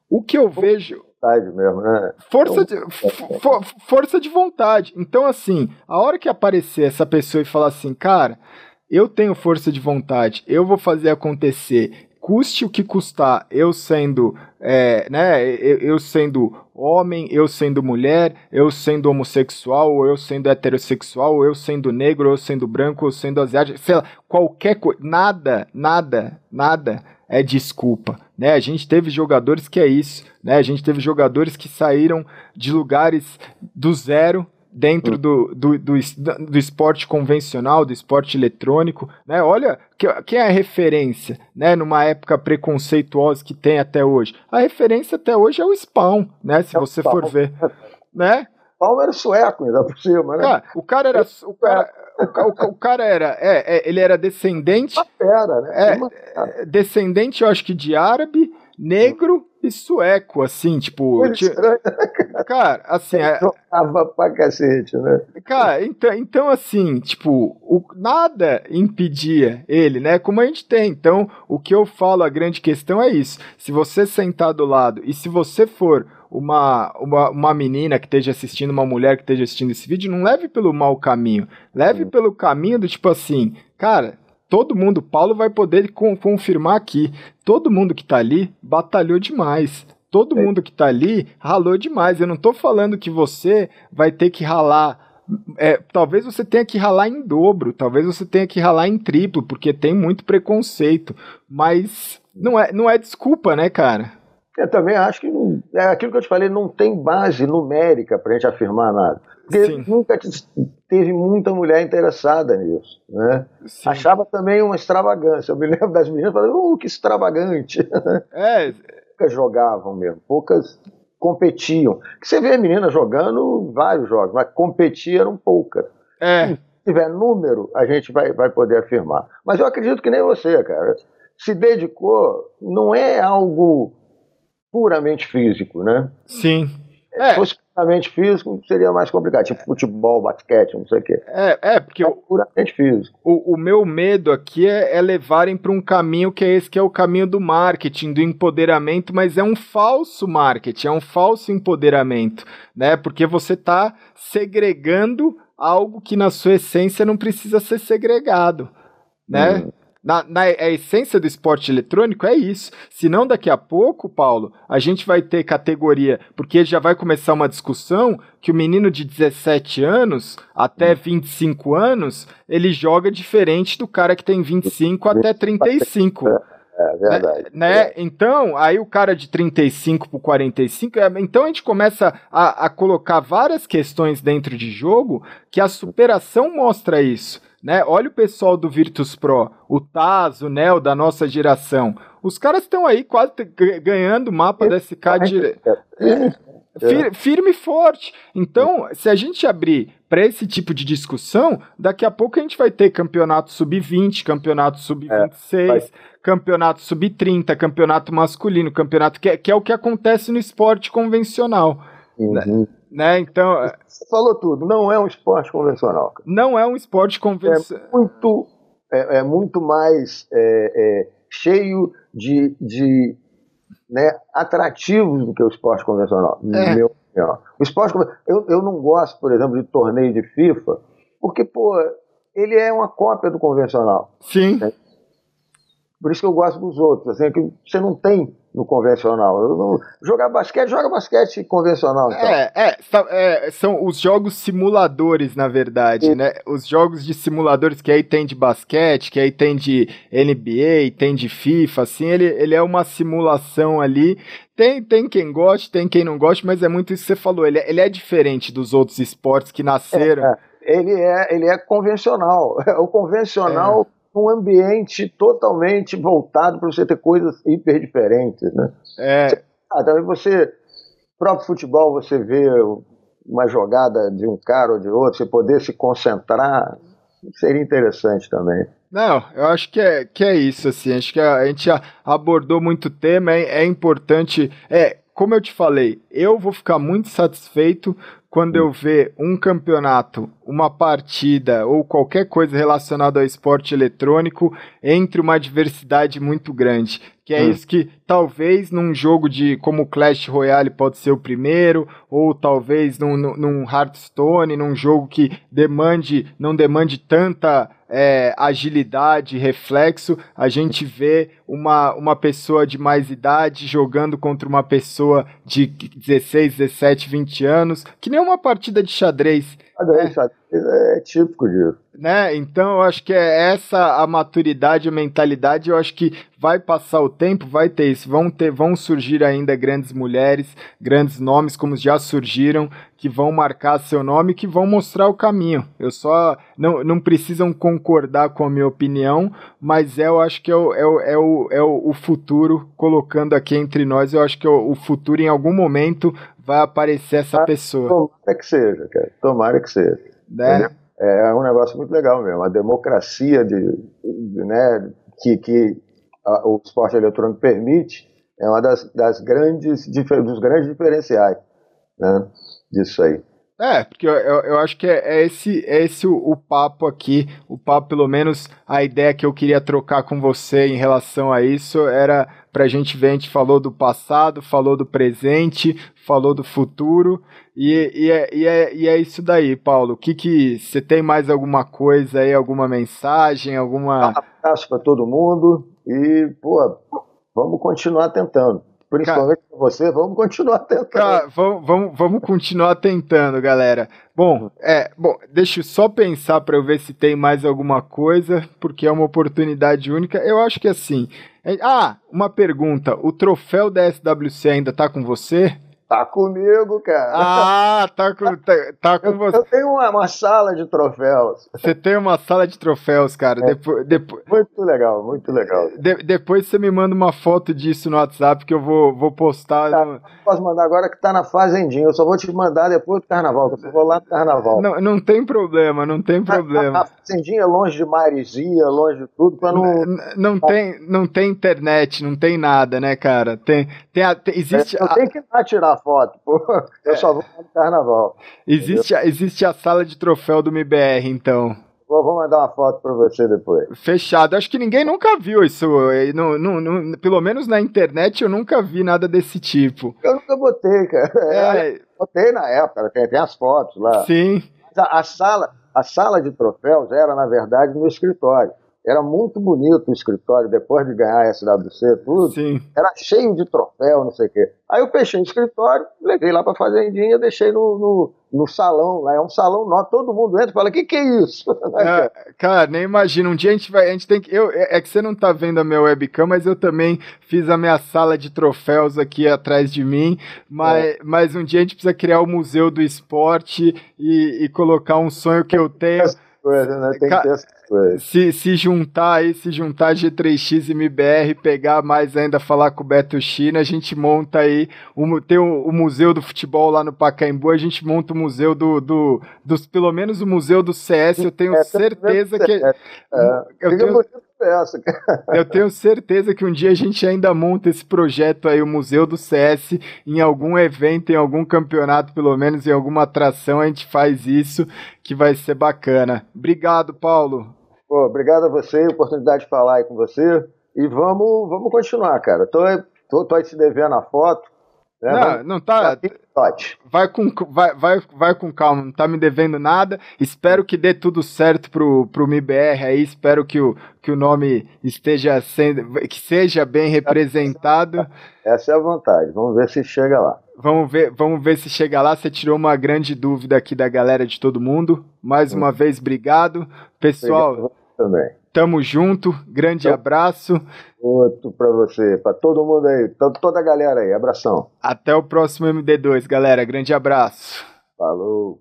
O que eu vejo mesmo, né? Força de, for, força de vontade. Então, assim, a hora que aparecer essa pessoa e falar assim, cara, eu tenho força de vontade, eu vou fazer acontecer, custe o que custar, eu sendo, é, né, eu, eu, sendo homem, eu sendo mulher, eu sendo homossexual, eu sendo heterossexual, eu sendo negro, eu sendo branco, eu sendo asiático, sei lá, qualquer coisa, nada, nada, nada é desculpa, né? A gente teve jogadores que é isso, né? A gente teve jogadores que saíram de lugares do zero dentro hum. do, do, do, do, esporte convencional, do esporte eletrônico, né? Olha quem é a referência, né? Numa época preconceituosa que tem até hoje. A referência até hoje é o Spawn, né? Se é você for ver, né? Spawn era sueco ainda por cima, né? Cara, o cara era, o cara, o, o, cara era, é, é, ele era descendente, Pera, né? É, descendente, eu acho que de árabe, negro e sueco, assim, tipo. cara, assim. É... Jogava pra cacete, né? Cara, então, então assim, tipo, o, nada impedia ele, né? Como a gente tem. Então, o que eu falo, a grande questão é isso. Se você sentar do lado e se você for uma, uma, uma menina que esteja assistindo, uma mulher que esteja assistindo esse vídeo, não leve pelo mau caminho. Leve hum. pelo caminho do tipo assim, cara todo mundo, Paulo vai poder confirmar aqui, todo mundo que tá ali batalhou demais. Todo é. mundo que tá ali ralou demais. Eu não tô falando que você vai ter que ralar. É, talvez você tenha que ralar em dobro, talvez você tenha que ralar em triplo, porque tem muito preconceito. Mas não é, não é desculpa, né, cara? Eu também acho que não, é aquilo que eu te falei, não tem base numérica para a gente afirmar nada. Porque Sim. nunca teve muita mulher interessada nisso. Né? Achava também uma extravagância. Eu me lembro das meninas falando, oh, que extravagante. É. Poucas jogavam mesmo, poucas competiam. Você vê a menina jogando vários jogos, mas competir eram poucas. É. Se tiver número, a gente vai, vai poder afirmar. Mas eu acredito que nem você, cara. Se dedicou, não é algo puramente físico, né? Sim. É. Se fosse puramente físico, seria mais complicado, tipo futebol, basquete, não sei o quê. É, é porque é puramente físico. O, o meu medo aqui é, é levarem para um caminho que é esse que é o caminho do marketing, do empoderamento, mas é um falso marketing, é um falso empoderamento, né? Porque você está segregando algo que na sua essência não precisa ser segregado, né? Hum. Na, na, a essência do esporte eletrônico é isso. Senão, daqui a pouco, Paulo, a gente vai ter categoria, porque já vai começar uma discussão que o menino de 17 anos até 25 anos, ele joga diferente do cara que tem 25 até 35. É verdade. Né? É. Então, aí o cara de 35 para 45, então a gente começa a, a colocar várias questões dentro de jogo que a superação mostra isso né? Olha o pessoal do Virtus Pro, o Taz, o Nel da nossa geração. Os caras estão aí quase ganhando mapa da SK dire... Fir firme e forte. Então, se a gente abrir para esse tipo de discussão, daqui a pouco a gente vai ter campeonato sub-20, campeonato sub-26, é, campeonato sub-30, campeonato masculino, campeonato que é, que é, o que acontece no esporte convencional. Uhum. Né? Então, você falou tudo, não é um esporte convencional. Não é um esporte convencional. É muito, é, é muito mais é, é, cheio de, de né, atrativos do que o esporte convencional, é. meu O esporte eu, eu não gosto, por exemplo, de torneio de FIFA, porque, pô, ele é uma cópia do convencional. Sim. Né? Por isso que eu gosto dos outros, assim, que você não tem no convencional. Não, jogar basquete, joga basquete convencional. Então. É, é, é, são os jogos simuladores, na verdade, né? Os jogos de simuladores que aí tem de basquete, que aí tem de NBA, tem de FIFA, assim, ele, ele é uma simulação ali. Tem, tem quem goste, tem quem não goste, mas é muito isso que você falou. Ele, é, ele é diferente dos outros esportes que nasceram. É, é ele é, ele é convencional. O convencional é. Um ambiente totalmente voltado para você ter coisas hiper diferentes, né? É. Ah, também você, próprio futebol, você vê uma jogada de um cara ou de outro, você poder se concentrar, seria interessante também. Não, eu acho que é, que é isso, assim, acho que a, a gente abordou muito tema, é, é importante, é, como eu te falei, eu vou ficar muito satisfeito quando eu ver um campeonato, uma partida ou qualquer coisa relacionada ao esporte eletrônico entre uma diversidade muito grande. Que é hum. isso que talvez num jogo de como Clash Royale pode ser o primeiro, ou talvez num, num Hearthstone, num jogo que demande, não demande tanta é, agilidade, reflexo, a gente vê uma, uma pessoa de mais idade jogando contra uma pessoa de 16, 17, 20 anos, que nem uma partida de xadrez. Xadrez, né? é típico disso. Né? Então eu acho que é essa a maturidade, a mentalidade, eu acho que vai passar o tempo, vai ter isso, vão ter, vão surgir ainda grandes mulheres, grandes nomes como já surgiram, que vão marcar seu nome, que vão mostrar o caminho. Eu só não, não precisam concordar com a minha opinião, mas é, eu acho que é o, é o, é o, é o futuro colocando aqui entre nós. Eu acho que é o, o futuro em algum momento vai aparecer essa ah, pessoa. Tomara que seja, cara. Tomara que seja. Né? É, é um negócio muito legal mesmo. A democracia de, de né, que, que a, o esporte eletrônico permite é uma das, das grandes dos grandes diferenciais né, disso aí. É, porque eu, eu, eu acho que é, é, esse, é esse o, o, papo aqui, o papo, pelo menos a ideia que eu queria trocar com você em relação a isso era pra gente ver, a gente falou do passado, falou do presente, falou do futuro, e, e, é, e, é, e é isso daí, Paulo. O que que, você tem mais alguma coisa aí, alguma mensagem, alguma... Um abraço para todo mundo e, pô, vamos continuar tentando. Principalmente para você, vamos continuar tentando. Vamos, vamos, vamos continuar tentando, galera. Bom, é, bom, deixa eu só pensar para eu ver se tem mais alguma coisa, porque é uma oportunidade única. Eu acho que assim. É, ah, uma pergunta: o troféu da SWC ainda tá com você? Tá comigo, cara. Ah, tá com, tá, tá com eu, você. Eu tenho uma, uma, sala de troféus. Você tem uma sala de troféus, cara. É, depois, depois... Muito legal, muito legal. De, depois você me manda uma foto disso no WhatsApp que eu vou, vou postar. Tá, no... Posso mandar agora que tá na fazendinha. Eu só vou te mandar depois do carnaval, que eu vou lá no carnaval. Não, não tem problema, não tem problema. A, a fazendinha é longe de Marizia, longe de tudo, pra não. Não, não, tem, não tem internet, não tem nada, né, cara? Tem, tem, tem existe. É, eu tenho que tirar foto, pô. Eu é. só vou no carnaval. Existe, existe a sala de troféu do MBR, então. Vou, vou mandar uma foto para você depois. Fechado. Acho que ninguém nunca viu isso. No, no, no, pelo menos na internet eu nunca vi nada desse tipo. Eu nunca botei, cara. É... Botei na época, tem, tem as fotos lá. Sim. A, a, sala, a sala de troféus era, na verdade, no escritório. Era muito bonito o escritório, depois de ganhar a SWC, tudo. Sim. Era cheio de troféu, não sei o quê. Aí eu fechei o escritório, levei lá pra fazendinha, deixei no, no, no salão, lá é um salão novo, todo mundo entra e fala, o que que é isso? É, cara, nem imagina, um dia a gente vai, a gente tem que, eu, é, é que você não tá vendo a minha webcam, mas eu também fiz a minha sala de troféus aqui atrás de mim, mas, é. mas um dia a gente precisa criar o Museu do Esporte e, e colocar um sonho que eu tenho coisa, né? Tem que ter coisas. Se, se juntar aí, se juntar G3X e MBR, pegar mais ainda, falar com o Beto China, a gente monta aí, o, tem o, o, Museu do Futebol lá no Pacaembu, a gente monta o museu do, do dos, pelo menos o museu do CS, eu tenho é, certeza que... É, eu tenho, Eu tenho certeza que um dia a gente ainda monta esse projeto aí, o Museu do CS, em algum evento, em algum campeonato, pelo menos em alguma atração, a gente faz isso, que vai ser bacana. Obrigado, Paulo. Pô, obrigado a você, oportunidade de falar aí com você. E vamos, vamos continuar, cara. Tô, tô, tô aí te devendo a foto. Né? Não, não tá. Vai com, vai, vai, vai com calma, não tá me devendo nada. Espero que dê tudo certo pro, pro MIBR aí. Espero que o, que o nome esteja sendo. que seja bem representado. Essa é a vontade. Vamos ver se chega lá. Vamos ver, vamos ver se chega lá. Você tirou uma grande dúvida aqui da galera de todo mundo. Mais uma vez, obrigado. Pessoal. Obrigado também. Tamo junto, grande então, abraço. Outro para você, para todo mundo aí, toda a galera aí, abração. Até o próximo MD2, galera, grande abraço. Falou.